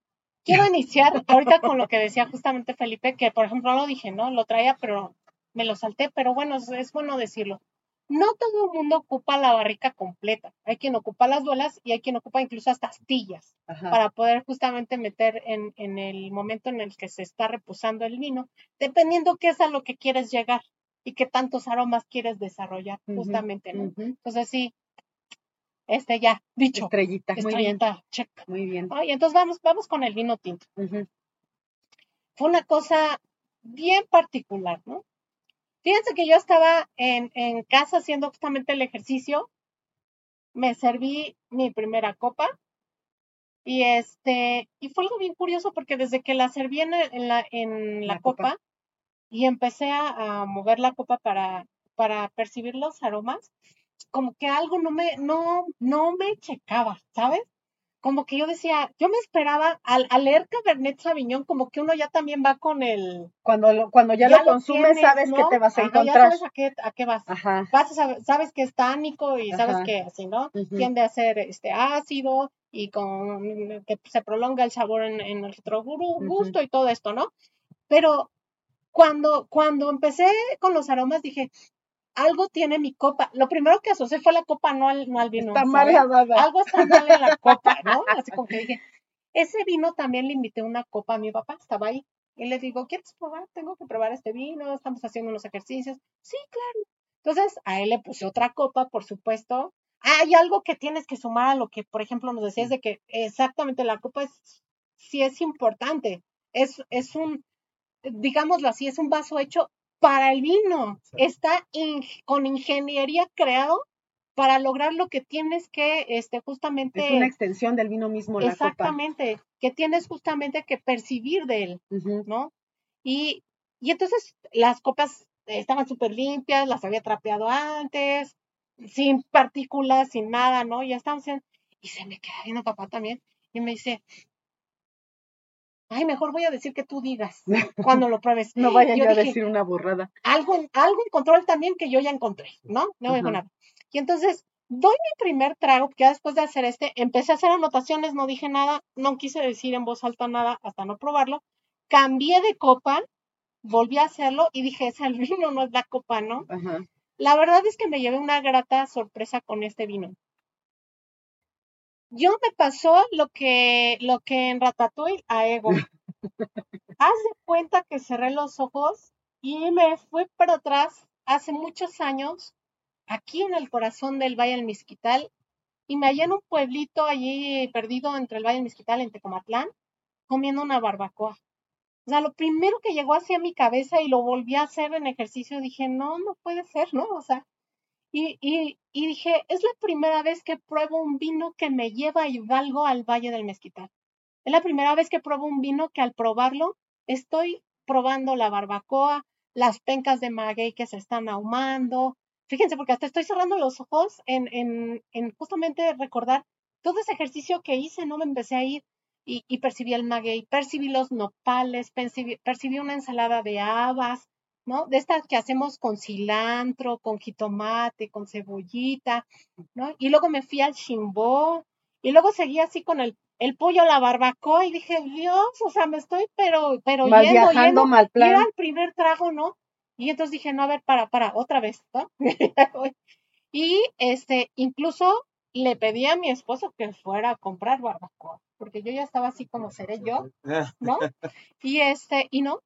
quiero iniciar ahorita con lo que decía justamente Felipe, que por ejemplo lo dije, ¿no? Lo traía, pero me lo salté, pero bueno, es, es bueno decirlo. No todo el mundo ocupa la barrica completa. Hay quien ocupa las duelas y hay quien ocupa incluso hasta astillas Ajá. para poder justamente meter en, en el momento en el que se está reposando el vino, dependiendo qué es a lo que quieres llegar y qué tantos aromas quieres desarrollar, justamente, ¿no? Ujú. Entonces sí, este ya, dicho, Estrellita. Muy bien. estrellita, check. Muy bien. ¿no? Y entonces vamos, vamos con el vino tinto. Fue una cosa bien particular, ¿no? Fíjense que yo estaba en, en casa haciendo justamente el ejercicio, me serví mi primera copa y este, y fue algo bien curioso porque desde que la serví en, la, en la, La copa. copa, y empecé a, a mover la copa para, para percibir los aromas, como que algo no me, no, no me checaba, ¿sabes? Como que yo decía, yo me esperaba, al, al leer Cabernet Sauvignon, como que uno ya también va con el... Cuando, lo, cuando ya, lo consumes, tienes, sabes que te vas a encontrar. Ya sabes a qué, a qué vas. Ajá. Vas a saber- sabes que es tánico y sabes Ajá. que así, ¿no? Tiende a ser este ácido y con que se prolonga el sabor en, en el retrogusto gusto y todo esto, ¿no? Pero cuando, cuando empecé con los aromas dije, algo tiene mi copa. Lo primero que asocié fue la copa, no al, no al vino. Está mareada. Algo está mal en la copa, ¿no? Así como que dije, ese vino también le invité una copa a mi papá, estaba ahí. Y le digo, ¿quieres probar? Tengo que probar este vino, estamos haciendo unos ejercicios. Sí, claro. Entonces, a él le puse otra copa, por supuesto. Hay algo que tienes que sumar a lo que, por ejemplo, nos decías de que exactamente la copa es, sí es importante. Es, es un, digámoslo así, es un vaso hecho para el vino. Está in- con ingeniería creado para lograr lo que tienes que, este, justamente, Es una extensión del vino mismo, la copa. exactamente, que tienes justamente que percibir de él. ¿no? Y, y entonces las copas estaban súper limpias, las había trapeado antes, sin partículas, sin nada, ¿no? Ya estaban y se me queda viendo papá también, y me dice, ay, mejor voy a decir que tú digas cuando lo pruebes. No vaya Yo yo a decir una burrada. algo, algo encontró él también que yo ya encontré, ¿no? No dijo Ajá. nada. Y entonces doy mi primer trago, porque ya después de hacer este, empecé a hacer anotaciones, no dije nada, no quise decir en voz alta nada hasta no probarlo. Cambié de copa, volví a hacerlo y dije, es el vino, no es la copa, ¿no? La verdad es que me llevé una grata sorpresa con este vino. Yo me pasó lo que, lo que en Ratatouille a Ego. Haz de cuenta que cerré los ojos y me fui para atrás hace muchos años, aquí en el corazón del Valle del Mezquital, y me hallé en un pueblito allí perdido entre el Valle del Mezquital, en Tecomatlán, comiendo una barbacoa. O sea, lo primero que llegó hacia mi cabeza y lo volví a hacer en ejercicio, dije, no, no puede ser, ¿no? O sea, y, y, y dije, es la primera vez que pruebo un vino que me lleva a Hidalgo al Valle del Mezquital. Es la primera vez que pruebo un vino que al probarlo estoy probando la barbacoa, las pencas de maguey que se están ahumando. Fíjense, porque hasta estoy cerrando los ojos en, en, en justamente recordar todo ese ejercicio que hice, ¿no? Me empecé a ir y, y percibí el maguey, percibí los nopales, percibí, percibí una ensalada de habas, ¿no? De estas que hacemos con cilantro, con jitomate, con cebollita, ¿no? Y luego me fui al chimbó y luego seguí así con el, el pollo a la barbacoa y dije, Dios, o sea, me estoy pero, pero yendo, viajando, mal Y era plan. el primer trago, ¿no? Y entonces dije, no, a ver, para, para, otra vez, ¿no? y este, incluso le pedí a mi esposo que fuera a comprar barbacoa, porque yo ya estaba así como seré yo, ¿no? Y este, y no,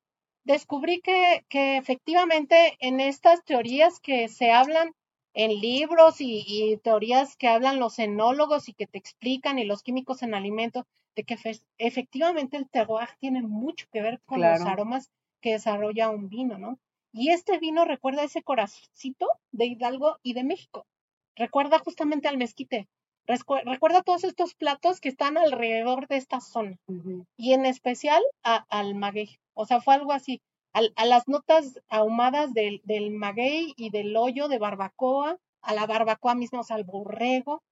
descubrí que, que efectivamente en estas teorías que se hablan en libros y, y teorías que hablan los enólogos y que te explican y los químicos en alimentos, de que fe- efectivamente el terroir tiene mucho que ver con los aromas que desarrolla un vino, ¿no? Y este vino recuerda ese corazoncito de Hidalgo y de México. Recuerda justamente al mezquite. Recuerda todos estos platos que están alrededor de esta zona y en especial a- al maguey. O sea, fue algo así. al- a, las notas ahumadas del, del maguey y del hoyo de barbacoa, a la barbacoa mismo, o sea, al borrego.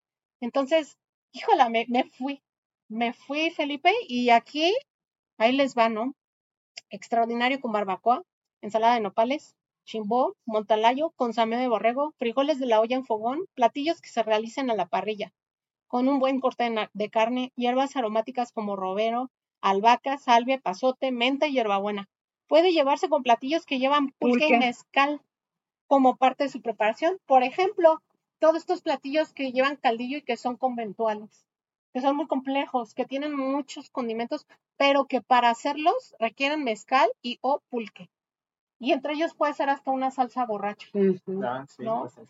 Entonces, híjola, me, fui, me fui, Felipe, y aquí, ahí les va, ¿no? Extraordinario con barbacoa, ensalada de nopales, chimbó, montalayo, consomé de borrego, frijoles de la olla en fogón, platillos que se realicen a la parrilla, con un buen corte de carne, hierbas aromáticas como robero, albahaca, salvia, pasote, menta y hierbabuena. Puede llevarse con platillos que llevan pulque y mezcal como parte de su preparación. Por ejemplo, todos estos platillos que llevan caldillo y que son conventuales, que son muy complejos, que tienen muchos condimentos, pero que para hacerlos requieren mezcal y o pulque. Y entre ellos puede ser hasta una salsa borracha. Ah.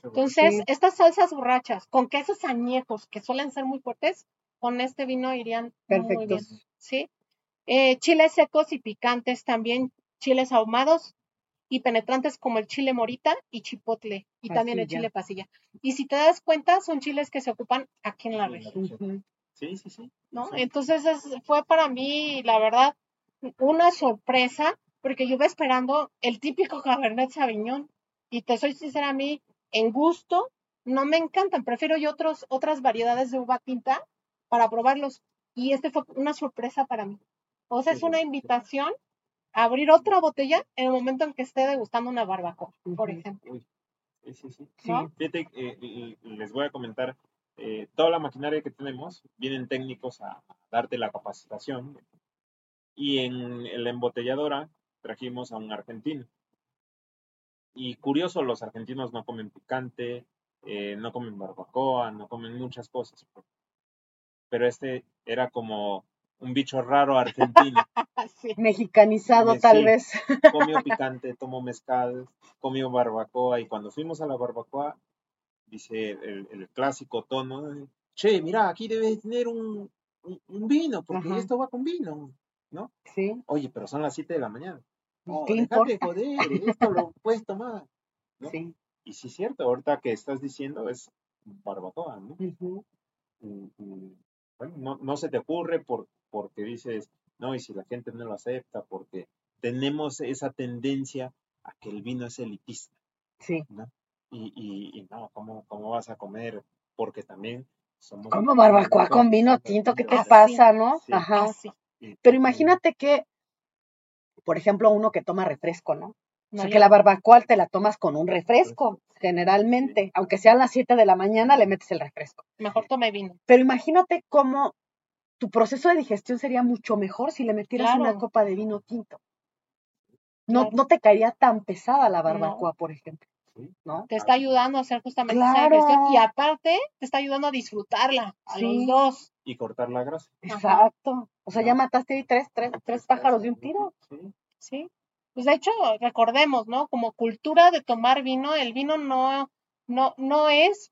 Entonces, Sí. estas salsas borrachas con quesos añejos que suelen ser muy fuertes, con este vino irían muy bien, Perfectos. ¿sí? Eh, chiles secos y picantes también, chiles ahumados y penetrantes como el chile morita y chipotle y también el chile pasilla. Y si te das cuenta, son chiles que se ocupan aquí en la región. Sí, sí, sí. ¿no? sí. Entonces, es- fue para mí, la verdad, una sorpresa, porque yo iba esperando el típico Cabernet Sauvignon. Y te soy sincera, a mí, en gusto, no me encantan. Prefiero yo otros, otras variedades de uva tinta para probarlos. Y este fue una sorpresa para mí. O sea, es una invitación a abrir otra botella en el momento en que esté degustando una barbacoa, por ejemplo. Uy, sí, sí, sí. Sí. Fíjate, eh, les voy a comentar, eh, toda la maquinaria que tenemos, vienen técnicos a, a darte la capacitación. Y en la embotelladora trajimos a un argentino. Y curioso, los argentinos no comen picante, eh, no comen barbacoa, no comen muchas cosas. Pero este era como un bicho raro argentino. Sí. Mexicanizado Sí. tal vez. comió picante, tomó mezcal, comió barbacoa y cuando fuimos a la barbacoa, dice el, el clásico tono, che, mira, aquí debes tener un, un- un vino, porque Ajá. esto va con vino, ¿no? Sí. Oye, pero son las 7 de la mañana. No, ¿Qué déjate importa? joder, esto lo puedes tomar. ¿no? Sí. Y sí es cierto, ahorita que estás diciendo es barbacoa, ¿no? Ujú. Y- y, bueno, no, no se te ocurre por, porque dices, no, y si la gente no lo acepta, porque tenemos esa tendencia a que el vino es elitista, Sí. ¿no? Y, y, y no, ¿cómo, ¿cómo vas a comer? Porque también somos... Como barbacoa con vino tinto, ¿qué te pasa, no? Sí. Ajá. Así. Y- Pero imagínate que, por ejemplo, uno que toma refresco, ¿no? O No, sea, que la barbacoa te la tomas con un refresco, generalmente. Aunque sea a las 7 de la mañana, le metes el refresco. Mejor tome vino. Pero imagínate cómo tu proceso de digestión sería mucho mejor si le metieras una copa de vino tinto. No, Claro. no te caería tan pesada la barbacoa, por ejemplo. ¿no? Te está ayudando a hacer justamente esa digestión y aparte te está ayudando a disfrutarla a Sí. los dos. Y cortar la grasa. Exacto. O sea, ya mataste ahí tres, tres, tres pájaros de un tiro. Sí. Sí. Pues de hecho, recordemos, ¿no? Como cultura de tomar vino, el vino no, no, no es,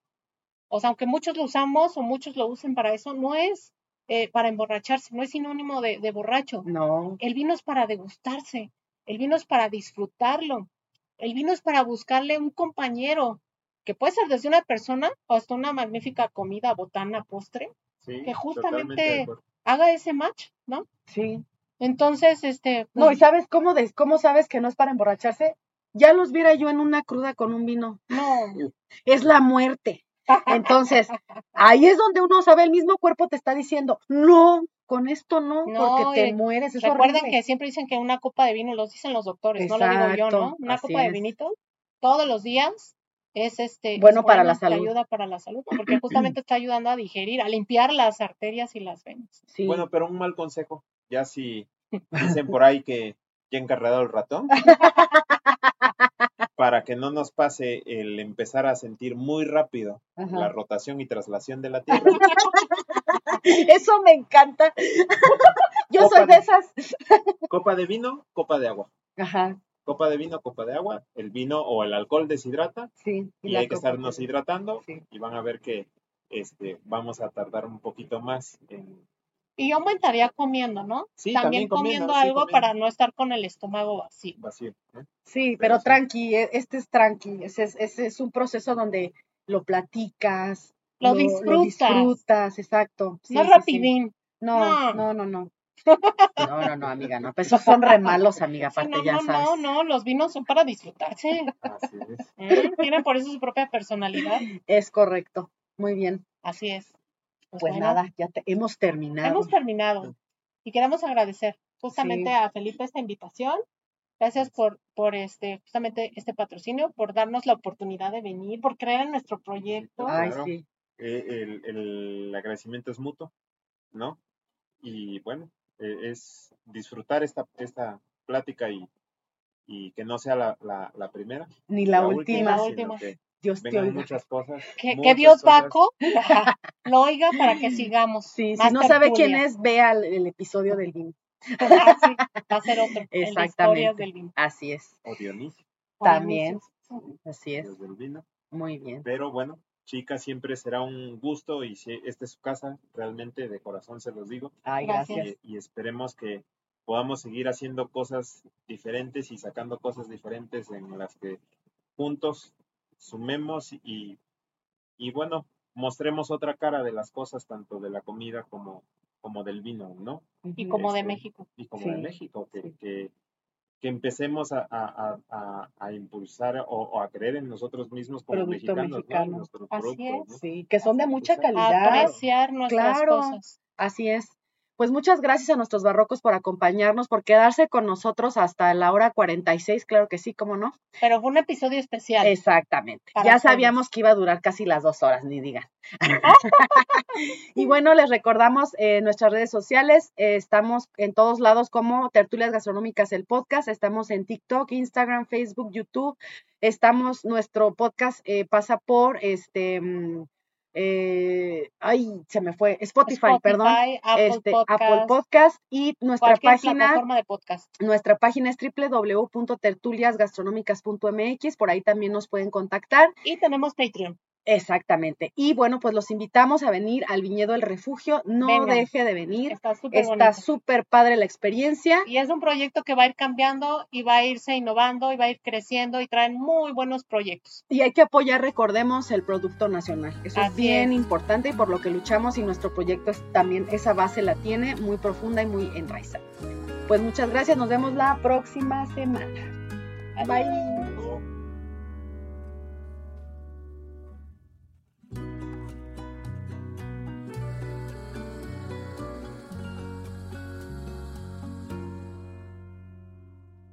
o sea, aunque muchos lo usamos o muchos lo usen para eso, no es eh, para emborracharse, no es sinónimo de, de borracho. No. El vino es para degustarse, el vino es para disfrutarlo, el vino es para buscarle un compañero, que puede ser desde una persona o hasta una magnífica comida, botana, postre, Sí, Que justamente- haga ese match, ¿no? Sí. Entonces, este, No, pues, ¿y sabes cómo, de, cómo sabes que no es para emborracharse? Ya los viera yo en una cruda con un vino. no, Es la muerte. Entonces, ahí es donde uno sabe, el mismo cuerpo te está diciendo, no, con esto no, No, porque te mueres. Es Recuerden horrible. que siempre dicen que una copa de vino, los dicen los doctores, no lo digo yo, ¿no? Una copa de vinito todos los días es este es Bueno para la salud. ayuda para la salud, porque justamente está ayudando a digerir, a limpiar las arterias y las venas. Sí. Bueno, pero un mal consejo, ya si dicen por ahí que ya encarregado el ratón, que no nos pase el empezar a sentir muy rápido Ajá. la rotación y traslación de la Tierra, Eso me encanta. yo Copa soy de de- esas. copa de vino, copa de agua. Ajá, Copa de vino, copa de agua, el vino o el alcohol deshidrata sí. y hay que estarnos hidratando Sí. y van a ver que este, vamos a tardar un poquito más en... Y yo aumentaría comiendo, ¿no? Sí, también, también comiendo, comiendo sí, algo comiendo. para no estar con el estómago vacío. vacío. Sí, Pero tranqui, e- este es tranqui. Ese es, ese es un proceso donde lo platicas, Lo disfrutas. disfrutas, exacto. Sí, no sí, sí. rapidín. No, No. no, no, no. No, no, no, amiga, no. Pues esos son re malos, amiga, aparte no, ya no, sabes. no, no, los vinos son para disfrutarse. Así es. ¿eh? Tienen por eso su propia personalidad. Es correcto. Muy bien. Así es. Pues bueno, nada, ya te- hemos terminado. Hemos terminado y queremos agradecer justamente Sí. a Felipe esta invitación. Gracias por, por este, justamente este patrocinio, por darnos la oportunidad de venir, por creer en nuestro proyecto. Ay, Claro. sí. Eh, el, el agradecimiento es mutuo, ¿no? Y bueno, eh, es disfrutar esta, esta plática y, y que no sea la, la, la primera. Ni la, última. última. que Dios te oiga. muchas cosas. Que, Dios cosas. Baco lo oiga para que sigamos. Sí, si no sabe quién es, vea el, el episodio del vino. Ah, sí, va a ser otro. el de historias Exactamente. del vino. Así es. O Dionisio, También. Dionisio. Así es. Dios del vino. Muy bien. Pero bueno, chicas, siempre será un gusto y si esta es su casa, realmente de corazón se los digo. Ay, Gracias. gracias. y, y esperemos que podamos seguir haciendo cosas diferentes y sacando cosas diferentes en las que juntos sumemos y, y bueno, mostremos otra cara de las cosas, tanto de la comida como, como del vino, ¿no? Y como de Este, México. Y como Sí, de México, que, sí. que, que empecemos a, a, a, a- impulsar o, o a creer en nosotros mismos como Producto mexicanos, ¿no? En mexicano. nuestros Así productos, ¿no? Sí, que son de mucha calidad. Apreciar nuestras Claro. cosas. Así es. Pues muchas gracias a nuestros barrocos por acompañarnos, por quedarse con nosotros hasta la hora 46, claro que sí, cómo no. Pero fue un episodio especial. Exactamente. Ya todos. sabíamos que iba a durar casi las dos horas, ni digan. y bueno, les recordamos eh, nuestras redes sociales. eh, estamos en todos lados como Tertulias Gastronómicas, el podcast. Estamos en TikTok, Instagram, Facebook, YouTube. Estamos, nuestro podcast eh, pasa por este. Eh, ay, se me fue. Spotify, perdón. Apple este, Podcast, Apple Podcast y nuestra página de podcast. nuestra página es www.tertuliasgastronómicas.mx, por ahí también nos pueden contactar. Y tenemos Patreon. Exactamente. Y bueno, pues los invitamos a venir al Viñedo El Refugio. No deje de venir. Está súper Está súper padre la experiencia. Y es un proyecto que va a ir cambiando y va a irse innovando y va a ir creciendo y traen muy buenos proyectos. Y hay que apoyar, recordemos, el producto nacional. Eso es bien es. importante y por lo que luchamos y nuestro proyecto es también esa base la tiene muy profunda y muy enraizada. Pues muchas gracias. Nos vemos la próxima semana. Bye.